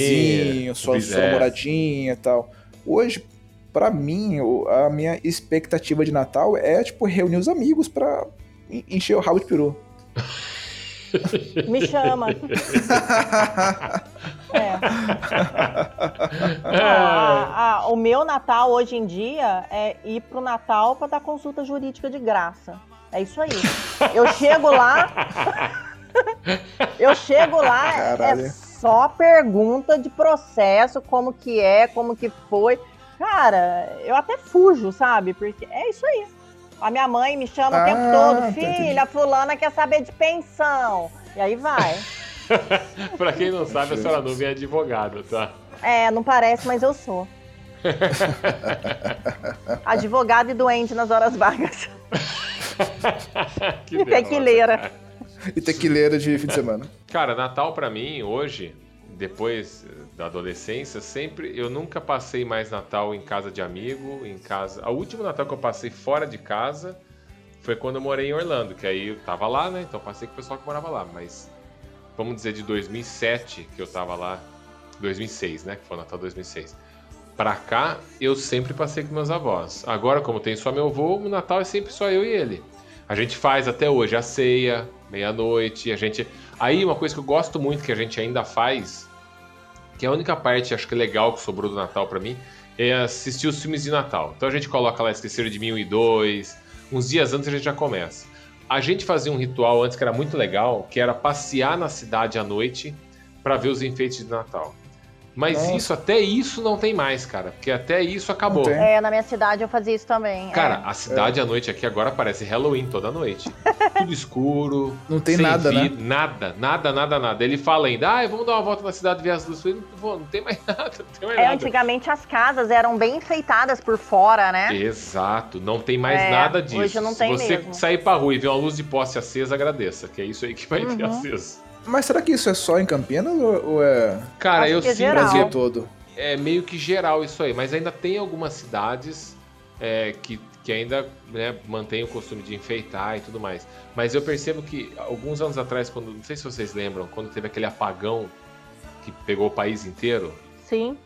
S3: vizinho, sua,
S2: o
S3: sua
S2: é.
S3: namoradinha e tal. Hoje, pra mim, a minha expectativa de Natal é, tipo, reunir os amigos pra en- encher o rabo de peru.
S4: Me chama. É. Ah, ah, o meu Natal hoje em dia é ir pro Natal pra dar consulta jurídica de graça. É isso aí. Eu chego lá. eu chego lá,
S3: Caralho.
S4: é só pergunta de processo, como que é, como que foi. Cara, eu até fujo, sabe? Porque é isso aí. A minha mãe me chama o tempo
S3: Ah,
S4: todo,
S3: tá,
S4: filha, fulana quer saber de pensão. E aí vai.
S2: pra quem não sabe, a senhora Nuvem é advogada, tá?
S4: É, não parece, mas eu sou. Advogada e doente nas horas vagas.
S2: que
S4: E tequileira.
S2: cara.
S3: E tequileira de fim de semana.
S2: Cara, Natal pra mim, hoje, depois da adolescência, sempre. Eu nunca passei mais Natal em casa de amigo, em casa. O último Natal que eu passei fora de casa foi quando eu morei em Orlando, que aí eu tava lá, né? Então passei com o pessoal que morava lá. Mas vamos dizer de 2007 que eu tava lá, 2006, né? Que foi o Natal 2006. Pra cá, eu sempre passei com meus avós. Agora, como tem só meu avô, o Natal é sempre só eu e ele. A gente faz até hoje a ceia, meia-noite, a gente. Aí uma coisa que eu gosto muito que a gente ainda faz, que é a única parte acho que legal que sobrou do Natal pra mim, é assistir os filmes de Natal. Então a gente coloca lá Esqueceram de 1002, uns dias antes a gente já começa. A gente fazia um ritual antes que era muito legal, que era passear na cidade à noite pra ver os enfeites de Natal. Mas
S4: Nossa.
S2: isso, até isso não tem mais, cara, porque até isso acabou.
S4: É, na minha cidade eu fazia isso também.
S2: Cara,
S4: é.
S2: a cidade à noite aqui agora parece Halloween toda noite. Tudo escuro.
S3: Não tem
S2: sem
S3: nada, né?
S2: vid- Nada, nada, nada, nada. Ele fala ainda, ah, vamos dar uma volta na cidade ver as luzes. Pô, não tem mais nada, não tem mais
S4: É,
S2: nada.
S4: antigamente as casas eram bem enfeitadas por fora, né?
S2: Exato, não tem mais
S4: É,
S2: nada disso.
S4: hoje não
S2: Se
S4: tem
S2: você
S4: mesmo.
S2: sair pra rua e ver uma luz de poste acesa, agradeça, que é isso aí que vai ter
S4: Uhum.
S2: aceso.
S3: Mas será que isso é só em Campinas ou, ou é.
S2: Cara,
S4: Acho
S2: eu
S4: que é
S2: sinto.
S3: Brasil
S2: que
S3: todo?
S2: é meio que geral isso aí, mas ainda tem algumas cidades é, que, que ainda né, mantém o costume de enfeitar e tudo mais. Mas eu percebo que alguns anos atrás, quando não sei se vocês lembram, quando teve aquele apagão que pegou o país inteiro,
S4: Sim.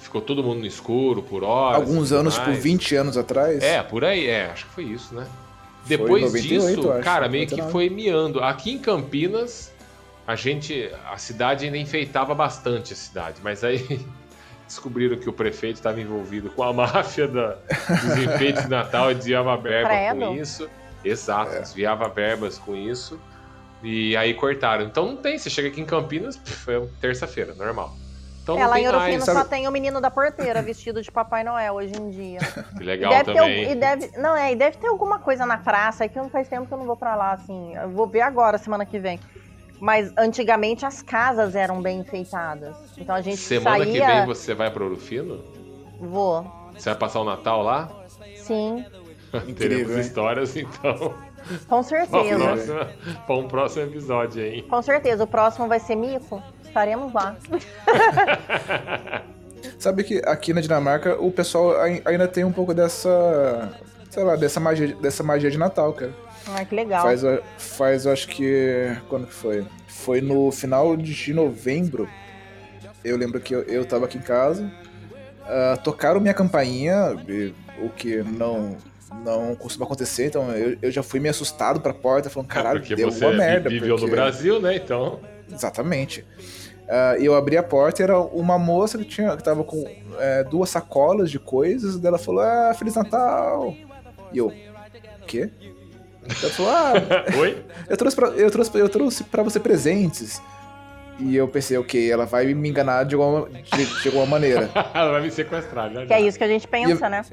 S2: ficou todo mundo no escuro por horas.
S3: Alguns anos, tipo,
S2: mais.
S3: 20 anos atrás?
S2: É, por aí, é, acho que foi isso, né?
S3: Foi
S2: Depois
S3: 98,
S2: disso,
S3: acho,
S2: cara, meio que
S3: 99.
S2: foi miando. Aqui em Campinas, a gente, a cidade ainda enfeitava bastante a cidade, mas aí descobriram que o prefeito estava envolvido com a máfia da, dos enfeites de Natal e desviava verba
S4: Credo.
S2: com isso. Exato,
S3: É.
S2: desviava verbas com isso. E aí cortaram. Então não tem, você chega aqui em Campinas, pff, é terça-feira, normal. Então
S4: é,
S2: não
S4: lá
S2: tem
S4: em Ouro Fino
S2: mais.
S4: só tem o menino da porteira vestido de Papai Noel hoje em dia.
S2: Que
S4: E
S2: legal
S4: deve, ter,
S2: também.
S4: al- e deve, não, é, e deve ter alguma coisa na praça, é que não faz tempo que eu não vou pra lá, assim. Eu vou ver agora, semana que vem. Mas antigamente as casas eram bem enfeitadas. Então a gente
S2: Semana
S4: saía.
S2: que vem você vai para Ouro Fino?
S4: Vou.
S2: Você vai passar o Natal lá?
S4: Sim,
S2: Teremos
S3: hein?
S2: histórias, então.
S4: com
S2: um,
S4: certeza.
S2: próximo, pra um próximo episódio aí.
S4: Com certeza. O próximo vai ser mico. Estaremos lá.
S3: Sabe que aqui na Dinamarca o pessoal ai- ainda tem um pouco dessa. Sei lá, dessa magia, dessa magia de Natal, cara.
S4: Ai, que legal.
S3: Faz, faz, eu acho que. Quando que foi? Foi no final de novembro. Eu lembro que eu, eu tava aqui em casa. ah, tocaram minha campainha, o que não. Não costuma acontecer, então eu, eu já fui meio assustado pra porta, falando, caralho,
S2: Porque
S3: deu uma merda.
S2: viveu no
S3: porque-
S2: Brasil, né? Então.
S3: Exatamente. Ah, eu abri a porta e era uma moça que, tinha, que tava com é, duas sacolas de coisas. E ela falou: Ah, Feliz Natal! E eu, quê? Ela falou: Ah,
S2: Oi?
S3: eu trouxe, pra, eu, trouxe, eu trouxe pra você presentes. E eu pensei, ok, ela vai me enganar de alguma, de, de alguma maneira.
S2: Ela vai me sequestrar, já.
S4: Que é
S2: já.
S4: isso que a gente pensa, né?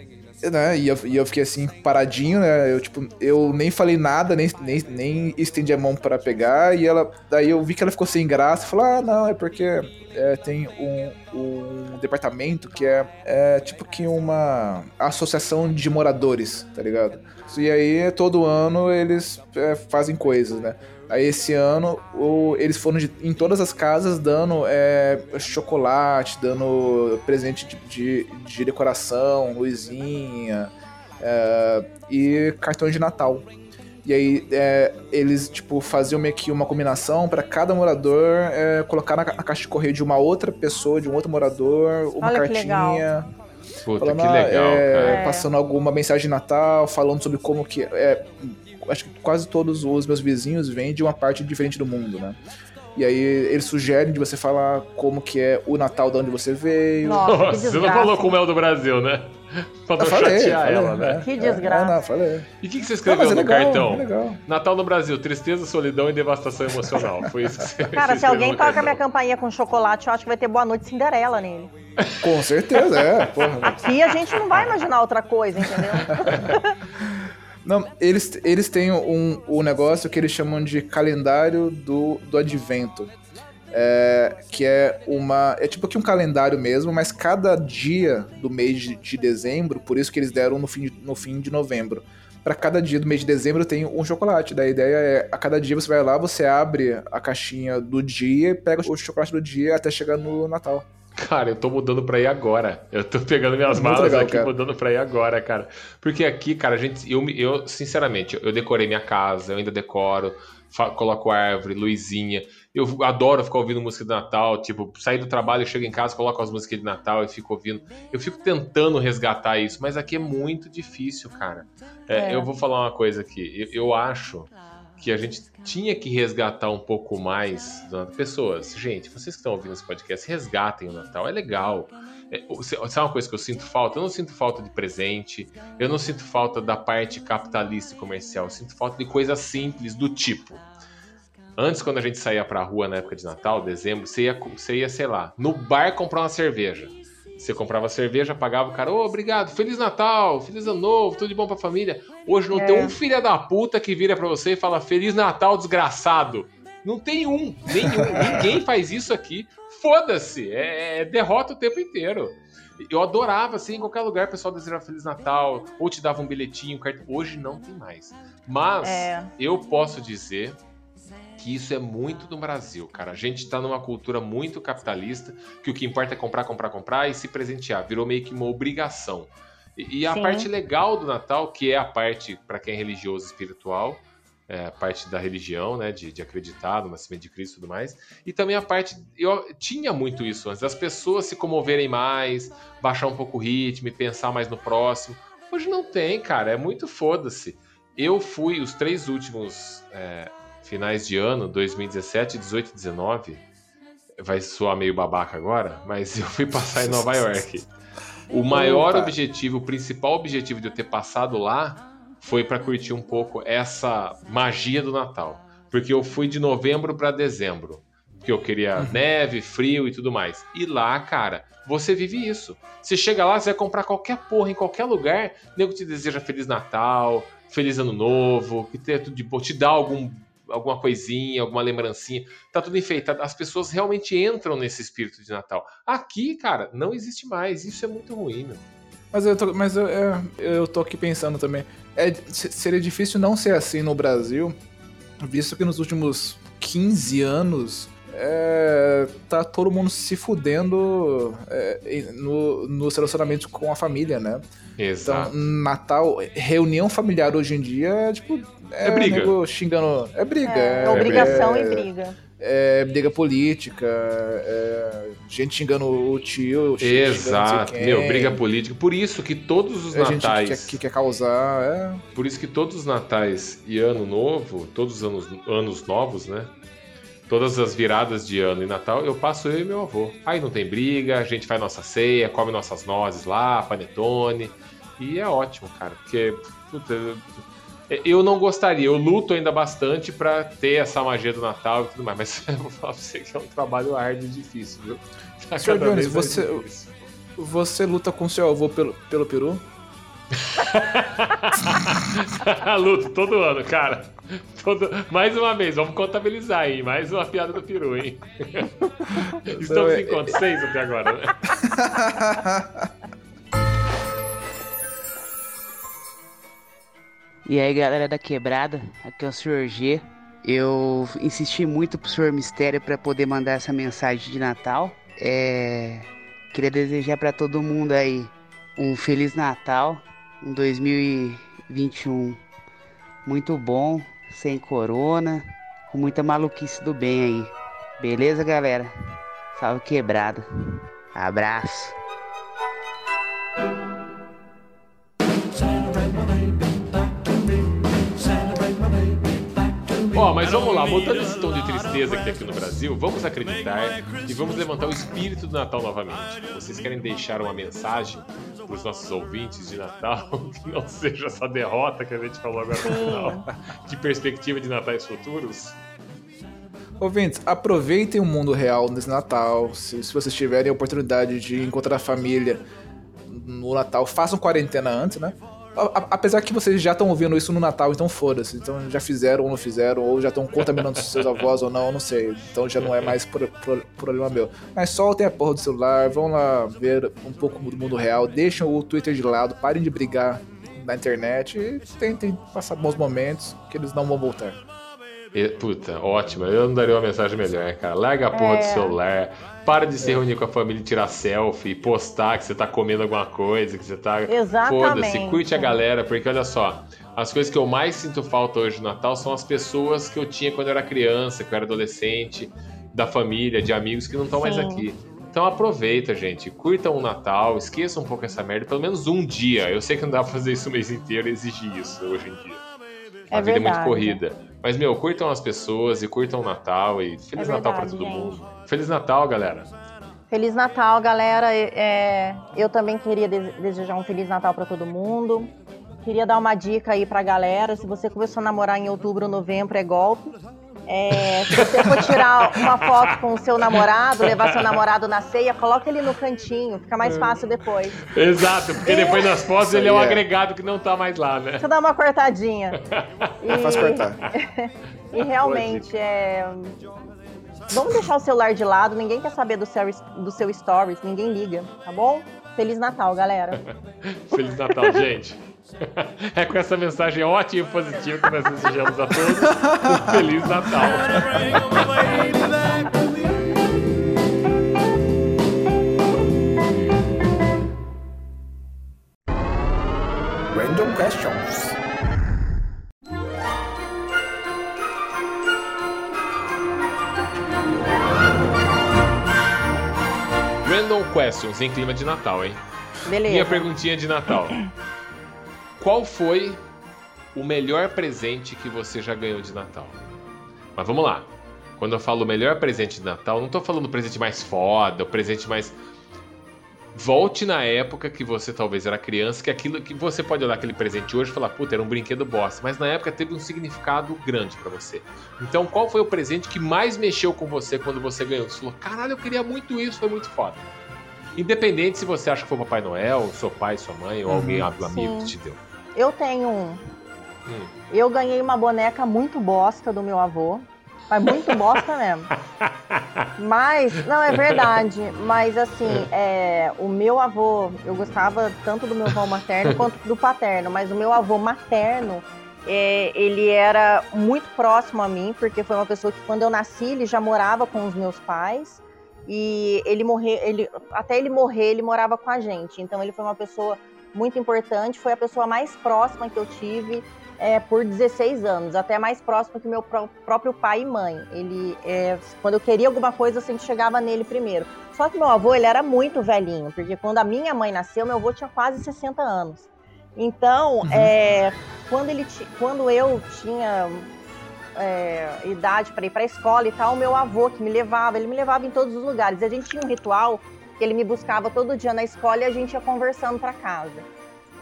S3: Né? E eu, e eu fiquei assim, paradinho, né? Eu, tipo, eu nem falei nada, nem, nem, nem estendi a mão pra pegar. E ela. Daí eu vi que ela ficou sem graça. Falou, ah, não, é porque é, tem um, um departamento que é, é tipo que uma associação de moradores, tá ligado? E aí, todo ano, eles é, fazem coisas, né? Aí esse ano o- eles foram de- em todas as casas dando é, chocolate, dando presente de, de- de decoração, luzinha é, e cartões de Natal. E aí é, eles tipo faziam meio que uma combinação para cada morador é, colocar na, na caixa de correio de uma outra pessoa, de um outro morador, uma
S4: Olha que
S3: cartinha.
S2: Puta,
S3: Falando,
S2: que
S3: ah,
S2: legal,
S3: é,
S2: cara.
S4: É.
S3: Passando alguma mensagem de Natal, falando sobre como que. É, acho que quase todos os meus vizinhos vêm de uma parte diferente do mundo, né? E aí eles sugerem de você falar como que é o Natal de onde você veio.
S2: Nossa, você não falou como é o do Brasil, né? Pra não
S3: falei,
S2: chatear
S3: falei,
S2: ela, né?
S4: Que
S3: É,
S4: desgraça.
S3: não, falei.
S2: E o que, que você
S3: Não,
S2: escreveu
S3: mas é
S2: no
S3: legal,
S2: cartão?
S3: é legal.
S2: Natal no Brasil, tristeza, solidão e devastação emocional. Foi isso que você
S4: Cara, se alguém toca minha campainha com chocolate, eu acho que vai ter Boa Noite Cinderela nele.
S3: Com certeza, é. Porra.
S4: Aqui a gente não vai imaginar outra coisa, entendeu?
S3: Não, eles, eles têm um, um negócio que eles chamam de calendário do, do advento. É, que é uma. É tipo que um calendário mesmo, mas cada dia do mês de, de dezembro, por isso que eles deram no fim de, no fim de novembro. Para cada dia do mês de dezembro tem um chocolate. Da ideia é, a cada dia você vai lá, você abre a caixinha do dia e pega o chocolate do dia até chegar no Natal.
S2: Cara, eu tô mudando pra ir agora. Eu tô pegando minhas
S3: Muito
S2: malas
S3: legal,
S2: aqui
S3: cara.
S2: mudando pra ir agora, cara. Porque aqui, cara, a gente. Eu, eu sinceramente, eu decorei minha casa, eu ainda decoro, coloco árvore, luzinha. Eu adoro ficar ouvindo música de Natal. Tipo, sair do trabalho, eu chego em casa, coloco as músicas de Natal e fico ouvindo. Eu fico tentando resgatar isso, mas aqui é muito difícil, cara. É,
S13: É.
S2: Eu vou falar uma coisa aqui. Eu, eu acho que a gente tinha que resgatar um pouco mais Natal. Pessoas, gente, vocês que estão ouvindo esse podcast, resgatem o Natal, é legal. É, sabe uma coisa que eu sinto falta? Eu não sinto falta de presente, eu não sinto falta da parte capitalista e comercial, eu sinto falta de coisas simples do tipo. Antes, quando a gente saía pra rua na época de Natal, dezembro, você ia, você ia sei lá, no bar comprar uma cerveja. Você comprava cerveja, pagava o cara, ô, obrigado, Feliz Natal, Feliz Ano Novo, tudo de bom pra família. Hoje não
S4: É.
S2: tem um filho da puta que vira pra você e fala Feliz Natal, desgraçado. Não tem um, nenhum, ninguém faz isso aqui. Foda-se, é, é derrota o tempo inteiro. Eu adorava, assim, em qualquer lugar o pessoal desejava Feliz Natal, ou te dava um bilhetinho, um cartão. Hoje não tem mais. Mas
S4: É.
S2: eu posso dizer que isso é muito do Brasil, cara. A gente tá numa cultura muito capitalista, que o que importa é comprar, comprar, comprar e se presentear. Virou meio que uma obrigação. E, e a
S4: Sim.
S2: parte legal do Natal, que é a parte para quem é religioso e espiritual, é a parte da religião, né, de, de acreditar no nascimento de Cristo e tudo mais, e também a parte, eu tinha muito isso antes, das pessoas se comoverem mais, baixar um pouco o ritmo e pensar mais no próximo. Hoje não tem, cara, é muito foda-se. Eu fui os três últimos é, finais de ano, 2017, 18 e 19, vai soar meio babaca agora, mas eu fui passar em Nova York. O maior
S3: Opa.
S2: objetivo, o principal objetivo de eu ter passado lá foi para curtir um pouco essa magia do Natal. Porque eu fui de novembro para dezembro. Porque eu queria neve, frio e tudo mais. E lá, cara, você vive isso. Você chega lá, você vai comprar qualquer porra em qualquer lugar, o nego te deseja Feliz Natal, Feliz Ano Novo, que tenha tudo de bom, te dá algum, alguma coisinha, alguma lembrancinha. Tá tudo enfeitado. As pessoas realmente entram nesse espírito de Natal. Aqui, cara, não existe mais. Isso é muito ruim, meu.
S3: Mas eu tô, mas eu, é, eu tô aqui pensando também. É, se- seria difícil não ser assim no Brasil, visto que nos últimos 15 anos é, tá todo mundo se fudendo é, no, nos relacionamentos com a família, né?
S2: Exato.
S3: Então, Natal, reunião familiar hoje em dia é tipo.
S2: É briga.
S3: nego xingando. É briga.
S4: É, obrigação
S3: é-
S4: e briga.
S3: É briga política, é gente xingando o tio,
S2: Exato, meu, briga política. Por isso que todos os
S3: É gente que
S2: natais.
S3: quer, que quer causar. É.
S2: Por isso que todos os natais e ano novo, todos os anos, anos novos, né? Todas as viradas de ano e Natal, eu passo eu e meu avô. Aí não tem briga, a gente faz nossa ceia, come nossas nozes lá, panetone. E é ótimo, cara, porque puta, eu- não gostaria, eu luto ainda bastante pra ter essa magia do Natal e tudo mais, mas eu vou falar pra você que é um trabalho árduo e difícil, viu? Tá cada
S3: Jones, você,
S2: difícil.
S3: você luta com seu avô pelo, pelo peru?
S2: Luto todo ano, cara. Todo- Mais uma vez, vamos contabilizar aí. Mais uma piada do peru, hein? Estamos
S3: é-
S2: em quanto? Seis até agora, né?
S13: E aí, galera da quebrada, aqui é o Sr. G. Eu insisti muito pro Sr. Mistério para poder mandar essa mensagem de Natal. É... Queria desejar para todo mundo aí um Feliz Natal, um 2021 muito bom, sem corona, com muita maluquice do bem aí. Beleza, galera? Salve quebrada. Abraço.
S2: Ó, mas vamos lá, mudando esse tom de tristeza que tem aqui no Brasil, vamos acreditar e vamos levantar o espírito do Natal novamente. Vocês querem deixar uma mensagem para os nossos ouvintes de Natal que não seja essa derrota que a gente falou agora no final? Que perspectiva de natais futuros?
S3: Ouvintes, aproveitem o mundo real nesse Natal. Se, se vocês tiverem a oportunidade de encontrar a família no Natal, façam quarentena antes, né? Apesar que vocês já estão ouvindo isso no Natal, então foda-se. Então já fizeram ou não fizeram, ou já estão contaminando seus avós ou não, não sei. Então já não é mais pro- pro- problema meu. Mas soltem a porra do celular, vão lá ver um pouco do mundo real, deixem o Twitter de lado, parem de brigar na internet e tentem passar bons momentos, que eles não vão voltar.
S2: E- Puta, ótima. Eu não daria uma mensagem melhor, cara. Larga a porra
S4: É.
S2: do celular. Para de se reunir com a família e tirar selfie, postar que você tá comendo alguma coisa, que você tá. Foda-se, curte a galera, porque olha só. As coisas que eu mais sinto falta hoje no Natal são as pessoas que eu tinha quando eu era criança, que eu era adolescente, da família, de amigos que não estão mais aqui. Então aproveita, gente. Curtam o Natal, esqueça um pouco essa merda, pelo menos um dia. Eu sei que não dá pra fazer isso o mês inteiro e exigir isso hoje em dia.
S4: É
S2: a vida é muito
S4: verdade.
S2: corrida. Mas, meu, curtam as pessoas e curtam o Natal e Feliz
S4: É
S2: Natal pra
S4: verdade,
S2: todo
S4: gente.
S2: mundo. Feliz Natal, galera.
S4: Feliz Natal, galera. É, eu também queria dese- desejar um Feliz Natal para todo mundo. Queria dar uma dica aí pra galera. Se você começou a namorar em outubro, novembro, é golpe. É, se você for tirar uma foto com o seu namorado, levar seu namorado na ceia, coloca ele no cantinho, fica mais fácil depois.
S2: Exato, porque depois nas fotos ele é um
S3: é.
S2: agregado que não tá mais lá, né?
S4: Deixa eu dar uma cortadinha.
S3: É fácil cortar.
S4: E realmente, é... vamos deixar o celular de lado, ninguém quer saber do seu, do seu stories, ninguém liga, tá bom? Feliz Natal, galera.
S2: Feliz Natal, gente. É com essa mensagem ótima e positiva que nós desejamos a todos um Feliz Natal.
S3: Random questions.
S2: Random Questions em clima de Natal, hein?
S4: Beleza.
S2: Minha perguntinha de Natal. Qual foi o melhor presente que você já ganhou de Natal? Mas vamos lá. Quando eu falo melhor presente de Natal, não tô falando o presente mais foda, o presente mais. Volte na época que você talvez era criança, que aquilo que você pode olhar aquele presente hoje e falar, puta, era um brinquedo bosta, mas na época teve um significado grande pra você. Então, qual foi o presente que mais mexeu com você quando você ganhou? Você falou, caralho, eu queria muito isso, foi muito foda. Independente se você acha que foi o Papai Noel, seu pai, sua mãe ou
S3: Uhum.
S2: alguém, algum amigo
S4: Sim.
S2: que te deu.
S4: Eu tenho um.
S2: Hum.
S4: Eu ganhei uma boneca muito bosta do meu avô. Mas muito bosta mesmo. Mas, não, é verdade. Mas assim, é, o meu avô, eu gostava tanto do meu avô materno quanto do paterno, mas o meu avô materno, é, ele era muito próximo a mim, porque foi uma pessoa que quando eu nasci, ele já morava com os meus pais. E ele morrer, ele, até ele morrer, ele morava com a gente. Então ele foi uma pessoa muito importante, foi a pessoa mais próxima que eu tive é, por 16 anos, até mais próximo que meu pró- próprio pai e mãe. Ele, é, quando eu queria alguma coisa, eu sempre chegava nele primeiro. Só que meu avô, ele era muito velhinho, porque quando a minha mãe nasceu, meu avô tinha quase 60 anos. Então, é, quando, ele quando eu tinha é, idade para ir para a escola e tal, o meu avô que me levava, ele me levava em todos os lugares. A gente tinha um ritual ele me buscava todo dia na escola e a gente ia conversando para casa.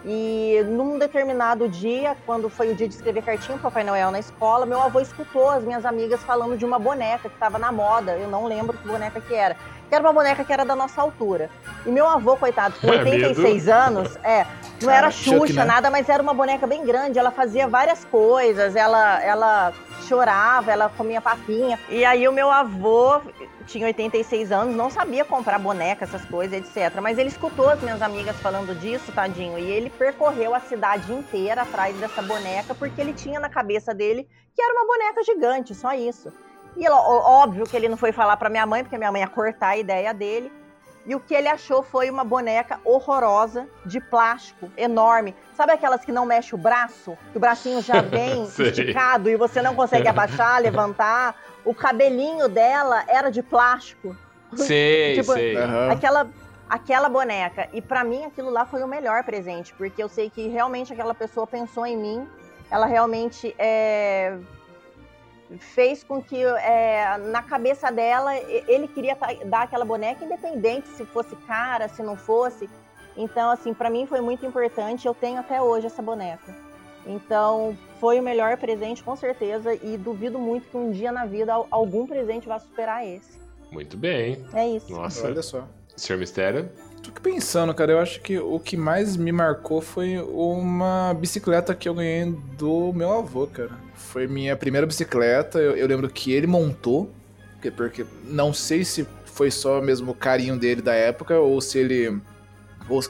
S4: E num determinado dia, quando foi o dia de escrever cartinha pro Papai Noel na escola, meu avô escutou as minhas amigas falando de uma boneca que estava na moda. Eu não lembro que boneca que era. Que era uma boneca que era da nossa altura. E meu avô, coitado, com
S2: É
S4: 86
S2: medo.
S4: anos, é, não era
S3: Chuck,
S4: Xuxa,
S3: né?
S4: nada, mas era uma boneca bem grande. Ela fazia várias coisas, ela, ela chorava, ela comia papinha. E aí o meu avô tinha 86 anos, não sabia comprar boneca, essas coisas, etc. Mas ele escutou as minhas amigas falando disso, tadinho, e ele percorreu a cidade inteira atrás dessa boneca, porque ele tinha na cabeça dele que era uma boneca gigante, só isso. E óbvio que ele não foi falar pra minha mãe, porque minha mãe ia cortar a ideia dele. E o que ele achou foi uma boneca horrorosa, de plástico, enorme. Sabe aquelas que não mexe o braço? Que o bracinho já bem
S2: Sei.
S4: esticado e você não consegue abaixar, levantar? O cabelinho dela era de plástico.
S2: Sei,
S4: Tipo,
S2: sei.
S4: Aquela, aquela boneca. E pra mim aquilo lá foi o melhor presente, porque eu sei que realmente aquela pessoa pensou em mim. Ela realmente é, fez com que é, na cabeça dela ele queria dar aquela boneca independente se fosse cara, se não fosse. Então, assim, pra mim foi muito importante. Eu tenho até hoje essa boneca. Então, foi o melhor presente, com certeza. E duvido muito que um dia na vida al- algum presente vá superar esse.
S2: Muito bem.
S4: É isso.
S2: Nossa.
S3: Olha só.
S2: Senhor Mistério?
S3: Tô pensando, cara, eu acho que o que mais me marcou foi uma bicicleta que eu ganhei do meu avô, cara. Foi minha primeira bicicleta, eu, eu lembro que ele montou, porque, porque não sei se foi só mesmo o carinho dele da época ou se ele. ou-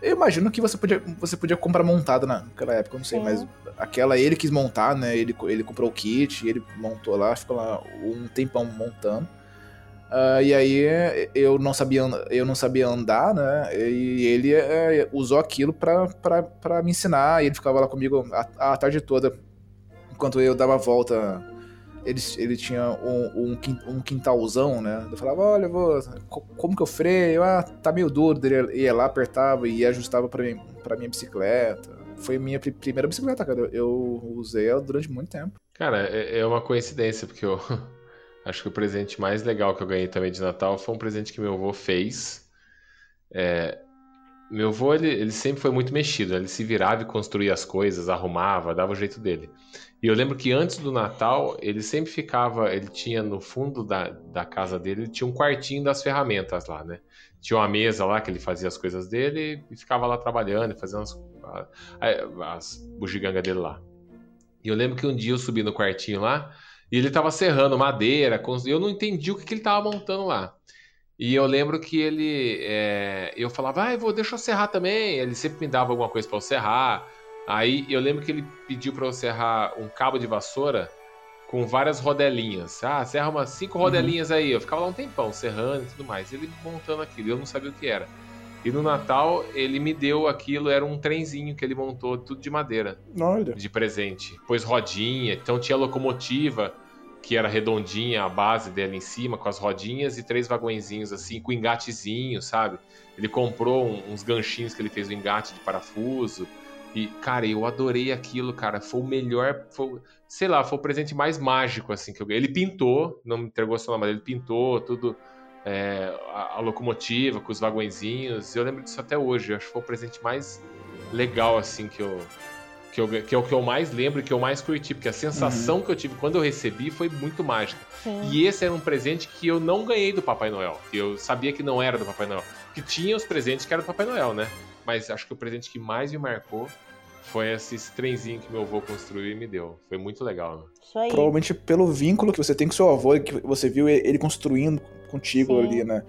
S3: eu imagino que você podia, você podia comprar montada naquela época, eu não sei,
S4: Sim.
S3: mas aquela ele quis montar, né? Ele, ele comprou o kit, ele montou lá, ficou lá um tempão montando. Ah, e aí eu não sabia eu não sabia andar, né? E ele eh, usou aquilo pra me ensinar. E ele ficava lá comigo a, a tarde toda, enquanto eu dava a volta. Ele, ele tinha um, um, quin- quintalzão, né? Eu falava, olha, vou, co- como que eu freio? Ah, tá meio duro. Ele ia lá, apertava e ajustava pra, mim, pra minha bicicleta. Foi minha pri- primeira bicicleta, cara. Eu- Eu usei ela durante muito tempo.
S2: Cara, é, é uma coincidência, porque eu acho que o presente mais legal que eu ganhei também de Natal foi um presente que meu avô fez. É, meu avô, ele, ele sempre foi muito mexido, né? ele se virava e construía as coisas, arrumava, dava o jeito dele. E eu lembro que antes do Natal, ele sempre ficava, ele tinha no fundo da, da casa dele, ele tinha um quartinho das ferramentas lá, né? Tinha uma mesa lá que ele fazia as coisas dele e ficava lá trabalhando, fazendo as, as bugigangas dele lá. E eu lembro que um dia eu subi no quartinho lá e ele tava serrando madeira, eu não entendi o que, que ele tava montando lá. E eu lembro que ele. é, eu falava, ah, eu vou, deixa eu serrar também. Ele sempre me dava alguma coisa pra eu serrar. Aí eu lembro que ele pediu pra eu serrar um cabo de vassoura com várias rodelinhas. Ah, serra umas cinco rodelinhas aí. Eu ficava lá um tempão serrando e tudo mais. Ele montando aquilo, eu não sabia o que era. E no Natal ele me deu aquilo, era um trenzinho que ele montou, tudo de madeira
S3: Olha.
S2: de presente. Pôs rodinha, então tinha locomotiva, que era redondinha, a base dela em cima, com as rodinhas e três vagõezinhos assim, com engatezinho, sabe? Ele comprou um- uns ganchinhos que ele fez o engate de parafuso. E, cara, eu adorei aquilo, cara. Foi o melhor. Foi, sei lá, foi o presente mais mágico, assim, que eu ganhei. Ele pintou, não me entregou só na madeira, ele pintou tudo. É, a, a locomotiva com os vagõezinhos. Eu lembro disso até hoje. Eu acho que foi o presente mais legal, assim, que eu, que, eu, que é o que eu mais lembro e que eu mais curti, porque a sensação que eu tive quando eu recebi foi muito mágica.
S4: Sim.
S2: E esse era um presente que eu não ganhei do Papai Noel, que eu sabia que não era do Papai Noel. Que tinha os presentes que eram do Papai Noel, né? Mas acho que o presente que mais me marcou foi esse trenzinho que meu avô construiu e me deu. Foi muito legal, né?
S4: Isso aí.
S3: Provavelmente pelo vínculo que você tem com seu avô, e que você viu ele construindo contigo
S4: Sim.
S3: ali, né?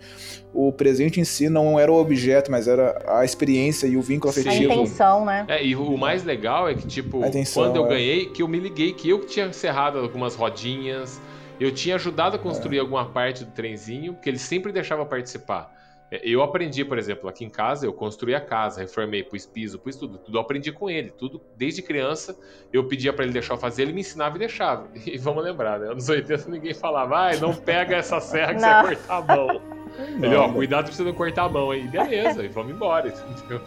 S3: O presente em si não era o objeto, mas era a experiência e o vínculo
S2: Sim.
S4: A
S3: afetivo.
S4: intenção, né?
S2: É, e o mais legal é que, tipo,
S3: intenção,
S2: quando eu
S3: é.
S2: ganhei, que eu me liguei que eu que tinha serrado algumas rodinhas, eu tinha ajudado a construir
S3: É.
S2: alguma parte do trenzinho, que ele sempre deixava participar. É, Eu aprendi, por exemplo, aqui em casa, eu construí a casa, reformei, pus piso, pus tudo. Tudo eu aprendi com ele. Tudo, desde criança, eu pedia pra ele deixar eu fazer, ele me ensinava e deixava. E vamos lembrar, né? Anos 80 ninguém falava, ai, não pega essa serra que você
S4: Não.
S2: vai cortar a mão. Ele, ó, cuidado pra você não cortar a mão aí. Beleza, e vamos embora, entendeu?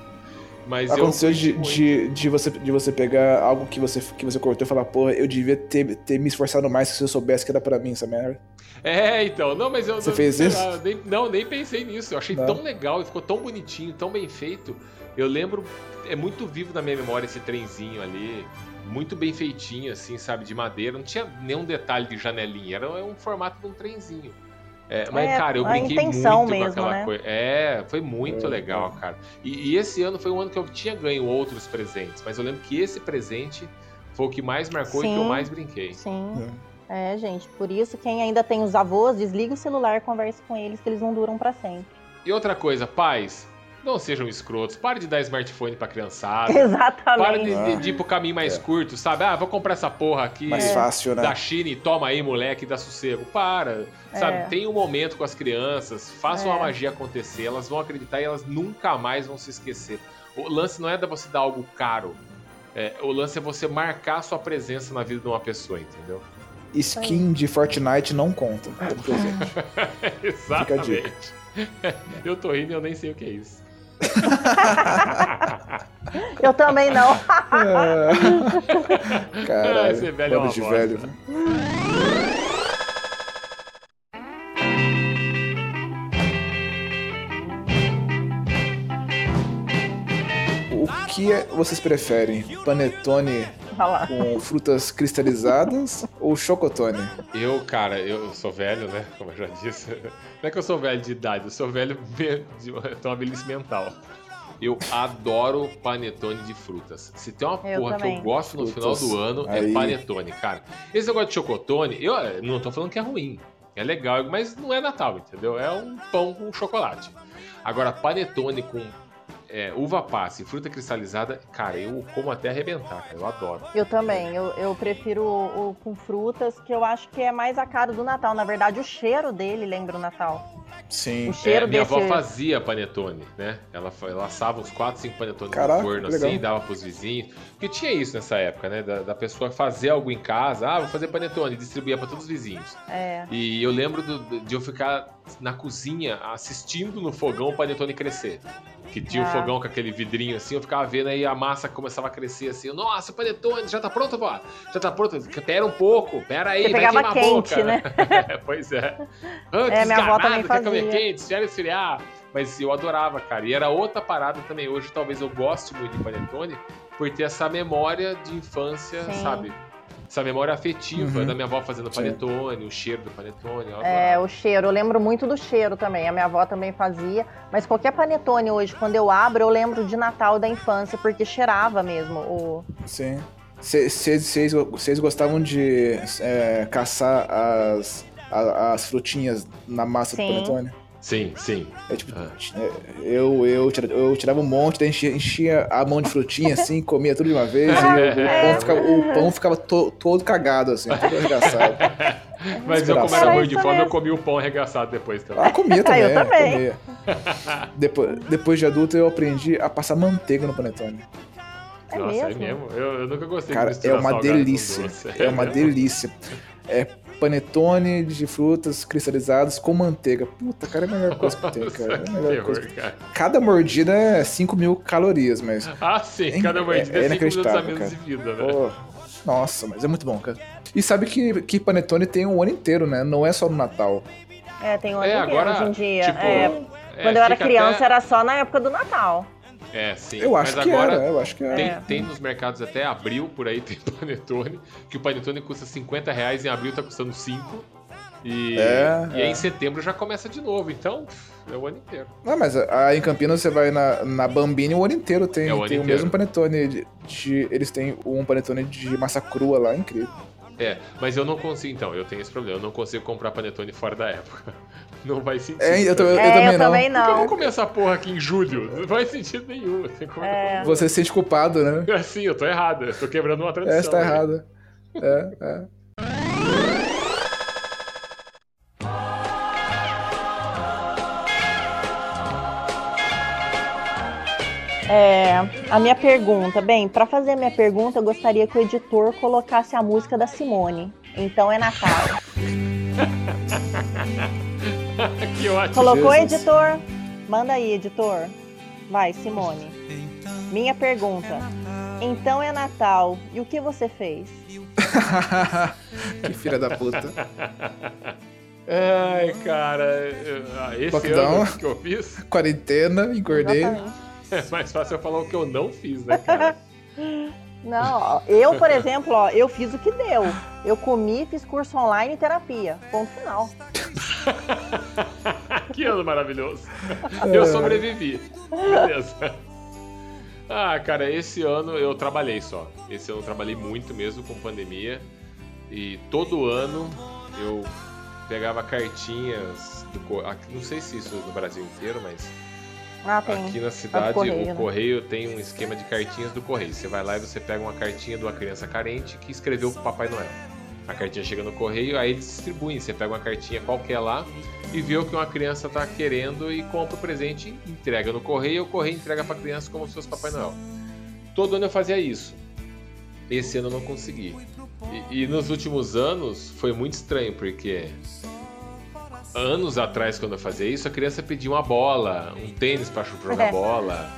S2: Mas eu
S3: Aconteceu de, de, de, você, de você pegar algo que você, que você cortou e falar, porra, eu devia ter, ter me esforçado mais se eu soubesse que era pra mim essa merda.
S2: É, então, não, mas eu.
S3: Você
S2: não,
S3: fez isso?
S2: lá, nem- não, nem pensei nisso. Eu achei
S3: Não.
S2: tão legal e ficou tão bonitinho, tão bem feito. Eu lembro, é muito vivo na minha memória esse trenzinho ali. Muito bem feitinho, assim, sabe, de madeira. Não tinha nenhum detalhe de janelinha, era um formato de um trenzinho. É, mas,
S4: É,
S2: cara, eu brinquei muito
S4: mesmo,
S2: com aquela
S4: né?
S2: coisa. É, foi muito
S3: É,
S2: legal, cara. E, e esse ano foi um ano que eu tinha ganho outros presentes, mas eu lembro que esse presente foi o que mais marcou e que eu
S4: Sim.
S2: mais brinquei.
S4: Sim. É, gente, por isso quem ainda tem os avós, desliga o celular e converse com eles, que eles não duram pra sempre.
S2: E outra coisa, pais, não sejam escrotos. Pare de dar smartphone pra criançada.
S4: Exatamente.
S2: Para de, de- de ir pro caminho mais curto, sabe? Ah, vou comprar essa porra aqui
S3: Mais fácil, né?
S2: da China e toma aí, moleque, dá sossego. Para, sabe?
S4: É.
S2: Tem um momento com as crianças, façam
S4: É.
S2: a magia acontecer, elas vão acreditar e elas nunca mais vão se esquecer. O lance não é da você dar algo caro. É, o lance é você marcar a sua presença na vida de uma pessoa, entendeu?
S3: skin de Fortnite não conta ah. como presente.
S2: Exatamente. Eu tô rindo e eu nem sei o que é isso.
S4: eu também não.
S3: É. Caralho,
S2: Esse é
S3: velho
S2: é
S3: de
S2: bosta.
S3: velho. Né? O que é- vocês preferem? Panetone
S4: Lá.
S3: com frutas cristalizadas ou chocotone?
S2: Eu, cara, eu sou velho, né? Como eu já disse. Não é que eu sou velho de idade, eu sou velho de uma velhice mental. Eu adoro panetone de frutas. Se tem uma
S4: Eu
S2: porra que
S4: também.
S2: eu gosto no
S3: Frutas.
S2: final do ano,
S3: Aí.
S2: é panetone, cara. Esse negócio de chocotone, eu eh, não tô falando que é ruim. É legal, mas não é Natal, entendeu? É um pão com chocolate. Agora, panetone com é, uva passa e fruta cristalizada, cara, eu como até arrebentar, cara. Eu adoro.
S4: Eu também, eu, eu prefiro o, o com frutas, que eu acho que é mais a cara do Natal. Na verdade, o cheiro dele lembra o Natal.
S3: Sim.
S4: O cheiro
S2: É, minha
S4: desse...
S2: avó fazia panetone, né? Ela, ela assava uns 4, 5 panetones
S3: Caraca,
S2: no forno
S3: legal.
S2: assim, dava pros vizinhos. Porque tinha isso nessa época, né? Da, da pessoa fazer algo em casa, ah, vou fazer panetone, e distribuía pra todos os vizinhos.
S4: É.
S2: E eu lembro do- de eu ficar na cozinha assistindo no fogão o panetone crescer. Que tinha o
S4: Ah.
S2: fogão com aquele vidrinho assim, eu ficava vendo aí a massa começava a crescer assim. eu, Nossa, o panetone, já tá pronto, vó? Já tá pronto? Pera um pouco, pera aí,
S4: Você
S2: vai queimar
S4: quente,
S2: a boca.
S4: né?
S2: pois é. Antes,
S4: É, minha avó também
S2: quer comer
S4: fazia.
S2: quente, esfriar. Mas eu adorava, cara. E era outra parada também. Hoje talvez eu goste muito de panetone por ter essa memória de infância,
S4: Sim.
S2: sabe? Essa memória afetiva
S3: Uhum.
S2: da minha avó fazendo
S3: Sim.
S2: panetone, o cheiro do panetone.
S4: É, o cheiro. Eu lembro muito do cheiro também. A minha avó também fazia. Mas qualquer panetone hoje, quando eu abro, eu lembro de Natal da infância, porque cheirava mesmo. O...
S3: Sim. Vocês gostavam de é, caçar as, a- as frutinhas na massa
S4: Sim.
S3: do panetone?
S2: Sim, sim.
S3: É tipo,
S2: Ah.
S3: é, eu, eu, eu tirava um monte, daí enchia, enchia a mão de frutinha assim, comia tudo de uma vez, e o, o pão ficava, o pão ficava to- todo cagado, assim, todo arregaçado.
S2: Mas eu, como era ruim de fome, eu comi o pão arregaçado depois também.
S3: Ah, comia também.
S4: eu também.
S3: Comia. Depois, depois de adulto, eu aprendi a passar manteiga no panetone.
S4: É
S2: Nossa,
S4: mesmo?
S2: é mesmo. Eu, eu nunca gostei
S3: Cara,
S2: de
S3: é uma delícia.
S2: doce.
S3: É uma
S2: mesmo?
S3: delícia. É panetone de frutas cristalizadas com manteiga. Puta, cara, é a melhor coisa que tem, cara. É a
S2: que
S3: melhor
S2: terror,
S3: coisa.
S2: cara.
S3: Cada mordida é 5 mil calorias, mas.
S2: Ah, sim,
S3: É-
S2: cada mordida
S3: é
S2: é 5 minutos a
S3: inacreditável,
S2: menos de
S3: cara.
S2: vida, né?
S3: Pô, nossa, mas é muito bom, cara. E sabe que, que panetone tem o ano inteiro, né? Não é só no Natal.
S4: É, tem um
S2: É,
S4: ano inteiro
S2: agora,
S4: hoje em dia.
S2: tipo,
S4: É,
S2: é,
S4: quando eu era criança,
S2: até-
S4: era só na época do Natal.
S2: É, sim.
S3: Eu acho
S2: Mas
S3: que
S2: agora
S3: era, eu acho que era.
S2: Tem,
S4: É.
S2: tem nos mercados até abril, por aí tem panetone, que o panetone custa 50 reais, em abril tá custando 5. E,
S3: É,
S2: e aí
S3: é.
S2: em setembro já começa de novo, então é o ano inteiro.
S3: Não, mas aí em Campinas você vai na, na Bambini o ano inteiro tem,
S2: É o ano
S3: tem o
S2: inteiro.
S3: mesmo panetone. De, de- eles têm um panetone de massa crua lá, incrível.
S2: É, mas eu não consigo, então, eu tenho esse problema, eu não consigo comprar panetone fora da época. Não vai sentido.
S3: É, eu, tô- eu
S4: é,
S3: também
S4: eu
S3: não.
S4: também
S2: Por que eu vou
S4: não.
S2: comer essa porra aqui em julho? Não faz sentido nenhum. Tem como...
S4: É.
S3: Você se sente culpado, né?
S2: É, Sim, eu tô errado, eu tô quebrando uma tradição.
S3: É, você tá
S2: aí.
S3: errado. É, é.
S4: É, a minha pergunta, bem, pra fazer a minha pergunta, eu gostaria que o editor colocasse a música da Simone. Então é Natal.
S2: Que ótimo.
S4: Colocou,
S3: Jesus.
S4: editor? Manda aí, editor. Vai, Simone. Minha pergunta. Então é Natal. E o que você fez?
S3: que filha da puta.
S2: Ai, cara, ah, esse
S3: Lockdown.
S2: ano que eu fiz,
S3: Quarentena, engordei.
S4: Exatamente.
S2: é mais fácil eu falar o que eu não fiz, né, cara?
S4: Não, ó, eu, por exemplo, ó, eu fiz o que deu. Eu comi, fiz curso online e terapia. Ponto final.
S2: que ano maravilhoso. Eu sobrevivi. Beleza. Ah, cara, esse ano eu trabalhei só. Esse ano eu trabalhei muito mesmo com pandemia. E todo ano eu pegava cartinhas do aqui- Não sei se isso no Brasil inteiro, mas
S4: Ah, tem.
S2: aqui na cidade
S4: correio,
S2: o
S4: né?
S2: correio tem um esquema de cartinhas do correio. Você vai lá e você pega uma cartinha de uma criança carente que escreveu pro Papai Noel. A cartinha chega no correio, aí eles distribuem. Você pega uma cartinha qualquer lá e vê o que uma criança tá querendo e compra o presente, entrega no correio e o correio entrega pra criança como se fosse Papai Noel. Todo ano eu fazia isso. Esse ano eu não consegui. E, e nos últimos anos foi muito estranho, porque anos atrás, quando eu fazia isso, a criança pedia uma bola, um tênis pra jogar
S4: É.
S2: bola.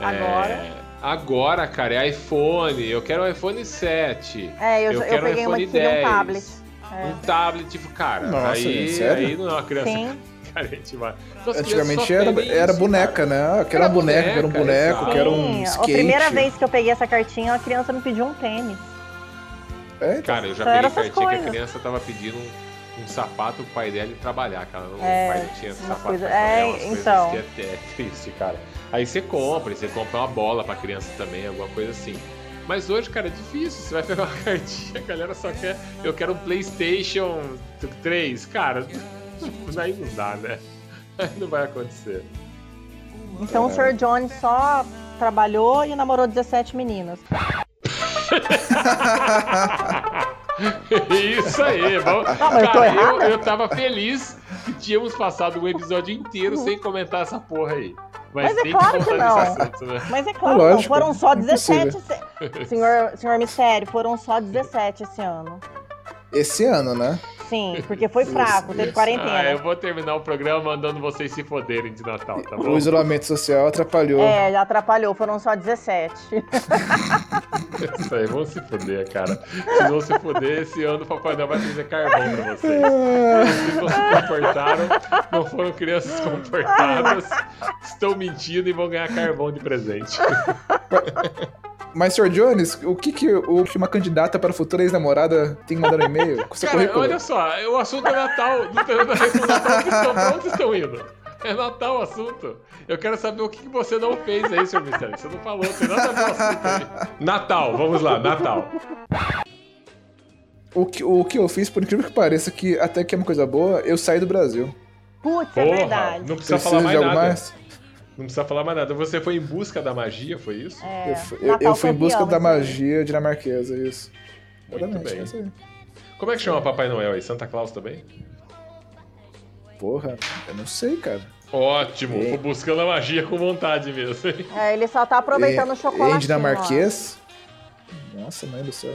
S4: Agora?
S2: É, agora, cara, é iPhone. Eu quero um iPhone 7.
S4: É, eu,
S2: Eu
S4: eu,
S2: quero um
S4: peguei uma
S2: iPhone
S4: que queria um
S2: 10.
S4: tablet. É.
S2: Um tablet, tipo, cara,
S3: Nossa,
S2: aí,
S3: sério?
S2: aí não é uma criança.
S4: Sim.
S2: carente
S3: Antigamente era,
S2: pedem
S3: era
S2: isso,
S3: boneca, né? Que era,
S2: Era
S3: boneca, que era um
S2: boneca,
S3: boneco,
S2: exato.
S3: que era um skate.
S4: a primeira vez que eu peguei essa cartinha, a criança me pediu um tênis.
S3: É, então.
S2: Cara, eu já
S4: Então era
S2: peguei
S4: essas
S2: cartinha que a criança tava pedindo um, um sapato pro pai dela ir trabalhar, cara. O
S4: É,
S2: pai não tinha sapato.
S4: coisas-
S2: pra
S4: é,
S2: coisas
S4: então.
S2: que é, é triste, cara. Aí você compra, você compra uma bola pra criança também, alguma coisa assim. Mas hoje, cara, é difícil. Você vai pegar uma cartinha, a galera só quer. Eu quero um PlayStation 3. Cara, aí não dá, né? Aí não vai acontecer.
S4: Então o Sr. Jones só trabalhou e namorou 17 meninas.
S2: Isso aí, vamos.
S4: Ah, mas eu tô
S2: Cara, eu, eu tava feliz que tínhamos passado um episódio inteiro sem comentar essa porra aí. Mas,
S4: Mas é
S2: tem
S4: claro
S2: que
S4: não.
S2: assunto, né?
S4: Mas é claro,
S3: Lógico,
S4: não, foram só 17.
S3: impossível.
S4: se- Senhor, senhor Mistério, foram só 17 esse ano.
S3: Esse ano, né?
S4: Sim, porque foi fraco, teve
S3: isso.
S4: quarentena.
S2: Ah, eu vou terminar o programa mandando vocês se foderem de Natal, tá bom?
S3: O isolamento social atrapalhou.
S4: É, já atrapalhou, foram só 17.
S2: Isso aí, vão se foder, cara. Se não se foder, esse ano o Papai Noel vai trazer carvão pra vocês. Vocês não se comportaram, não foram crianças comportadas, estão mentindo e vão ganhar carvão de presente.
S3: Mas, Sr. Jones, o que, que, o que uma candidata para futura ex-namorada tem que mandar no e-mail? Com seu
S2: Cara,
S3: currículo?
S2: olha só, o assunto é Natal. Com Natal. Estão- Pra onde estão indo? É Natal o assunto. Eu quero saber o que que você não fez aí, senhor Mistério. Você não falou, tem nada a ver com o assunto aí. Natal, vamos lá, Natal.
S3: O que, o que eu fiz, por incrível que pareça, que até que é uma coisa boa, eu saí do Brasil.
S4: Putz, é
S2: Porra,
S4: verdade.
S2: não precisa
S3: Precisa
S2: falar mais
S3: de algo
S2: nada.
S3: mais?
S2: Não precisa falar mais nada. Você foi em busca da magia, foi isso?
S4: É,
S3: eu, fui- eu- eu fui em busca da magia dinamarquesa, isso.
S2: Muito
S3: Exatamente,
S2: bem.
S3: é.
S2: Como é que chama Papai Noel aí? Santa Claus também?
S3: Porra, eu não sei, cara.
S2: Ótimo,
S3: É.
S2: fui buscando a magia com vontade mesmo. hein?
S4: É, ele só tá aproveitando o chocolate.
S3: Em dinamarquês? Nossa, mãe do céu.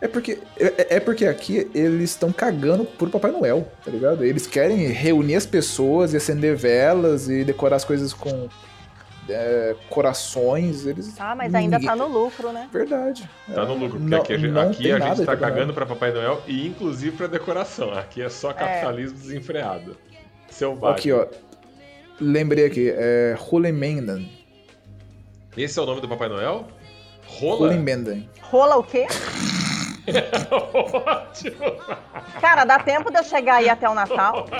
S3: É porque, é, é porque aqui eles estão cagando pro Papai Noel, tá ligado? Eles querem reunir as pessoas e acender velas e decorar as coisas com é, corações. Eles.
S4: Ah, mas ainda tá no lucro, né?
S3: Verdade.
S2: Tá no lucro, porque
S3: Não-
S2: aqui, a gente-
S3: não
S2: aqui a gente tá cagando pra Papai Noel e inclusive pra decoração. Aqui é só capitalismo desenfreado. Selvagem.
S3: Aqui, ó. Lembrei aqui, é Hulemenden.
S2: Esse é o nome do Papai Noel? Rola?
S3: Hulemenden.
S4: Rola o quê?
S2: Ótimo.
S4: Cara, dá tempo de eu chegar aí até o Natal?